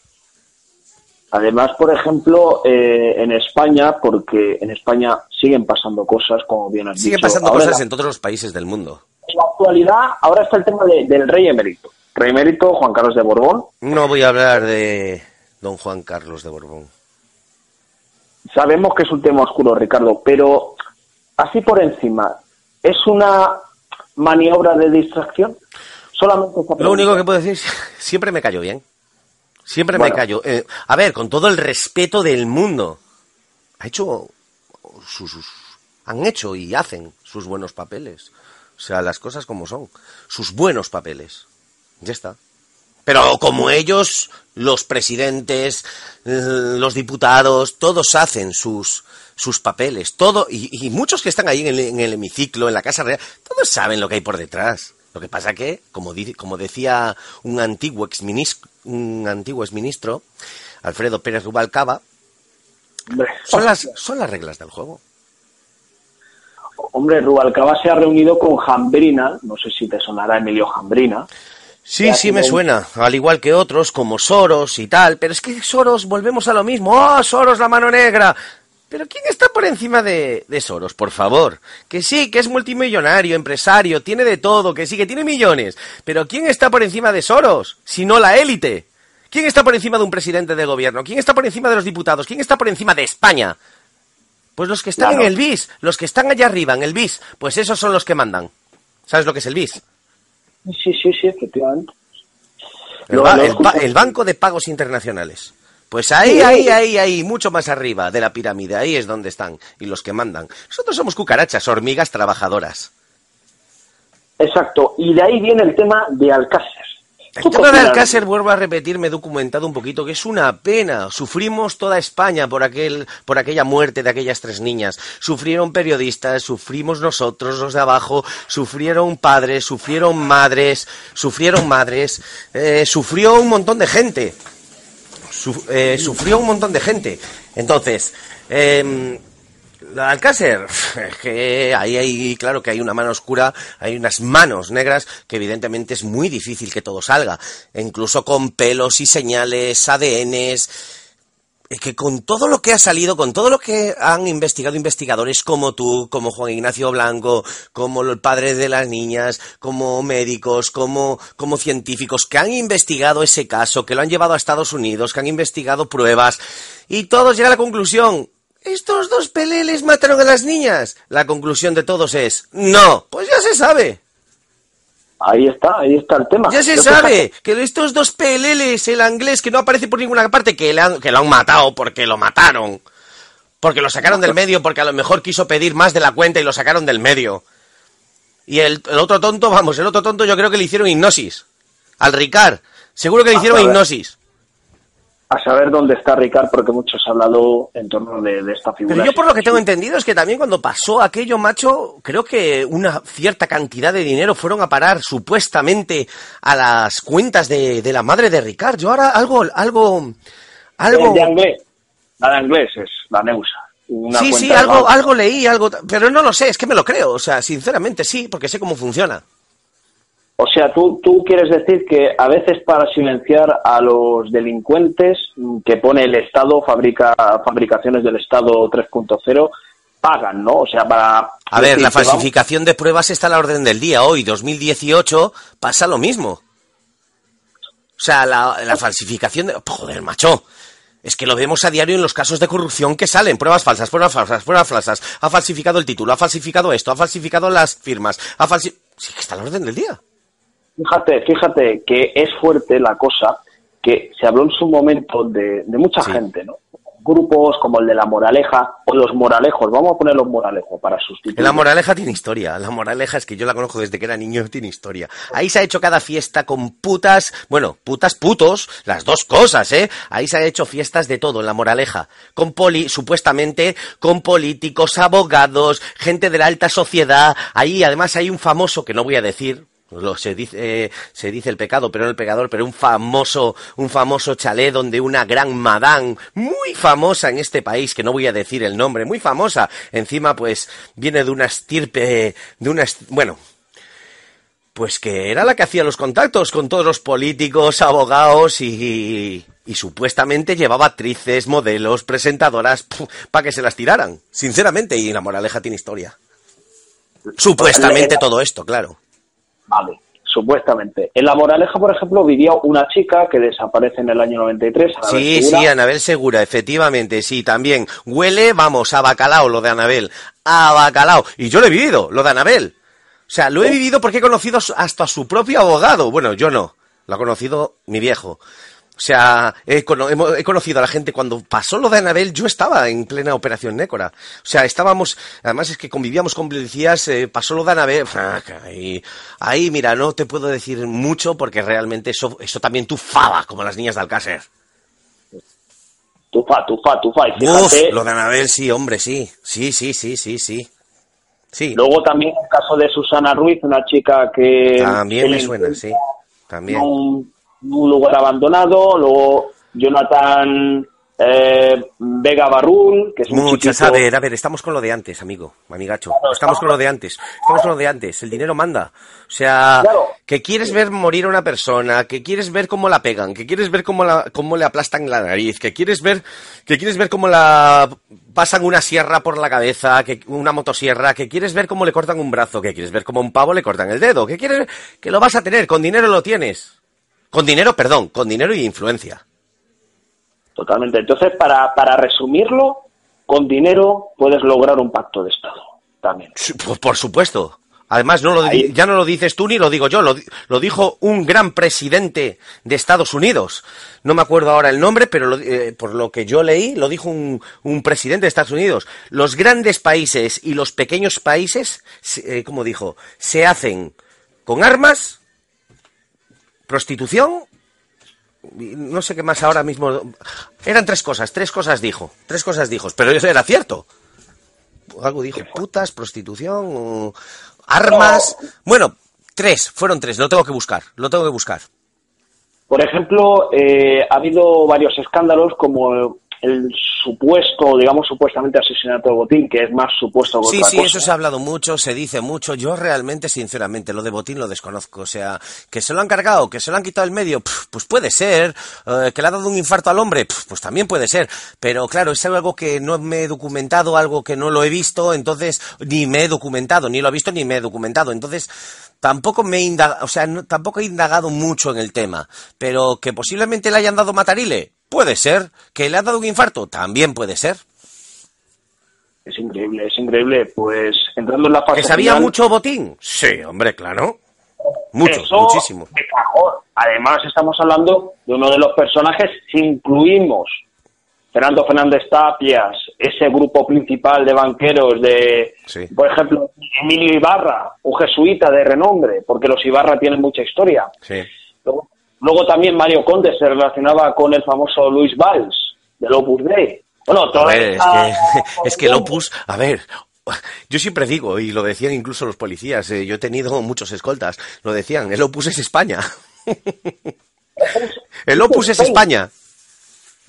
Además, por ejemplo, eh, en España, porque en España siguen pasando cosas, como bien has Siguen dicho. pasando Ahora, cosas en todos los países del mundo. En la actualidad, ahora está el tema de- del rey emérito. Rey emérito Juan Carlos de Borbón. No voy a hablar de don Juan Carlos de Borbón. Sabemos que es un tema oscuro, Ricardo, pero así por encima, ¿es una maniobra de distracción? Solamente Lo único que puedo decir, siempre me cayó bien. Siempre Bueno. me cayó. Eh, a ver, con todo el respeto del mundo. Ha hecho sus, sus- han hecho y hacen sus buenos papeles. O sea, las cosas como son. Sus buenos papeles. Ya está. Pero como ellos, los presidentes, eh, los diputados, todos hacen sus, sus papeles. Todo, y, y muchos que están ahí en el, en el hemiciclo, en la Casa Real, todos saben lo que hay por detrás. Lo que pasa que, como, di- como decía un antiguo exministro, un antiguo exministro, Alfredo Pérez Rubalcaba, son las, son las reglas del juego. hombre, Rubalcaba se ha reunido con Jambrina, no sé si te sonará Emilio Jambrina. Sí, sí me suena, al igual que otros como Soros y tal, pero es que Soros volvemos a lo mismo. ¡Oh, Soros la mano negra! Pero ¿quién está por encima de, de Soros, por favor? Que sí, que es multimillonario, empresario, tiene de todo, que sí, que tiene millones. Pero ¿quién está por encima de Soros? Si no la élite. ¿Quién está por encima de un presidente de gobierno? ¿Quién está por encima de los diputados? ¿Quién está por encima de España? Pues los que están Claro. en el BIS, los que están allá arriba, en el BIS, pues esos son los que mandan. ¿Sabes lo que es el BIS? Sí, sí, sí, efectivamente. El, Lo- ba- lo el ba- escucho. el Banco de Pagos Internacionales. Pues ahí, Sí. ahí, ahí, ahí, mucho más arriba de la pirámide, ahí es donde están y los que mandan. Nosotros somos cucarachas, hormigas trabajadoras. Exacto, y de ahí viene el tema de Alcácer. El ¿Tú qué tema de? Alcácer, vuelvo a repetir, me he documentado un poquito, que es una pena. Sufrimos toda España por, aquel, por aquella muerte de aquellas tres niñas. Sufrieron periodistas, sufrimos nosotros, los de abajo, sufrieron padres, sufrieron madres, sufrieron madres, eh, sufrió un montón de gente. Su- eh, sufrió un montón de gente. Entonces, eh, la Alcácer, es que ahí hay, claro que hay una mano oscura, hay unas manos negras que evidentemente es muy difícil que todo salga, E incluso con pelos y señales, ADNs, y que con todo lo que ha salido, con todo lo que han investigado investigadores como tú, como Juan Ignacio Blanco, como el padre de las niñas, como médicos, como, como científicos que han investigado ese caso, que lo han llevado a Estados Unidos, que han investigado pruebas, y todos llegan a la conclusión, estos dos peleles mataron a las niñas. La conclusión de todos es, no, pues ya se sabe. Ahí está, ahí está el tema. Ya se Yo sabe que estos dos PLLs, el inglés que no aparece por ninguna parte, que, le han- que lo han matado porque lo mataron. Porque lo sacaron del medio, porque a lo mejor quiso pedir más de la cuenta y lo sacaron del medio. Y el, el otro tonto, vamos, el otro tonto yo creo que le hicieron hipnosis. Al Ricard. Seguro que le Ah, hicieron a ver. hipnosis. A saber dónde está Ricard, porque muchos han hablado en torno de, de esta figura. Pero yo por lo que tengo entendido es que también cuando pasó aquello, macho, creo que una cierta cantidad de dinero fueron a parar supuestamente a las cuentas de, de la madre de Ricard. Yo ahora algo, algo, algo... De inglés, la de inglés es la Neusa. Una sí, sí, algo, algo leí, algo, pero no lo sé, es que me lo creo, o sea, sinceramente sí, porque sé cómo funciona. O sea, tú, tú quieres decir que a veces para silenciar a los delincuentes mm, que pone el Estado, fabrica fabricaciones del Estado 3.0, pagan, ¿no? O sea, para... A ver, la falsificación de pruebas está a la orden del día. Hoy, 2018, pasa lo mismo. O sea, la, la falsificación de... Joder, macho. Es que lo vemos a diario en los casos de corrupción que salen. Pruebas falsas, pruebas falsas, pruebas falsas. Ha falsificado el título, ha falsificado esto, ha falsificado las firmas, ha falsificado... Sí, que está a la orden del día. Fíjate, fíjate que es fuerte la cosa que se habló en su momento de, de mucha Sí. gente, ¿no? Grupos como el de la Moraleja o los Moralejos, vamos a poner los Moralejos para sustituir. La moraleja tiene historia. La moraleja es que yo la conozco desde que era niño, tiene historia. Ahí se ha hecho cada fiesta con putas, bueno, putas putos, las dos cosas, ¿eh? Ahí se ha hecho fiestas de todo en la moraleja. Con poli, supuestamente, con políticos, abogados, gente de la alta sociedad. Ahí además hay un famoso que no voy a decir, lo, se dice eh, se dice el pecado pero no el pecador pero un famoso un famoso chalet donde una gran madame muy famosa en este país que no voy a decir el nombre muy famosa encima pues viene de una estirpe de una bueno pues que era la que hacía los contactos con todos los políticos, abogados y, y supuestamente llevaba actrices, modelos, presentadoras para que se las tiraran, sinceramente, y la moraleja tiene historia. Supuestamente todo esto, claro. Vale, supuestamente. En la Moraleja, por ejemplo, vivía una chica que desaparece en el año 93. Anabel Sí, Segura. sí, Anabel Segura, efectivamente, sí, también. Huele, vamos, a bacalao lo de Anabel. A bacalao. Y yo lo he vivido, lo de Anabel. O sea, lo he vivido porque he conocido hasta a su propio abogado. Bueno, yo no. Lo ha conocido mi viejo. O sea, he, conocido a la gente cuando pasó lo de Anabel, yo estaba en plena operación Nécora. O sea, estábamos, además es que convivíamos con policías, eh, pasó lo de Anabel, y ahí, mira, no te puedo decir mucho porque realmente eso, eso también tufaba, como las niñas de Alcácer. Tufa, tufa, tufa. Y Uf, fíjate, lo de Anabel, sí, hombre, sí. Sí, sí, sí, sí, sí. Sí, luego también el caso de Susana Ruiz, una chica que... también me suena, sí. También. Un, un lugar abandonado, luego Jonathan eh, Vega Barrún, que es un Muchas, chiquito- a ver, a ver, estamos con lo de antes, amigo, amigacho. Estamos con lo de antes, estamos con lo de antes. El dinero manda. O sea, Claro. que quieres ver morir a una persona, que quieres ver cómo la pegan, que quieres ver cómo, la, cómo le aplastan la nariz, que quieres ver, que quieres ver cómo la pasan una sierra por la cabeza, que una motosierra, que quieres ver cómo le cortan un brazo, que quieres ver cómo a un pavo le cortan el dedo, que quieres ver, que lo vas a tener, con dinero lo tienes. Con dinero, perdón, con dinero y influencia. Totalmente. Entonces, para, para resumirlo, con dinero puedes lograr un pacto de Estado también. Por, por supuesto. Además, no lo Ahí- ya no lo dices tú ni lo digo yo, lo, lo dijo un gran presidente de Estados Unidos. No me acuerdo ahora el nombre, pero lo- eh, por lo que yo leí, lo dijo un, un presidente de Estados Unidos. Los grandes países y los pequeños países, se- eh, como dijo, se hacen con armas, prostitución, no sé qué más ahora mismo. Eran tres cosas, tres cosas dijo, tres cosas dijo, pero eso era cierto algo dijo, putas, prostitución, armas. Bueno, tres, fueron tres, lo tengo que buscar, lo tengo que buscar. Por ejemplo, eh, ha habido varios escándalos como el supuesto, digamos, supuestamente asesinato de Botín, que es más supuesto que Sí, otra sí, cosa. eso se ha hablado mucho, se dice mucho. Yo realmente, sinceramente, lo de Botín lo desconozco. O sea, que se lo han cargado, que se lo han quitado el medio, pues puede ser. Eh, que le ha dado un infarto al hombre, pues también puede ser. Pero claro, es algo que no me he documentado, algo que no lo he visto, entonces, ni me he documentado, ni lo he visto, ni me he documentado. Entonces, tampoco me he indagado, o sea, no- tampoco he indagado mucho en el tema. Pero que posiblemente le hayan dado matarile, puede ser. Que le ha dado un infarto, también puede ser. Es increíble, es increíble. Pues entrando en la fase ¿Que sabía final, mucho botín? Sí, hombre, claro. Mucho, eso muchísimo. de cajón. Además, estamos hablando de uno de los personajes, si incluimos Fernando Fernández Tapias, ese grupo principal de banqueros de, Sí. por ejemplo, Emilio Ibarra, un jesuita de renombre, porque los Ibarra tienen mucha historia. Sí. Luego, Luego también Mario Conde se relacionaba con el famoso Luis Valls, del Opus Dei. Bueno, ver, es que, es que el Opus, a ver, yo siempre digo, y lo decían incluso los policías, eh, yo he tenido muchos escoltas, lo decían, el Opus es España. El Opus es España.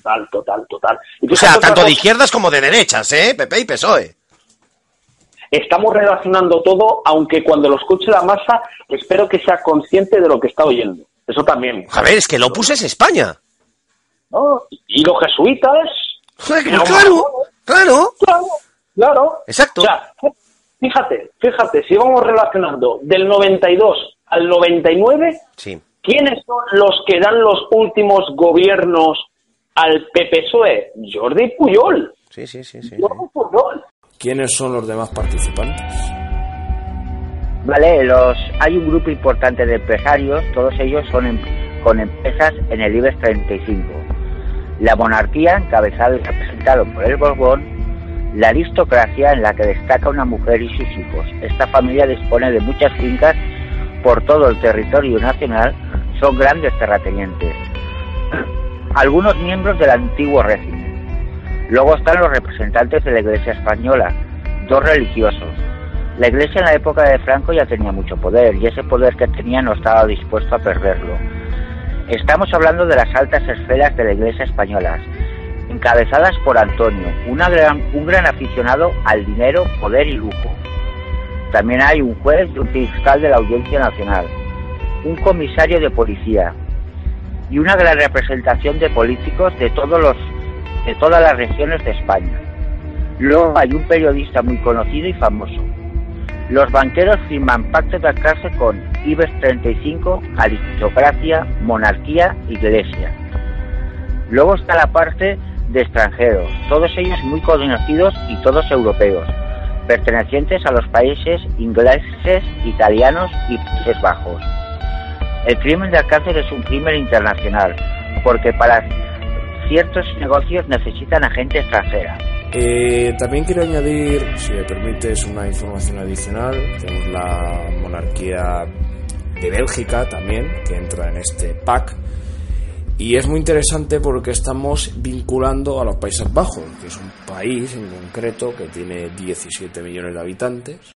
Total, total, total. O sea, tanto de izquierdas como de derechas, ¿eh? PP y PSOE. Estamos relacionando todo, aunque cuando lo escuche la masa, espero que sea consciente de lo que está oyendo. Eso también. A ver, es que el Opus es España. ¿no? Y los jesuitas, Claro, claro. Claro, claro. Exacto. O sea, fíjate, fíjate, si vamos relacionando del 92 al 99, Sí. ¿quiénes son los que dan los últimos gobiernos al PPSOE? Jordi Puyol. Sí, sí, sí, sí. sí. Jordi Puyol. ¿Quiénes son los demás participantes? Vale, los, hay un grupo importante de empresarios, todos ellos son em- con empresas en el IBEX 35. La monarquía, encabezado y representado por el Borbón, la aristocracia en la que destaca una mujer y sus hijos. Esta familia dispone de muchas fincas por todo el territorio nacional, son grandes terratenientes. Algunos miembros del antiguo régimen. Luego están los representantes de la Iglesia española, dos religiosos. La Iglesia en la época de Franco ya tenía mucho poder y ese poder que tenía no estaba dispuesto a perderlo. Estamos hablando de las altas esferas de la Iglesia española, encabezadas por Antonio, un gran aficionado al dinero, poder y lujo. También hay un juez y un fiscal de la Audiencia Nacional, un comisario de policía y una gran representación de políticos de todas las regiones de España. Luego hay un periodista muy conocido y famoso. Los banqueros firman pactos de alcance con IBEX 35, aristocracia, monarquía, iglesia. Luego está la parte de extranjeros, todos ellos muy conocidos y todos europeos, pertenecientes a los países ingleses, italianos y Países Bajos. El crimen de Alcácer es un crimen internacional, porque para ciertos negocios necesitan a gente extranjera. Eh, también quiero añadir, si me permites, una información adicional. Tenemos la monarquía de Bélgica también, que entra en este pack. Y es muy interesante porque estamos vinculando a los Países Bajos, que es un país en concreto que tiene 17 millones de habitantes